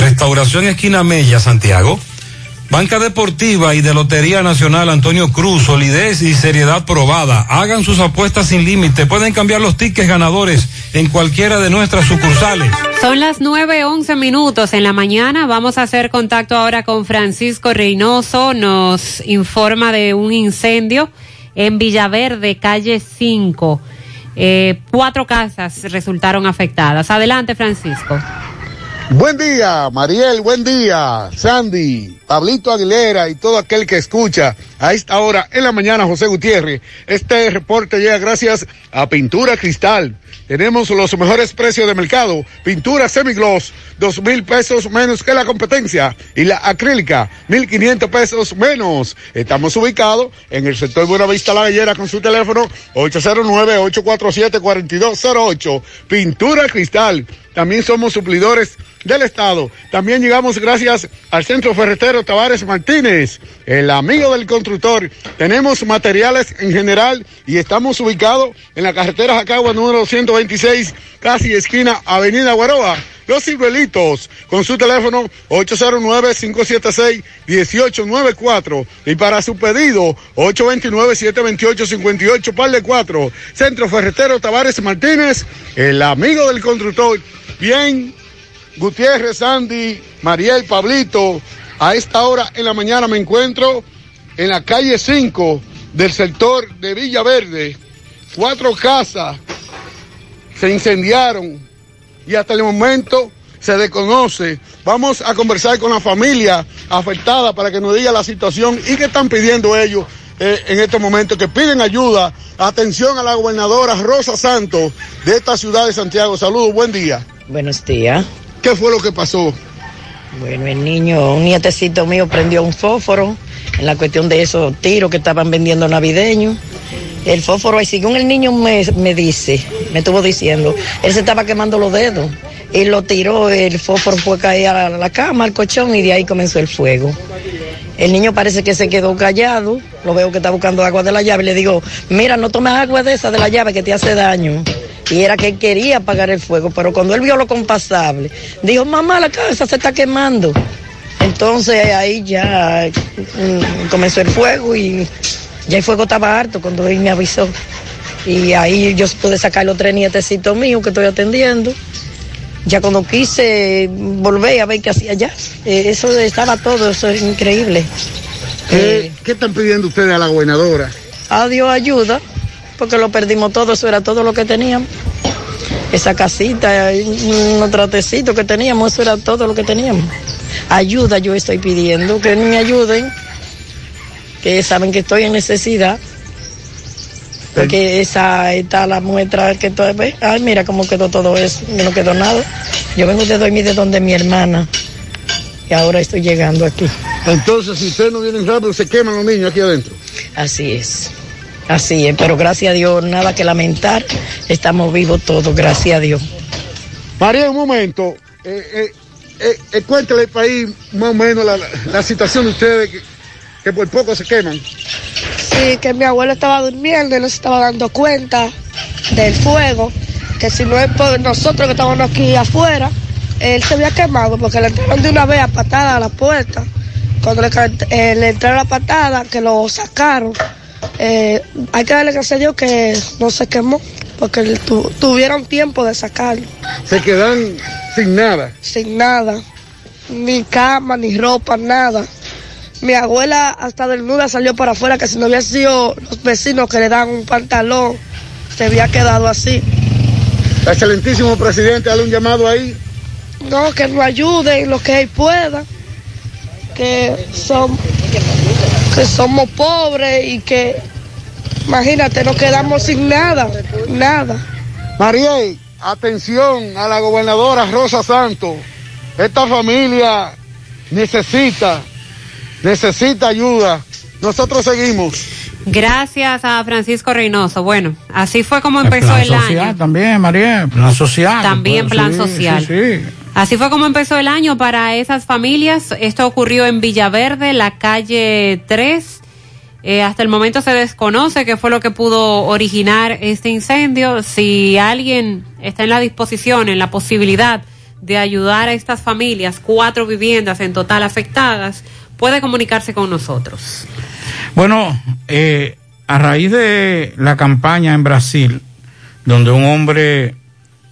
Restauración Esquina Mella, Santiago, Banca Deportiva y de Lotería Nacional Antonio Cruz, solidez y seriedad probada. Hagan sus apuestas sin límite, pueden cambiar los tickets ganadores en cualquiera de nuestras sucursales. Son las nueve once minutos en la mañana. Vamos a hacer contacto ahora con Francisco Reynoso. Nos informa de un incendio en Villaverde, calle 5. eh, cuatro casas resultaron afectadas. Adelante, Francisco. Buen día, Mariel, buen día, Sandy, Pablito Aguilera y todo aquel que escucha a esta hora en la mañana, José Gutiérrez. Este reporte llega gracias a Pintura Cristal. Tenemos los mejores precios de mercado. Pintura semigloss, dos mil pesos menos que la competencia. Y la acrílica, mil quinientos pesos menos. Estamos ubicados en el sector Buenavista La Gallera con su teléfono 809-847-4208. Pintura Cristal. También somos suplidores del Estado. También llegamos gracias al Centro Ferretero Tavares Martínez, el amigo del constructor. Tenemos materiales en general y estamos ubicados en la carretera Jacagua número 126, casi esquina Avenida Guaroa. Los Ciruelitos, con su teléfono 809-576-1894. Y para su pedido, 829-728-58, par de 4. Centro Ferretero Tavares Martínez, el amigo del constructor. Bien, Gutiérrez, Sandy, Mariel, Pablito. A esta hora en la mañana me encuentro en la calle 5 del sector de Villa Verde. Cuatro casas se incendiaron y hasta el momento se desconoce. Vamos a conversar con la familia afectada para que nos diga la situación y qué están pidiendo ellos eh, en estos momentos, que piden ayuda. Atención a la gobernadora Rosa Santos de esta ciudad de Santiago. Saludos, buen día. Buenos días. ¿Qué fue lo que pasó? Bueno, el niño, un nietecito mío prendió un fósforo en la cuestión de esos tiros que estaban vendiendo navideños. El fósforo, y según el niño me, me dice, me estuvo diciendo, él se estaba quemando los dedos. Y lo tiró, el fósforo fue caer a la cama, al colchón, y de ahí comenzó el fuego. El niño parece que se quedó callado, lo veo que está buscando agua de la llave, le digo, mira, no tomes agua de esa de la llave que te hace daño. Y era que él quería apagar el fuego, pero cuando él vio lo compasable, dijo, mamá, la cabeza se está quemando. Entonces ahí ya mm, comenzó el fuego y ya el fuego estaba harto cuando él me avisó. Y ahí yo pude sacar los tres nietecitos míos que estoy atendiendo. Ya cuando quise volver a ver qué hacía ya, eh, eso estaba todo, eso es increíble. ¿Qué, ¿Qué están pidiendo ustedes a la gobernadora? Adiós ayuda, porque lo perdimos todo, eso era todo lo que teníamos. Esa casita, un tratecito que teníamos, eso era todo lo que teníamos. Ayuda yo estoy pidiendo, que me ayuden, que saben que estoy en necesidad. Porque esa está la muestra que todo, ay mira cómo quedó todo eso, que no quedó nada. Yo vengo de dormir de donde mi hermana y ahora estoy llegando aquí. Entonces, si ustedes no vienen rápido, se queman los niños aquí adentro. Así es, así es, pero gracias a Dios, nada que lamentar, estamos vivos todos, gracias a Dios. María, un momento, eh, eh, eh, eh, cuéntale al país más o menos la, situación de ustedes que, que por poco se queman. Sí, que mi abuelo estaba durmiendo y no se estaba dando cuenta del fuego, que si no es por nosotros que estamos aquí afuera, él se había quemado porque le entraron de una vez a patada a la puerta. Cuando le, eh, le entraron la patada, que lo sacaron, eh, hay que darle gracias a Dios que no se quemó, porque tu- tuvieron tiempo de sacarlo, Se quedan sin nada. sin nada, ni cama, ni ropa, nada. Mi abuela hasta desnuda salió para afuera, que si no hubiera sido los vecinos que le dan un pantalón, se había quedado así. Excelentísimo presidente, dale un llamado ahí. No, que nos ayuden lo que él pueda, que, son, que somos pobres y que, imagínate, nos quedamos sin nada, nada. Mariel, atención a la gobernadora Rosa Santos. Esta familia necesita, necesita ayuda. Nosotros seguimos. Gracias a Francisco Reynoso. Bueno, así fue como empezó plan el social año. también, María, plan social. También Pues, plan sí, social. Sí, sí. Así fue como empezó el año para esas familias. Esto ocurrió en Villaverde, la calle 3. Eh, hasta el momento se desconoce qué fue lo que pudo originar este incendio. Si alguien está en la disposición, en la posibilidad de ayudar a estas familias, cuatro viviendas en total afectadas, puede comunicarse con nosotros. Bueno, eh, a raíz de la campaña en Brasil, donde un hombre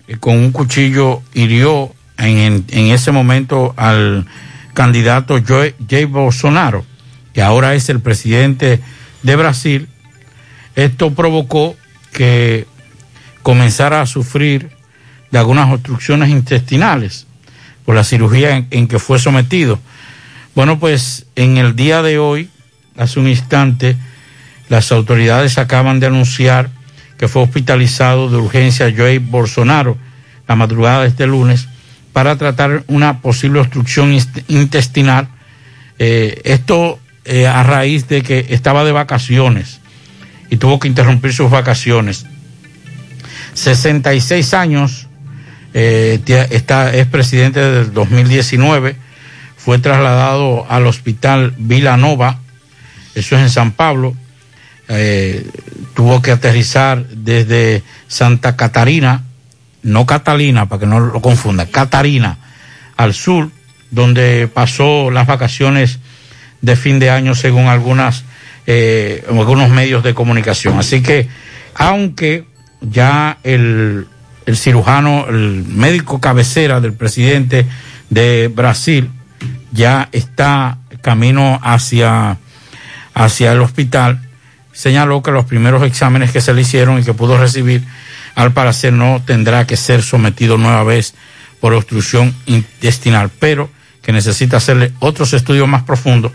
eh, con un cuchillo hirió en, en- ese momento al candidato Joe- Bolsonaro, que ahora es el presidente de Brasil, esto provocó que comenzara a sufrir de algunas obstrucciones intestinales por la cirugía en, que fue sometido. Bueno, pues en el día de hoy, hace un instante, las autoridades acaban de anunciar que fue hospitalizado de urgencia Joey Bolsonaro la madrugada de este lunes para tratar una posible obstrucción intestinal. Eh, esto eh, a raíz de que estaba de vacaciones y tuvo que interrumpir sus vacaciones. 66 años, eh, está, es presidente del 2019, fue trasladado al hospital Vilanova, eso es en San Pablo, eh, tuvo que aterrizar desde Santa Catarina, no Catalina, para que no lo confunda, Catarina, al sur, donde pasó las vacaciones de fin de año según algunas eh, algunos medios de comunicación. Así que, aunque ya el, el cirujano, el médico cabecera del presidente de Brasil ya está camino hacia, hacia el hospital, señaló que los primeros exámenes que se le hicieron y que pudo recibir, al parecer no tendrá que ser sometido nueva vez por obstrucción intestinal, pero que necesita hacerle otros estudios más profundos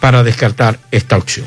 para descartar esta opción.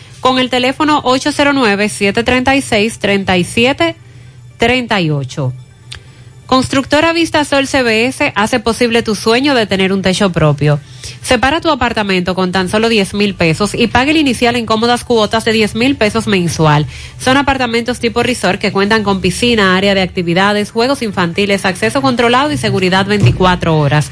con el teléfono 809-736-3738. Constructora Vista Sol CBS hace posible tu sueño de tener un techo propio. Separa tu apartamento con tan solo 10 mil pesos y pague el inicial en cómodas cuotas de 10 mil pesos mensual. Son apartamentos tipo resort que cuentan con piscina, área de actividades, juegos infantiles, acceso controlado y seguridad 24 horas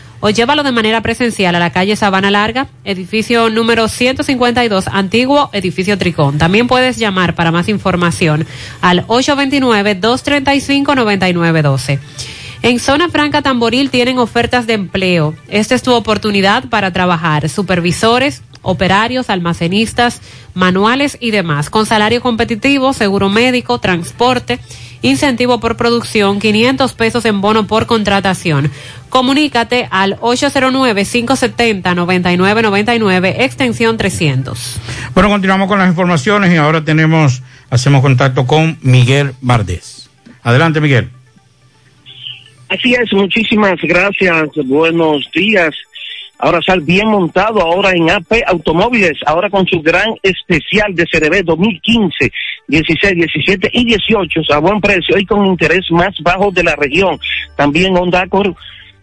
o llévalo de manera presencial a la calle Sabana Larga, edificio número 152, antiguo edificio Tricón. También puedes llamar para más información al 829-235-9912. En Zona Franca Tamboril tienen ofertas de empleo. Esta es tu oportunidad para trabajar. Supervisores, operarios, almacenistas, manuales y demás, con salario competitivo, seguro médico, transporte, incentivo por producción, 500 pesos en bono por contratación. Comunícate al 809-570-9999, extensión 300. Bueno, continuamos con las informaciones y ahora tenemos, hacemos contacto con Miguel Vardés. Adelante, Miguel. Así es, muchísimas gracias, buenos días. Ahora sal bien montado, ahora en AP Automóviles, ahora con su gran especial de CDB 2015, 16, 17 y 18 a buen precio y con interés más bajo de la región. También Honda Accord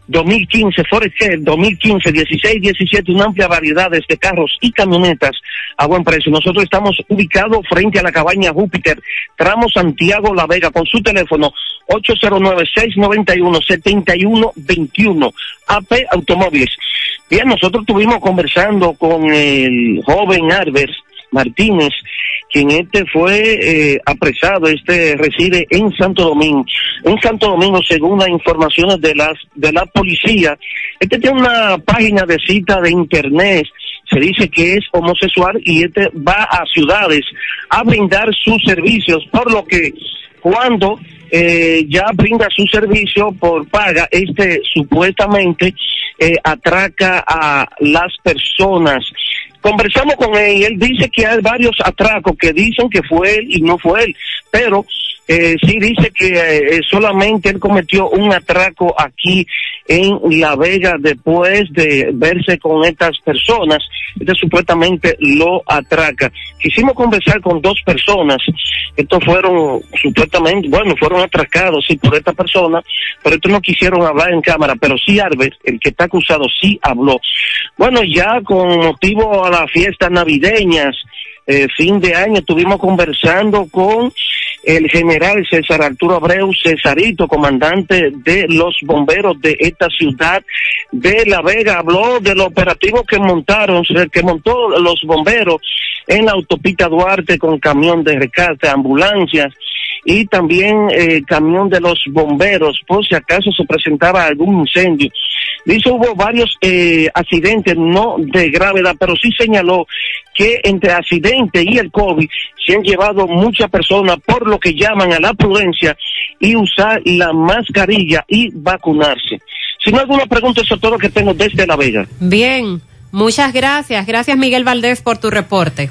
2015, Forester 2015, 16, 17, una amplia variedad de carros y camionetas a buen precio. Nosotros estamos ubicados frente a la cabaña Júpiter, tramo Santiago La Vega, con su teléfono 809-691-7121, AP Automóviles. Bien, nosotros estuvimos conversando con el joven Arbers Martínez quien este fue eh, apresado, este reside en Santo Domingo. En Santo Domingo, según las informaciones de las de la policía, este tiene una página de cita de internet se dice que es homosexual y este va a ciudades a brindar sus servicios, por lo que cuando eh, ya brinda su servicio por paga, este supuestamente eh, atraca a las personas. Conversamos con él y él dice que hay varios atracos que dicen que fue él y no fue él, pero eh, sí dice que eh, solamente él cometió un atraco aquí en La Vega después de verse con estas personas. Este supuestamente lo atraca. Quisimos conversar con dos personas. Estos fueron supuestamente, bueno, fueron atracados sí por esta persona, pero estos no quisieron hablar en cámara. Pero sí Albert, el que está acusado, sí habló. Bueno, ya con motivo a las fiestas navideñas, eh, fin de año, estuvimos conversando con el general César Arturo Abreu Cesarito, comandante de los bomberos de esta ciudad de La Vega, habló del operativo que montaron, que montó los bomberos en la autopista Duarte con camión de rescate, ambulancias y también eh, camión de los bomberos, por si acaso se presentaba algún incendio. Dice hubo varios eh, accidentes, no de gravedad, pero sí señaló que entre accidente y el COVID se han llevado muchas personas por lo que llaman a la prudencia y usar la mascarilla y vacunarse. Si no alguna pregunta, eso es todo lo que tengo desde La Vega. Bien, muchas gracias. Gracias Miguel Valdés por tu reporte.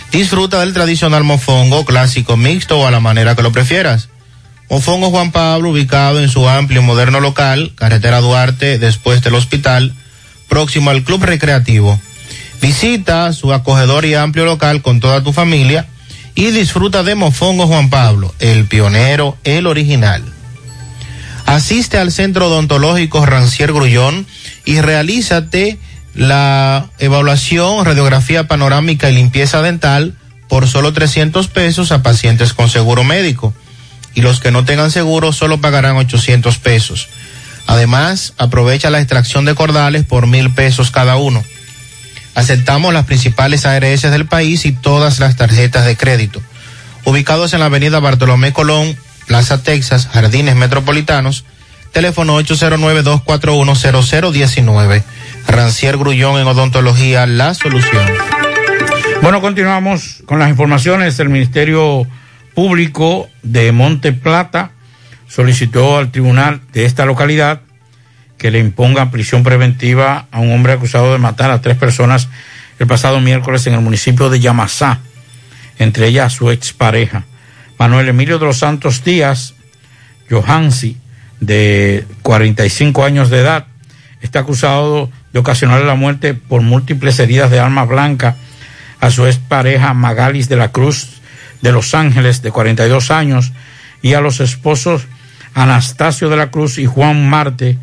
Disfruta del tradicional mofongo clásico mixto o a la manera que lo prefieras. Mofongo Juan Pablo, ubicado en su amplio y moderno local, carretera Duarte, después del hospital, próximo al Club Recreativo. Visita su acogedor y amplio local con toda tu familia y disfruta de Mofongo Juan Pablo, el pionero, el original. Asiste al Centro Odontológico Rancier Grullón y realízate la evaluación, radiografía panorámica y limpieza dental por solo 300 pesos a pacientes con seguro médico. Y los que no tengan seguro solo pagarán 800 pesos. Además, aprovecha la extracción de cordales por mil pesos cada uno. Aceptamos las principales ARS del país y todas las tarjetas de crédito. Ubicados en la avenida Bartolomé Colón, Plaza Texas, Jardines Metropolitanos, teléfono 809-241-0019. Rancier Grullón en Odontología, la solución. Bueno, continuamos con las informaciones. El Ministerio Público de Monte Plata solicitó al tribunal de esta localidad que le imponga prisión preventiva a un hombre acusado de matar a tres personas el pasado miércoles en el municipio de Yamasá, entre ellas su expareja. Manuel Emilio de los Santos Díaz, Johansi, de 45 años de edad, está acusado de ocasionarle la muerte por múltiples heridas de arma blanca a su expareja Magalis de la Cruz de Los Ángeles, de 42 años, y a los esposos Anastasio de la Cruz y Juan Marte,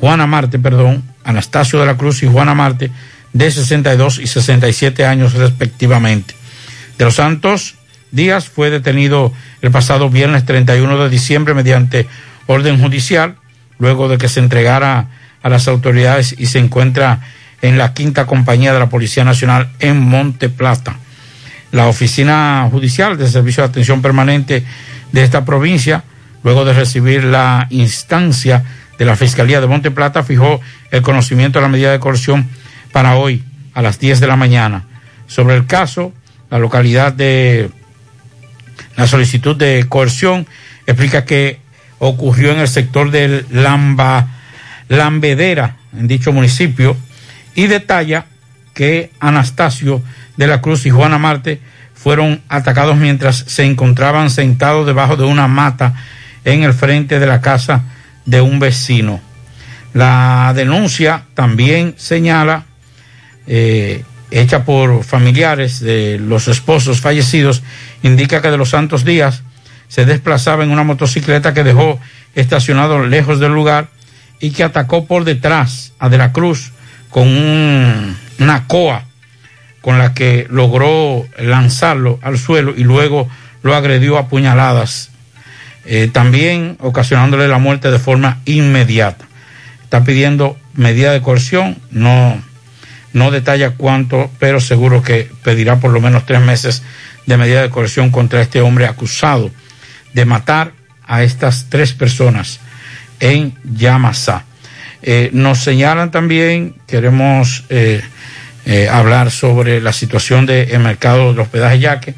Juana Marte, perdón, Anastasio de la Cruz y Juana Marte, de 62 y 67 años respectivamente. De los Santos Díaz fue detenido el pasado viernes 31 de diciembre mediante orden judicial, luego de que se entregara a las autoridades y se encuentra en la quinta compañía de la Policía Nacional en Monte Plata. La oficina judicial de servicio de atención permanente de esta provincia, luego de recibir la instancia de la Fiscalía de Monte Plata, fijó el conocimiento de la medida de coerción para hoy a las 10 de la mañana. Sobre el caso, la localidad de la solicitud de coerción explica que ocurrió en el sector del Lamba Lambedera, en dicho municipio, y detalla que Anastasio de la Cruz y Juana Marte fueron atacados mientras se encontraban sentados debajo de una mata en el frente de la casa de un vecino. La denuncia también señala, eh, hecha por familiares de los esposos fallecidos, indica que de los Santos Días se desplazaba en una motocicleta que dejó estacionado lejos del lugar y que atacó por detrás a De la Cruz con un- una coa con la que logró lanzarlo al suelo y luego lo agredió a puñaladas, eh, también ocasionándole la muerte de forma inmediata. Está pidiendo medida de coerción, no, no detalla cuánto, pero seguro que pedirá por lo menos tres meses de medida de coerción contra este hombre acusado de matar a estas tres personas en Yamasá. Eh, nos señalan también, queremos eh, eh, hablar sobre la situación del mercado del hospedaje Yaque.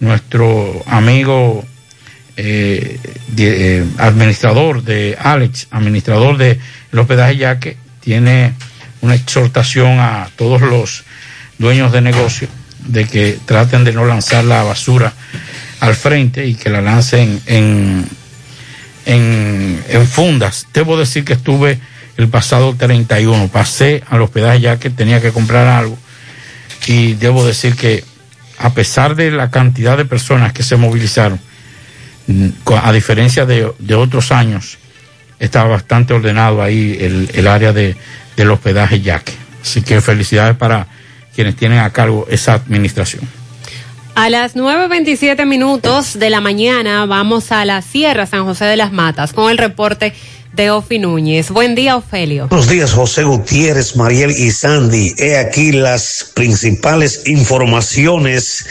Nuestro amigo de- administrador de Alex, administrador del hospedaje Yaque, tiene una exhortación a todos los dueños de negocio de que traten de no lanzar la basura al frente y que la lancen en, en, fundas. Debo decir que estuve el pasado 31, pasé al hospedaje ya que tenía que comprar algo y debo decir que a pesar de la cantidad de personas que se movilizaron, mm, a diferencia de, de otros años, estaba bastante ordenado ahí el, el área de, del hospedaje Yaque. Así que felicidades para quienes tienen a cargo esa administración. A las 9.27 minutos de la mañana vamos a la Sierra San José de las Matas con el reporte de Ofi Núñez. Buen día, Ofelio. Buenos días, José Gutiérrez, Mariel y Sandy. He aquí las principales informaciones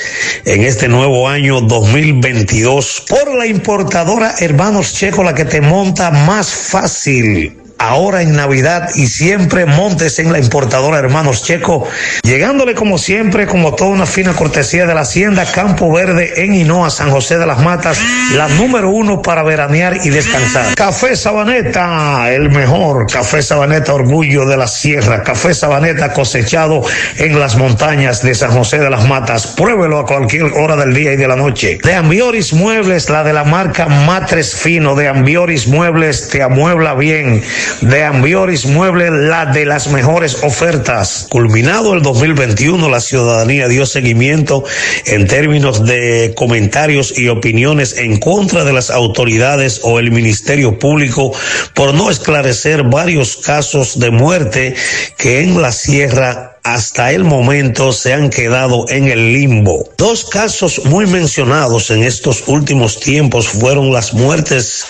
en este nuevo año 2022 por la importadora Hermanos Checo, la que te monta más fácil. Ahora en Navidad y siempre montes en la importadora Hermanos Checo, llegándole como siempre, como toda una fina cortesía de la Hacienda Campo Verde en Hinoa, San José de las Matas, la número uno para veranear y descansar. Café Sabaneta, el mejor. Café Sabaneta, orgullo de la sierra. Café Sabaneta cosechado en las montañas de San José de las Matas. Pruébelo a cualquier hora del día y de la noche. De Ambioris Muebles, la de la marca Matres Fino. De Ambioris Muebles te amuebla bien. De Ambioris Muebles, la de las mejores ofertas. Culminado el 2021, la ciudadanía dio seguimiento en términos de comentarios y opiniones en contra de las autoridades o el Ministerio Público por no esclarecer varios casos de muerte que en la sierra hasta el momento se han quedado en el limbo. Dos casos muy mencionados en estos últimos tiempos fueron las muertes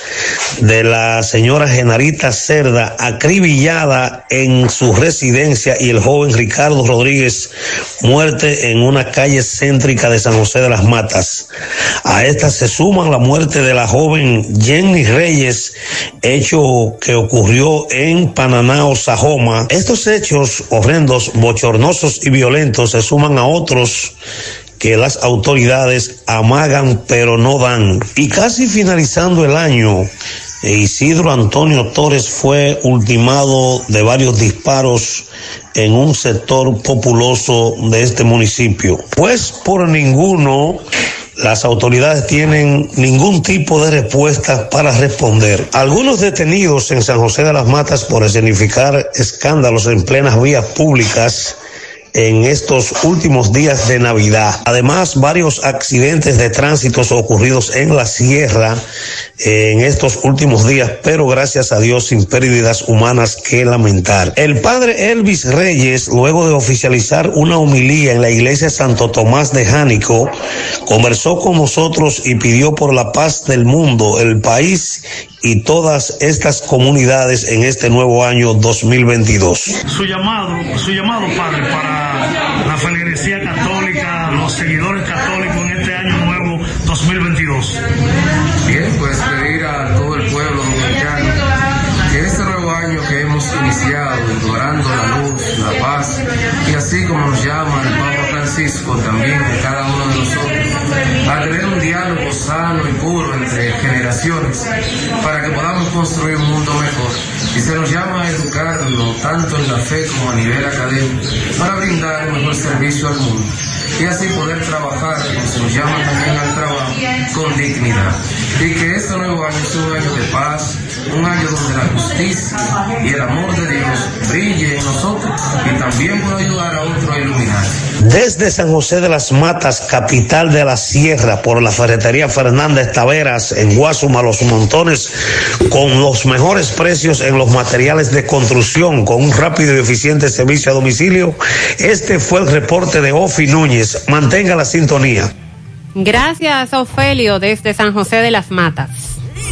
de la señora Genarita Cerda, acribillada en su residencia, y el joven Ricardo Rodríguez, muerte en una calle céntrica de San José de las Matas. A estas se suman la muerte de la joven Jenny Reyes, hecho que ocurrió en Pananao, Sajoma. Estos hechos horrendos, bochornosos y violentos se suman a otros que las autoridades amagan pero no dan. Y casi finalizando el año, Isidro Antonio Torres fue ultimado de varios disparos en un sector populoso de este municipio. Pues por ninguno las autoridades tienen ningún tipo de respuesta para responder. Algunos detenidos en San José de las Matas por escenificar escándalos en plenas vías públicas en estos últimos días de Navidad. Además, varios accidentes de tránsito ocurridos en la sierra eh, en estos últimos días, pero gracias a Dios sin pérdidas humanas que lamentar. El padre Elvis Reyes, luego de oficializar una humilía en la iglesia Santo Tomás de Jánico, conversó con nosotros y pidió por la paz del mundo, el país y todas estas comunidades en este nuevo año 2022. su llamado, su llamado, Padre, para la feligresía católica, los seguidores católicos en este año nuevo 2022. Bien, pues pedir a todo el pueblo dominicano que este nuevo año que hemos iniciado, adorando la luz, la paz, y así como nos llama el Papa Francisco, también de cada a tener un diálogo sano y puro entre generaciones para que podamos construir un mundo mejor. Y se nos llama a educarlo tanto en la fe como a nivel académico para brindar un mejor servicio al mundo y así poder trabajar, como se nos llama también al trabajo, con dignidad. Y que este nuevo año sea un año de paz, un año donde la justicia y el amor de Dios brille en nosotros y también pueda ayudar a otros a iluminar. Desde San José de las Matas, capital de la Sierra, por la ferretería Fernández Taveras, en Guasuma, Los Montones, con los mejores precios en los materiales de construcción, con un rápido y eficiente servicio a domicilio. Este fue el reporte de Ofi Núñez. Mantenga la sintonía. Gracias, Ofelio, desde San José de las Matas.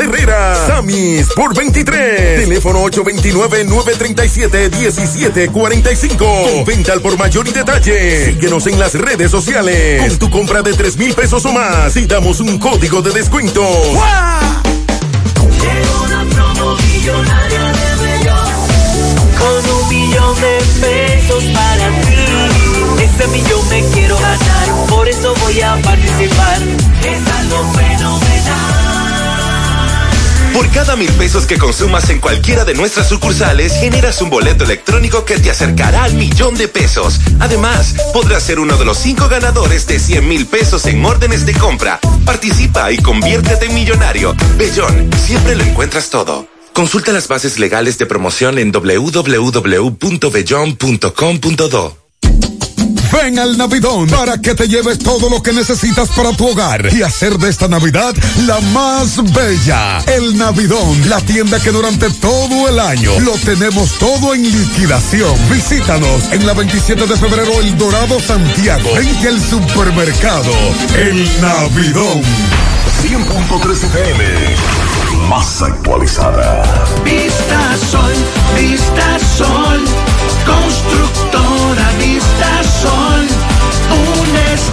Herrera. Samis por 23. Teléfono 829-937-1745. Con venta al por mayor y detalle. Síguenos en las redes sociales. Con tu compra de 3 mil pesos o más y damos un código de descuento. Una promo millonaria de Bellón con un millón de pesos para ti. Este millón me quiero ganar, por eso voy a participar. Es algo fenomenal. Por cada mil pesos que consumas en cualquiera de nuestras sucursales, generas un boleto electrónico que te acercará al millón de pesos. Además, podrás ser uno de los cinco ganadores de 100 mil pesos en órdenes de compra. Participa y conviértete en millonario. Bellón, siempre lo encuentras todo. Consulta las bases legales de promoción en www.bellon.com.do. Ven al Navidón para que te lleves todo lo que necesitas para tu hogar y hacer de esta Navidad la más bella. El Navidón, la tienda que durante todo el año lo tenemos todo en liquidación. Visítanos en la 27 de febrero, El Dorado, Santiago, frente al supermercado. El Navidón. 100.3 FM. Más actualizada. Vista Sol, Vista Sol, constructora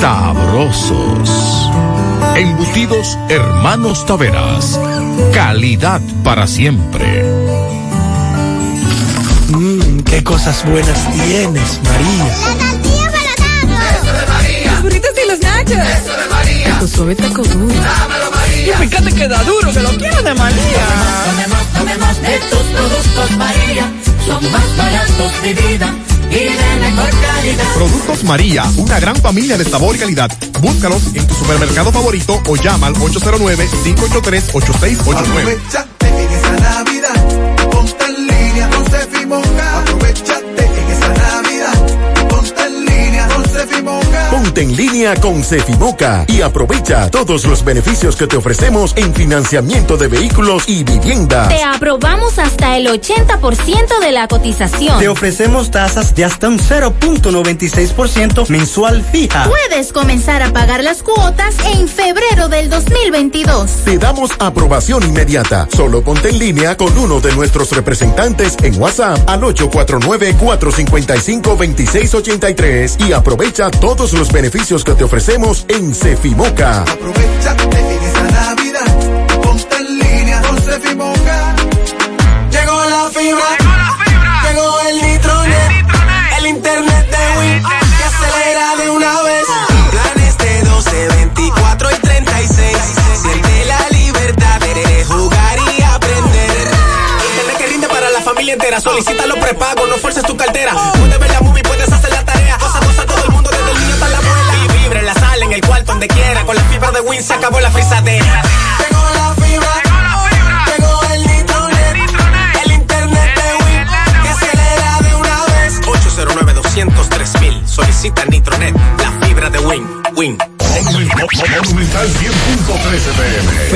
sabrosos. Embutidos Hermanos Taveras. Calidad para siempre. Mmm, qué cosas buenas tienes, María. La tortilla para Eso de María. Los burritos y los nachos. Eso de María. Tu suave taco duro. Dámelo, María. Y fíjate que da duro, que lo quiero de María. Tomemos, tomemos de tus productos, María. Son más baratos de vida Productos María, una gran familia de sabor y calidad. Búscalos en tu supermercado favorito o llama al 809-583-8689. Aprovechate en esta Navidad, ponte en línea con. Aprovechate en esta Navidad, ponte en línea con. Ponte en línea con Cefimoca y aprovecha todos los beneficios que te ofrecemos en financiamiento de vehículos y viviendas. Te aprobamos hasta el 80% de la cotización. Te ofrecemos tasas de hasta un 0.96% mensual fija. Puedes comenzar a pagar las cuotas en febrero del 2022. Te damos aprobación inmediata. Solo ponte en línea con uno de nuestros representantes en WhatsApp al 849-455-2683 y aprovecha todos los beneficios que te ofrecemos en Cefimoca. Aprovechate en esta de Fibonga. Llegó la fibra. Llegó el nitronet. El internet de Win. Que acelera de una vez. Planes de 12, 24 y 36. Siente la libertad de jugar y aprender. Internet que rinde para la familia entera. Solicita los prepagos, no fuerces tu cartera. Puedes ver la de Win se acabó la frisadera. Llegó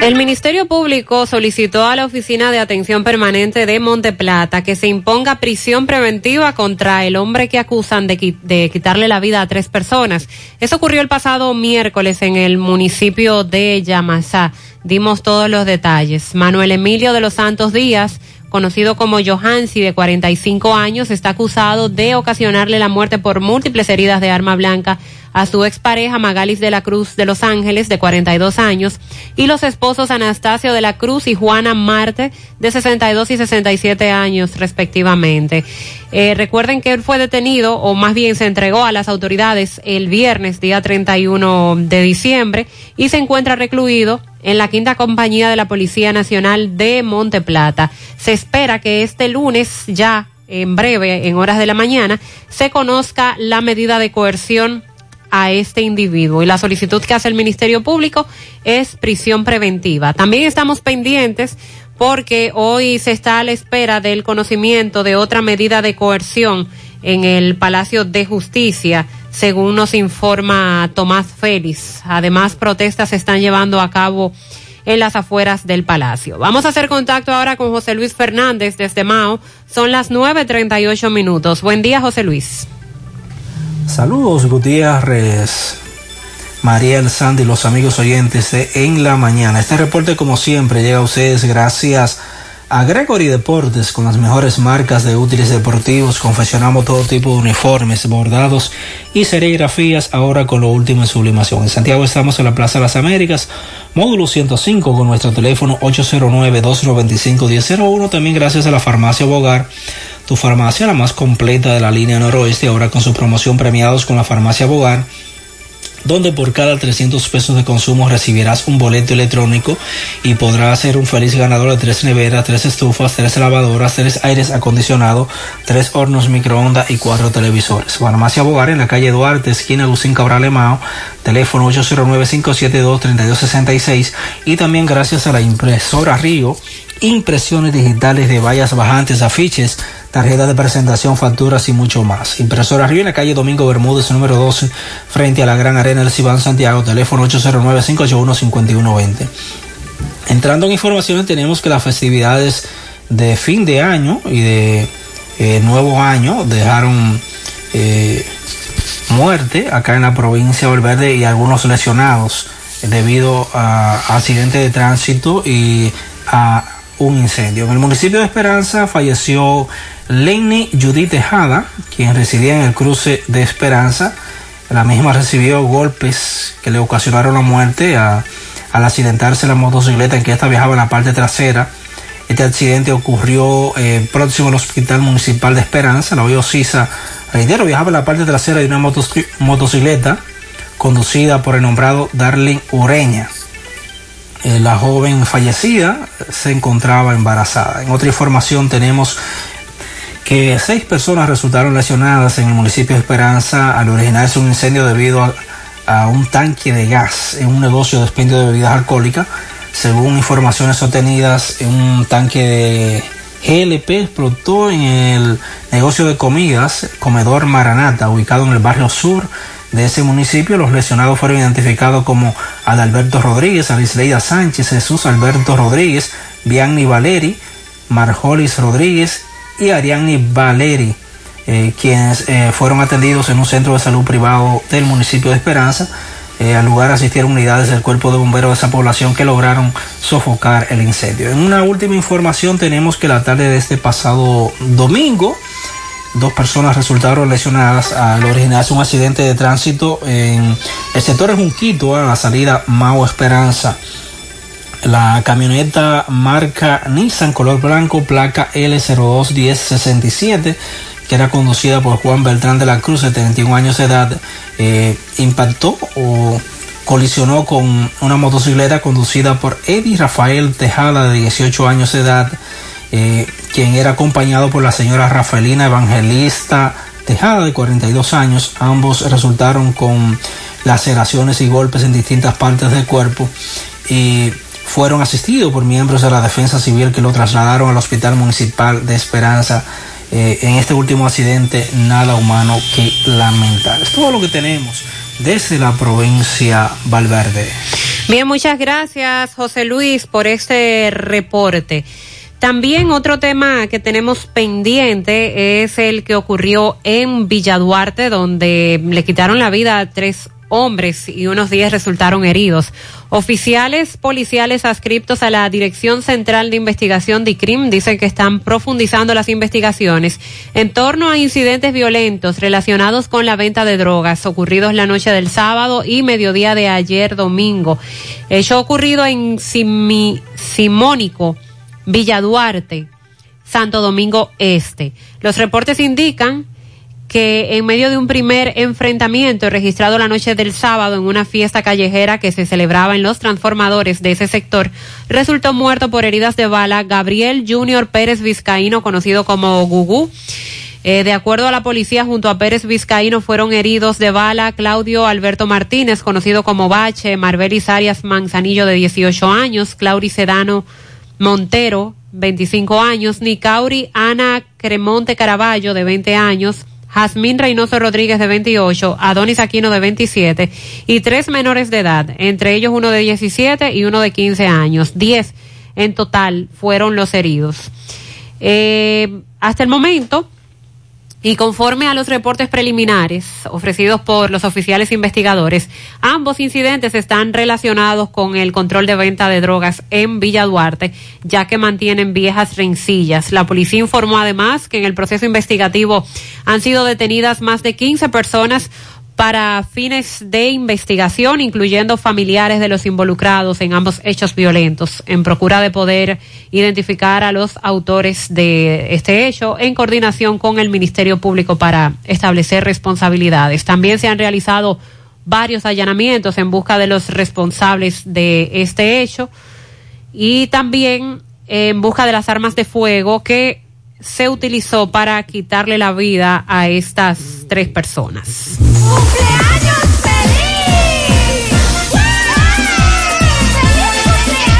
El Ministerio Público solicitó a la Oficina de Atención Permanente de Monteplata que se imponga prisión preventiva contra el hombre que acusan de, de quitarle la vida a tres personas. Eso ocurrió el pasado miércoles en el municipio de Yamasá. Dimos todos los detalles. Manuel Emilio de los Santos Díaz, conocido como Johansi, de 45 años, está acusado de ocasionarle la muerte por múltiples heridas de arma blanca a su expareja Magalis de la Cruz de Los Ángeles, de 42 años, y los esposos Anastasio de la Cruz y Juana Marte, de 62 y 67 años, respectivamente. Eh, recuerden que él fue detenido, o más bien se entregó a las autoridades el viernes, día 31 de diciembre, y se encuentra recluido en la quinta compañía de la Policía Nacional de Monte Plata. Se espera que este lunes ya en breve, en horas de la mañana, se conozca la medida de coerción a este individuo. Y la solicitud que hace el Ministerio Público es prisión preventiva. También estamos pendientes porque hoy se está a la espera del conocimiento de otra medida de coerción en el Palacio de Justicia, según nos informa Tomás Félix. Además, protestas se están llevando a cabo en las afueras del palacio. Vamos a hacer contacto ahora con José Luis Fernández desde Mao. Son las 9.38 minutos. Buen día, José Luis. Saludos Gutiérrez, Mariel Sandy, los amigos oyentes de En la Mañana. Este reporte como siempre llega a ustedes gracias Gregory Deportes con las mejores marcas de útiles deportivos. Confeccionamos todo tipo de uniformes, bordados y serigrafías ahora con lo último en sublimación. En Santiago estamos en la Plaza de las Américas, módulo 105 con nuestro teléfono 809-295-1001. También gracias a la farmacia Bogar tu farmacia, la más completa de la línea noroeste, ahora con su promoción premiados con la farmacia Bogar, donde por cada 300 pesos de consumo recibirás un boleto electrónico y podrás ser un feliz ganador de tres neveras, tres estufas, tres lavadoras, tres aires acondicionados, tres hornos microondas y cuatro televisores. Farmacia Bogar en la calle Duarte, esquina Lucín Cabral Emao, teléfono 809-572-3266 y también gracias a la impresora Río, impresiones digitales de vallas bajantes, afiches, tarjetas de presentación, facturas y mucho más. Impresora Río en la calle Domingo Bermúdez, número 12, frente a la Gran Arena del Cibán Santiago, teléfono 809-581-5120. Entrando en informaciones, tenemos que las festividades de fin de año y de eh, nuevo año dejaron eh, muerte acá en la provincia de Valverde y algunos lesionados debido a accidente de tránsito y a un incendio. En el municipio de Esperanza falleció Lenny Judith Tejada, quien residía en el cruce de Esperanza. La misma recibió golpes que le ocasionaron la muerte al accidentarse la motocicleta en que esta viajaba en la parte trasera. Este accidente ocurrió eh, próximo al Hospital Municipal de Esperanza. La Sisa, reitero, viajaba en la parte trasera de una motoci- motocicleta conducida por el nombrado Darling Ureña. Eh, la joven fallecida se encontraba embarazada. En otra información tenemos que seis personas resultaron lesionadas en el municipio de Esperanza al originarse un incendio debido a, un tanque de gas en un negocio de expendio de bebidas alcohólicas. Según informaciones obtenidas, un tanque de GLP explotó en el negocio de comidas Comedor Maranata, ubicado en el barrio sur de ese municipio. Los lesionados fueron identificados como Adalberto Rodríguez, Arisleida Sánchez, Jesús Alberto Rodríguez, Bianni Valeri, Marjolis Rodríguez y Arianni Valeri, eh, quienes eh, fueron atendidos en un centro de salud privado del municipio de Esperanza. Eh, al lugar asistieron unidades del cuerpo de bomberos de esa población que lograron sofocar el incendio. En una última información tenemos que la tarde de este pasado domingo, dos personas resultaron lesionadas al originarse un accidente de tránsito en el sector de Junquito, a la salida Mao Esperanza. La camioneta marca Nissan color blanco, placa L021067, que era conducida por Juan Beltrán de la Cruz, de 31 años de edad, eh, impactó o colisionó con una motocicleta conducida por Eddie Rafael Tejada, de 18 años de edad, eh, quien era acompañado por la señora Rafaelina Evangelista Tejada, de 42 años. Ambos resultaron con laceraciones y golpes en distintas partes del cuerpo fueron asistidos por miembros de la Defensa Civil que lo trasladaron al Hospital Municipal de Esperanza. Eh, en este último accidente, nada humano que lamentar. Es todo lo que tenemos desde la provincia Valverde. Bien, muchas gracias, José Luis, por este reporte. También otro tema que tenemos pendiente es el que ocurrió en Villaduarte, donde le quitaron la vida a tres hombres y unos días resultaron heridos. Oficiales policiales adscriptos a la Dirección Central de Investigación de CRIM dicen que están profundizando las investigaciones en torno a incidentes violentos relacionados con la venta de drogas ocurridos la noche del sábado y mediodía de ayer domingo. Hecho ocurrido en Simi- Simónico, Villa Duarte, Santo Domingo Este. Los reportes indican que en medio de un primer enfrentamiento registrado la noche del sábado en una fiesta callejera que se celebraba en los transformadores de ese sector, resultó muerto por heridas de bala Gabriel Junior Pérez Vizcaíno, conocido como Gugú. Eh, de acuerdo a la policía, junto a Pérez Vizcaíno fueron heridos de bala Claudio Alberto Martínez, conocido como Bache, Marbelis Arias Manzanillo, de 18 años, Clauri Sedano Montero, 25 años, Nicauri Ana Cremonte Caraballo, de 20 años, Jazmín Reynoso Rodríguez de 28, Adonis Aquino de 27 y tres menores de edad, entre ellos uno de 17 y uno de 15 años. Diez en total fueron los heridos. Eh, hasta el momento, y conforme a los reportes preliminares ofrecidos por los oficiales investigadores, ambos incidentes están relacionados con el control de venta de drogas en Villa Duarte, ya que mantienen viejas rencillas. La policía informó además que en el proceso investigativo han sido detenidas más de 15 personas para fines de investigación, incluyendo familiares de los involucrados en ambos hechos violentos, en procura de poder identificar a los autores de este hecho en coordinación con el Ministerio Público para establecer responsabilidades. También se han realizado varios allanamientos en busca de los responsables de este hecho y también en busca de las armas de fuego que se utilizó para quitarle la vida a estas tres personas.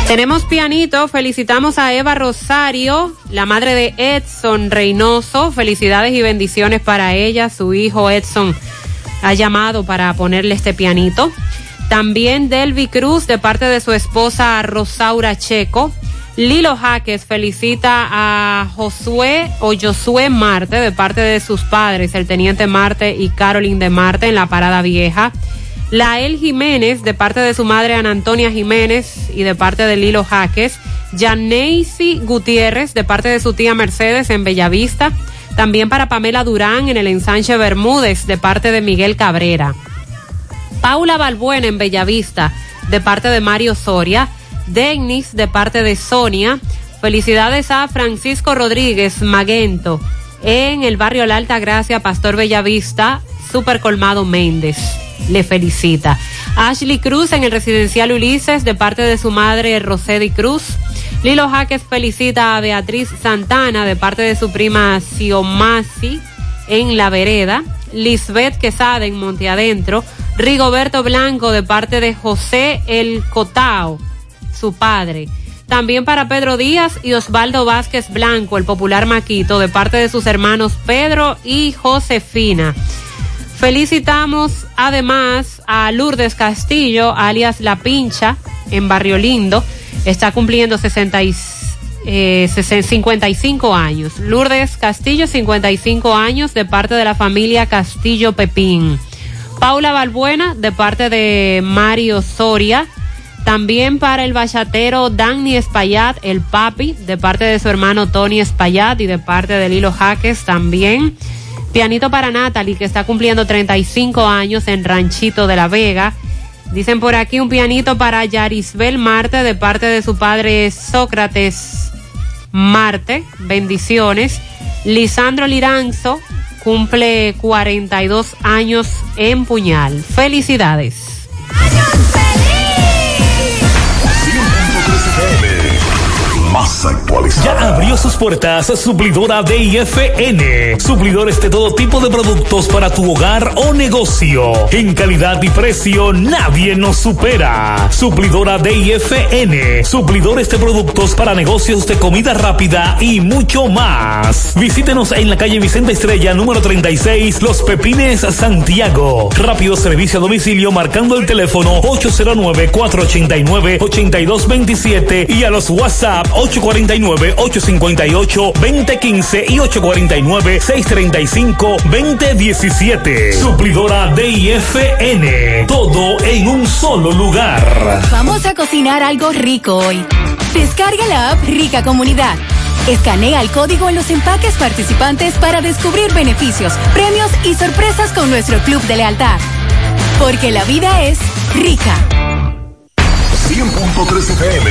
Tenemos pianito, felicitamos a Eva Rosario, la madre de Edson Reynoso, felicidades y bendiciones para ella, su hijo Edson ha llamado para ponerle este pianito. También Delvi Cruz de parte de su esposa Rosaura Checo. Lilo Jaques felicita a Josué o Josué Marte de parte de sus padres, el teniente Marte y Carolyn de Marte en la Parada Vieja. Lael Jiménez de parte de su madre Ana Antonia Jiménez y de parte de Lilo Jaques. Janeisi Gutiérrez de parte de su tía Mercedes en Bellavista. También para Pamela Durán en el ensanche Bermúdez de parte de Miguel Cabrera. Paula Balbuena en Bellavista de parte de Mario Soria. Denis de parte de Sonia. Felicidades a Francisco Rodríguez Maguento en el barrio La Alta Gracia, Pastor Bellavista, Super Colmado Méndez. Le felicita. Ashley Cruz en el residencial Ulises de parte de su madre Rosedi Cruz. Lilo Jaques felicita a Beatriz Santana de parte de su prima Xiomasi en La Vereda. Lisbeth Quesada en Monte Adentro, Rigoberto Blanco de parte de José El Cotao, su padre. También para Pedro Díaz y Osvaldo Vázquez Blanco, el popular Maquito, de parte de sus hermanos Pedro y Josefina. Felicitamos además a Lourdes Castillo, alias La Pincha, en Barrio Lindo. Está cumpliendo 60 y, eh, 55 años. Lourdes Castillo, 55 años, de parte de la familia Castillo Pepín. Paula Balbuena, de parte de Mario Soria. También para el bachatero Danny Espaillat, el papi, de parte de su hermano Tony Espaillat y de parte de Lilo Jaques también. Pianito para Natalie, que está cumpliendo 35 años en Ranchito de la Vega. Dicen por aquí un pianito para Yarisbel Marte, de parte de su padre Sócrates Marte. Bendiciones. Lisandro Liranzo cumple 42 años en Puñal. Felicidades. Ya abrió sus puertas suplidora DIFN. Suplidores de todo tipo de productos para tu hogar o negocio. En calidad y precio nadie nos supera. Suplidora DIFN. Suplidores de productos para negocios de comida rápida y mucho más. Visítenos en la calle Vicente Estrella número 36, Los Pepines, Santiago. Rápido servicio a domicilio marcando el teléfono 809-489-8227 y a los WhatsApp 849-858-2015 y 849-635-2017. Suplidora DIFN. Todo en un solo lugar. Vamos a cocinar algo rico hoy. Descarga la app Rica Comunidad. Escanea el código en los empaques participantes para descubrir beneficios, premios y sorpresas con nuestro club de lealtad. Porque la vida es rica. 100.3 FM.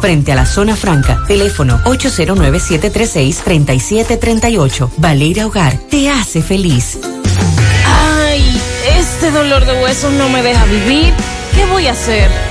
frente a la zona franca. Teléfono 809-736-3738. Valeria Hogar te hace feliz. Ay, este dolor de huesos no me deja vivir. ¿Qué voy a hacer?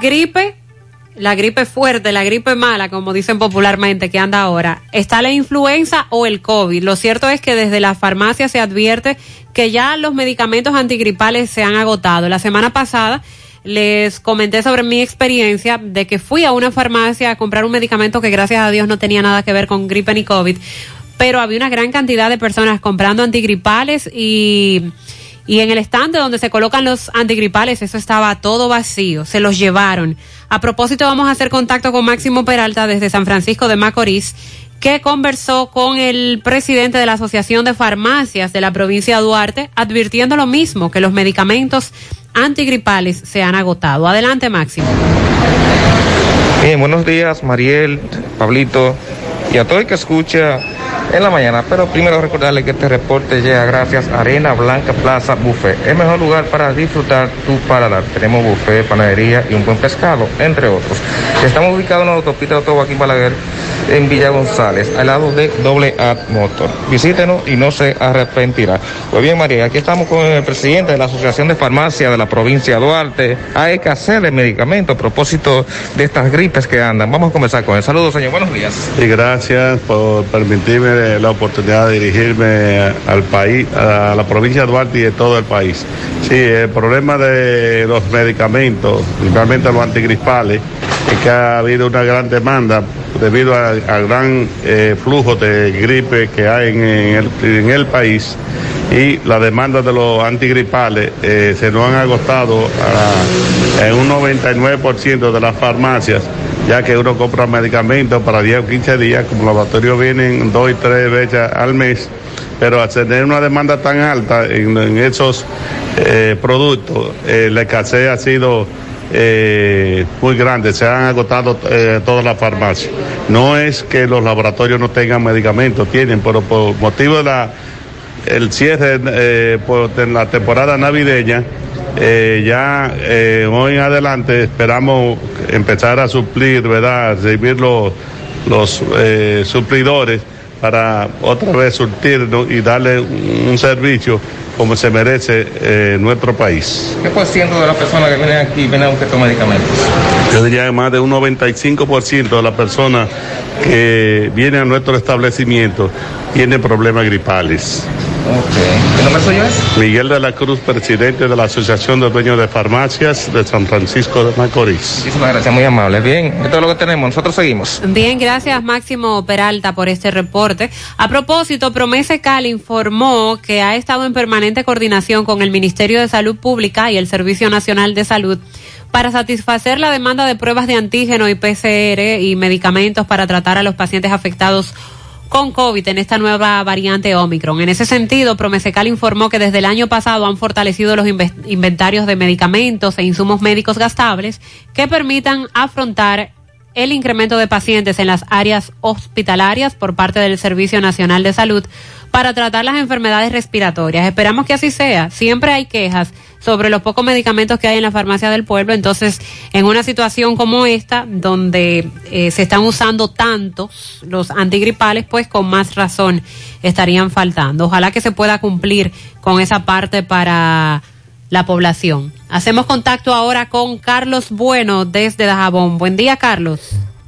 gripe, la gripe fuerte, la gripe mala, como dicen popularmente que anda ahora, está la influenza o el COVID. Lo cierto es que desde la farmacia se advierte que ya los medicamentos antigripales se han agotado. La semana pasada les comenté sobre mi experiencia de que fui a una farmacia a comprar un medicamento que gracias a Dios no tenía nada que ver con gripe ni COVID, pero había una gran cantidad de personas comprando antigripales y y en el estante donde se colocan los antigripales, eso estaba todo vacío, se los llevaron. A propósito, vamos a hacer contacto con Máximo Peralta desde San Francisco de Macorís, que conversó con el presidente de la Asociación de Farmacias de la provincia de Duarte, advirtiendo lo mismo, que los medicamentos antigripales se han agotado. Adelante, Máximo. Bien, buenos días, Mariel, Pablito y a todo el que escucha en la mañana. Pero primero recordarle que este reporte llega gracias a Arena Blanca Plaza Buffet, el mejor lugar para disfrutar tu paladar. Tenemos buffet, panadería y un buen pescado, entre otros. Estamos ubicados en la autopista de Joaquín Balaguer en Villa González, al lado de Doble A Motor. Visítenos y no se arrepentirá. Pues bien, María, aquí estamos con el presidente de la Asociación de Farmacia de la provincia de Duarte. Hay escasez de medicamentos a propósito de estas gripes que andan. Vamos a comenzar con él. Saludos, señor. Buenos días. Y gracias por permitirme la oportunidad de dirigirme al país, a la provincia de Duarte y de todo el país. Sí, el problema de los medicamentos, principalmente los antigripales, es que ha habido una gran demanda debido al gran eh, flujo de gripe que hay en, el, país y la demanda de los antigripales eh, se nos han agotado a- en un 99% de las farmacias, ya que uno compra medicamentos para 10 o 15 días, como los laboratorios vienen dos y tres veces al mes, pero al tener una demanda tan alta en, esos eh, productos, eh, la escasez ha sido eh, muy grande, se han agotado eh, todas las farmacias. No es que los laboratorios no tengan medicamentos, tienen, pero por motivo de la el cierre por la temporada navideña, eh, ya eh, hoy en adelante esperamos empezar a suplir, ¿verdad? Recibir los, los eh, suplidores para otra vez surtirnos y darle un, servicio como se merece eh, nuestro país. ¿Qué por ciento de las personas que vienen aquí vienen a buscar estos medicamentos? Yo diría que más de un 95% de las personas que vienen a nuestro establecimiento tienen problemas gripales. ¿Qué nombre suyo es? Miguel de la Cruz, presidente de la Asociación de Dueños de Farmacias de San Francisco de Macorís. Muchísimas gracias, muy amable. Bien, esto es lo que tenemos. Nosotros seguimos. Bien, gracias Máximo Peralta por este reporte. A propósito, Promese Cal informó que ha estado en permanente coordinación con el Ministerio de Salud Pública y el Servicio Nacional de Salud para satisfacer la demanda de pruebas de antígeno y PCR y medicamentos para tratar a los pacientes afectados con COVID en esta nueva variante Omicron. En ese sentido, Promesecal informó que desde el año pasado han fortalecido los inve- inventarios de medicamentos e insumos médicos gastables que permitan afrontar el incremento de pacientes en las áreas hospitalarias por parte del Servicio Nacional de Salud para tratar las enfermedades respiratorias. Esperamos que así sea. Siempre hay quejas sobre los pocos medicamentos que hay en la farmacia del pueblo. Entonces, en una situación como esta, donde eh, se están usando tantos los antigripales, pues con más razón estarían faltando. Ojalá que se pueda cumplir con esa parte para la población. Hacemos contacto ahora con Carlos Bueno desde Dajabón. Buen día, Carlos.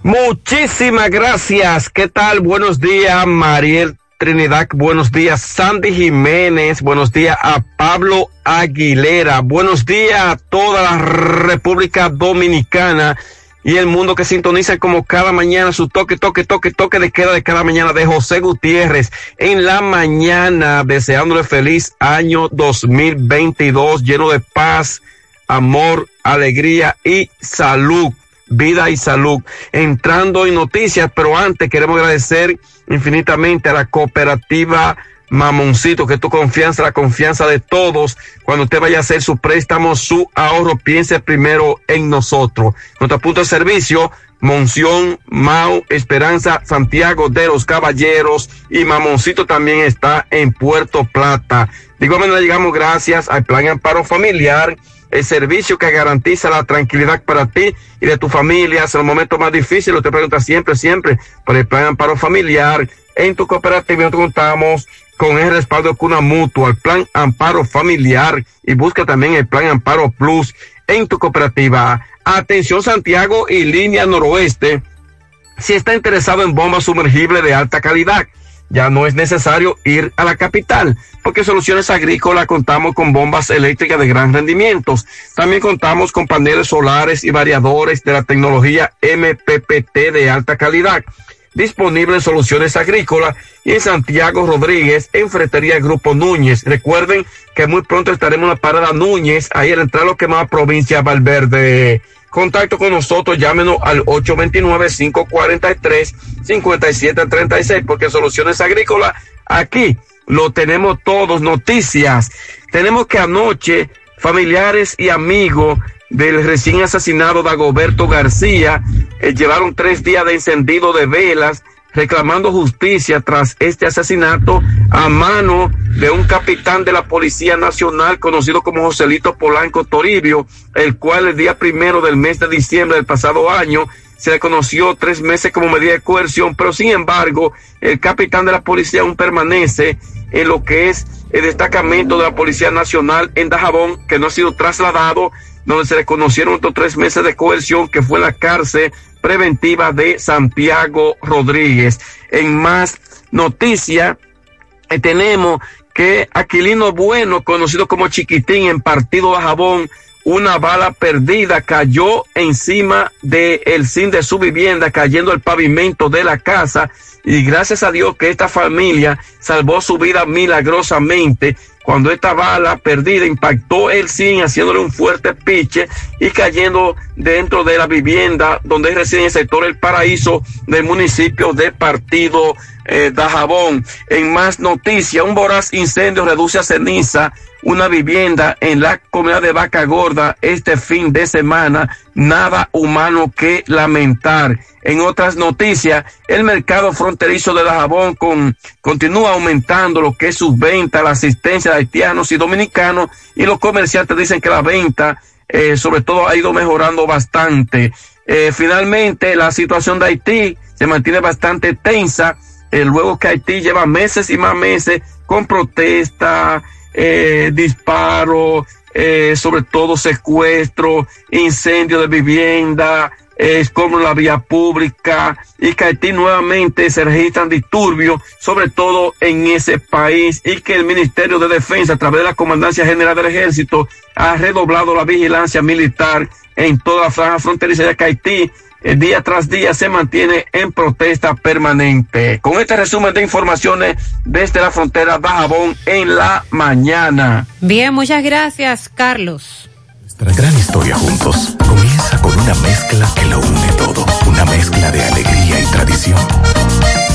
Muchísimas gracias. ¿Qué tal? Buenos días, Mariel Trinidad. Buenos días, Sandy Jiménez. Buenos días a Pablo Aguilera. Buenos días a toda la República Dominicana y el mundo que sintoniza como cada mañana su toque, toque, toque, toque de queda de cada mañana de José Gutiérrez en la mañana, deseándole feliz año 2022 lleno de paz, amor, alegría y salud vida y salud. Entrando en noticias, pero antes queremos agradecer infinitamente a la cooperativa Mamoncito, que es tu confianza, la confianza de todos. Cuando usted vaya a hacer su préstamo, su ahorro, piense primero en nosotros. Nuestro punto de servicio, Monción, Mau, Esperanza, Santiago de los Caballeros y Mamoncito también está en Puerto Plata. De igual manera llegamos gracias al Plan Amparo Familiar el servicio que garantiza la tranquilidad para ti y de tu familia. En los momentos más difíciles, te pregunta siempre, siempre por el plan amparo familiar. En tu cooperativa contamos con el respaldo de Cuna Mutua, el plan amparo familiar y busca también el plan amparo plus en tu cooperativa. Atención Santiago y línea noroeste. Si está interesado en bombas sumergibles de alta calidad, ya no es necesario ir a la capital, porque Soluciones Agrícolas contamos con bombas eléctricas de gran rendimiento. También contamos con paneles solares y variadores de la tecnología MPPT de alta calidad. Disponible en Soluciones Agrícolas y en Santiago Rodríguez, en Fretería Grupo Núñez. Recuerden que muy pronto estaremos en la parada Núñez, ahí al entrar lo que más provincia Valverde. Contacto con nosotros, llámenos al 829-543-5736, porque Soluciones Agrícolas, aquí lo tenemos todos, noticias. Tenemos que anoche, familiares y amigos del recién asesinado Dagoberto García eh, llevaron tres días de encendido de velas reclamando justicia tras este asesinato a mano de un capitán de la Policía Nacional conocido como Joselito Polanco Toribio, el cual el día primero del mes de diciembre del pasado año se le conoció tres meses como medida de coerción, pero sin embargo el capitán de la policía aún permanece en lo que es el destacamento de la Policía Nacional en Dajabón, que no ha sido trasladado, donde se le conocieron otros tres meses de coerción, que fue la cárcel preventiva de Santiago Rodríguez. En más noticias, eh, tenemos que Aquilino Bueno, conocido como Chiquitín en Partido Dajabón, una bala perdida cayó encima del el zinc de su vivienda, cayendo el pavimento de la casa. Y gracias a Dios que esta familia salvó su vida milagrosamente. Cuando esta bala perdida impactó el zinc haciéndole un fuerte piche y cayendo dentro de la vivienda donde reside en el sector El Paraíso del municipio de Partido eh, Dajabón. En más noticias, un voraz incendio reduce a ceniza una vivienda en la comunidad de Vaca Gorda este fin de semana. Nada humano que lamentar. En otras noticias, el mercado fronterizo de Dajabón con, continúa aumentando lo que es sus ventas, la asistencia de haitianos y dominicanos y los comerciantes dicen que la venta eh, sobre todo ha ido mejorando bastante. Eh, finalmente, la situación de Haití se mantiene bastante tensa, eh, luego que Haití lleva meses y más meses con protesta, eh, disparos, eh, sobre todo secuestro, incendio de vivienda, es como la vía pública y que Haití nuevamente se registran disturbios, sobre todo en ese país y que el Ministerio de Defensa a través de la Comandancia General del Ejército ha redoblado la vigilancia militar en toda la franja fronteriza de que Haití día tras día se mantiene en protesta permanente. Con este resumen de informaciones desde la frontera Bajabón en la mañana. Bien, muchas gracias, Carlos. Nuestra gran historia juntos comienza con una mezcla que lo une todo. Una mezcla de alegría y tradición,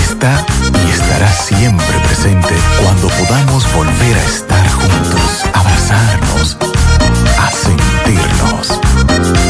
está y estará siempre presente cuando podamos volver a estar juntos, abrazarnos, a sentirnos.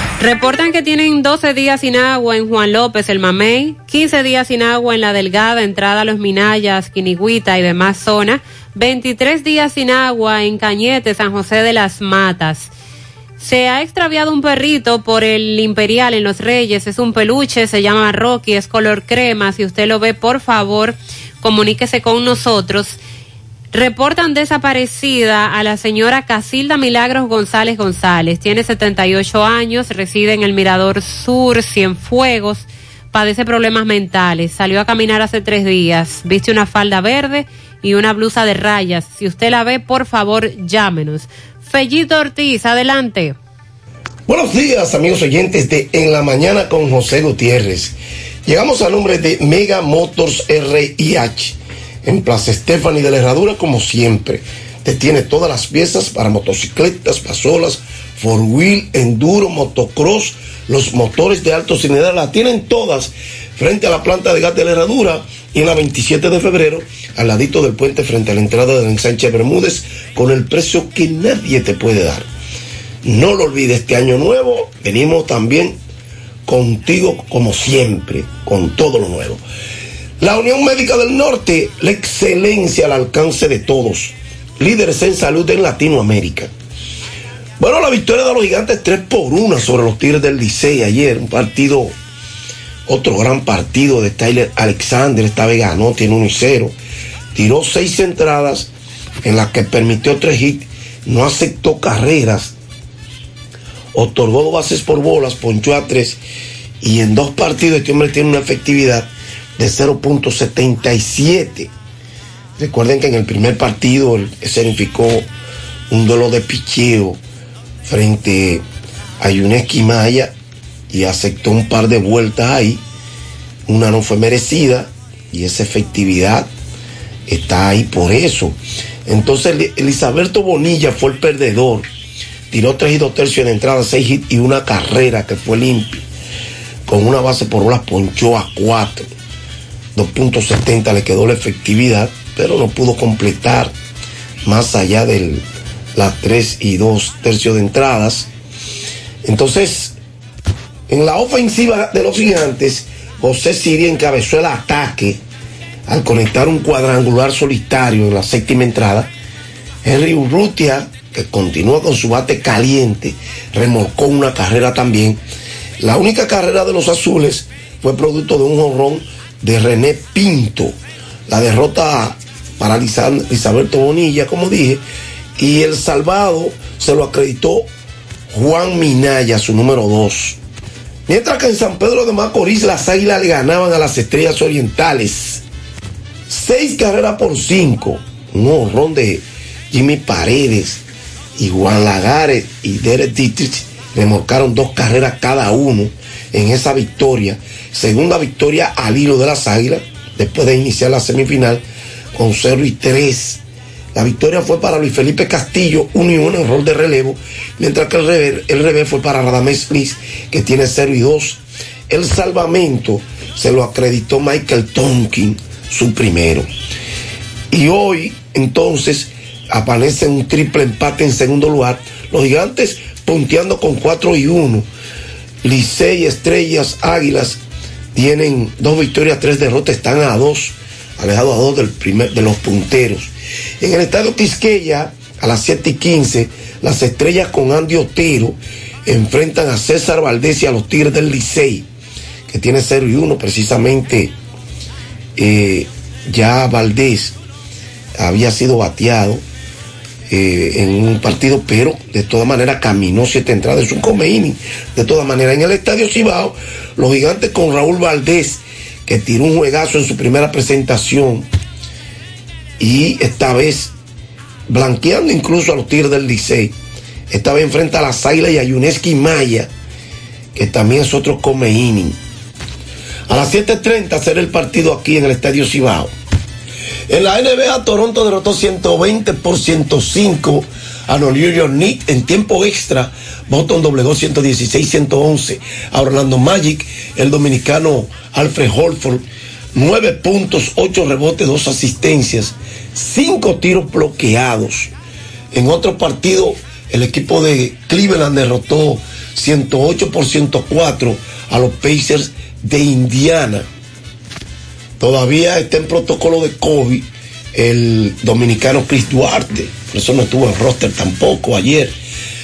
Reportan que tienen 12 días sin agua en Juan López, el Mamey, 15 días sin agua en La Delgada, entrada a Los Minayas, Quinigüita y demás zonas, 23 días sin agua en Cañete, San José de las Matas. Se ha extraviado un perrito por el Imperial en Los Reyes, es un peluche, se llama Rocky, es color crema, si usted lo ve, por favor, comuníquese con nosotros. Reportan desaparecida a la señora Casilda Milagros González González. Tiene 78 años, reside en el Mirador Sur, Cienfuegos, padece problemas mentales. Salió a caminar hace tres días, viste una falda verde y una blusa de rayas. Si usted la ve, por favor, llámenos. Fellito Ortiz, adelante. Buenos días, amigos oyentes de En la Mañana con José Gutiérrez. Llegamos al nombre de Mega Motors RIH en Plaza Stephanie de la Herradura, como siempre. Te tiene todas las piezas para motocicletas, pasolas, four wheel, enduro, motocross, los motores de alto cilindrada, las tienen todas frente a la planta de gas de la Herradura y en la 27 de febrero, al ladito del puente frente a la entrada del ensanche Bermúdez, con el precio que nadie te puede dar. No lo olvides, este año nuevo venimos también contigo como siempre, con todo lo nuevo. La Unión Médica del Norte, la excelencia al alcance de todos, líderes en salud en Latinoamérica. Bueno, la victoria de los gigantes 3 por 1 sobre los Tigres del Licey ayer, un partido, otro gran partido de Tyler Alexander, esta vez ganó, tiene 1 y 0, tiró 6 entradas en las que permitió 3 hits, no aceptó carreras, otorgó bases por bolas, ponchó a 3 y en dos partidos este hombre tiene una efectividad de 0.77. Recuerden que en el primer partido significó un duelo de picheo frente a Yuneski Maya y aceptó un par de vueltas ahí. Una no fue merecida y esa efectividad está ahí por eso. Entonces Elisaberto Bonilla fue el perdedor. Tiró tres y dos tercios en entrada, seis hits y una carrera que fue limpia. Con una base por bolas ponchó a cuatro. 2.70 le quedó la efectividad, pero no pudo completar más allá de las 3 y 2 tercios de entradas. Entonces, en la ofensiva de los gigantes, José Siria encabezó el ataque al conectar un cuadrangular solitario en la séptima entrada. Henry Urrutia, que continúa con su bate caliente, remolcó una carrera también. La única carrera de los azules fue producto de un jorrón de René Pinto. La derrota para Isabelto Bonilla, como dije, y el salvado se lo acreditó Juan Minaya, su número 2. Mientras que en San Pedro de Macorís las águilas le ganaban a las estrellas orientales. Seis carreras por cinco. Un honrón de Jimmy Paredes y Juan Lagares y Derek Dietrich remolcaron dos carreras cada uno en esa victoria. Segunda victoria al hilo de las águilas, después de iniciar la semifinal con 0 y 3. La victoria fue para Luis Felipe Castillo, 1 y 1 en rol de relevo, mientras que el revés, el fue para Radamés Smith, que tiene 0 y 2. El salvamento se lo acreditó Michael Tonkin, su primero. Y hoy, entonces, aparece un triple empate en segundo lugar. Los gigantes punteando con 4 y 1. Licey, Estrellas, Águilas tienen dos victorias, tres derrotas, están a dos, alejados a dos del primer, de los punteros. En el estadio Quisqueya, a las 7 y 15, las estrellas con Andy Otero enfrentan a César Valdés y a los Tigres del Licey, que tiene 0 y 1 precisamente. Eh, ya Valdés había sido bateado eh, en un partido, pero de todas maneras caminó siete entradas, es un come De todas maneras, en el estadio Cibao, los gigantes con Raúl Valdés, que tiró un juegazo en su primera presentación, y esta vez blanqueando incluso a los Tigres del Licey. Esta vez enfrenta a las Águilas y a Yuneski Maya, que también es otro come A las 7.30 será el partido aquí en el Estadio Cibao. En la NBA, Toronto derrotó 120 por 105 a los New York Knicks en tiempo extra. Boston doblegó 116-111 a Orlando Magic. El dominicano Alfred Holford, 9 puntos, 8 rebotes, 2 asistencias, 5 tiros bloqueados. En otro partido, el equipo de Cleveland derrotó 108 por 104 a los Pacers de Indiana. Todavía está en protocolo de COVID el dominicano Chris Duarte. Por eso no estuvo en roster tampoco ayer.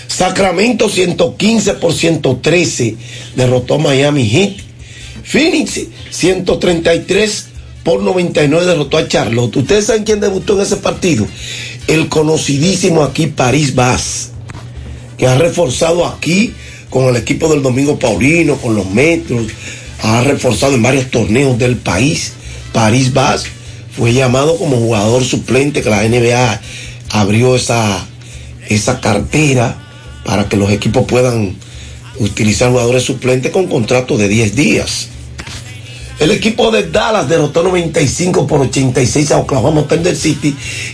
Sacramento 115 por 113 derrotó Miami Heat. Phoenix 133 por 99 derrotó a Charlotte. ¿Ustedes saben quién debutó en ese partido? El conocidísimo aquí París Vaz, que ha reforzado aquí con el equipo del Domingo Paulino, con los Metros, ha reforzado en varios torneos del país. París Vaz fue llamado como jugador suplente que la NBA abrió esa, esa cartera para que los equipos puedan utilizar jugadores suplentes con contrato de 10 días. El equipo de Dallas derrotó 95 por 86 a Oklahoma Thunder City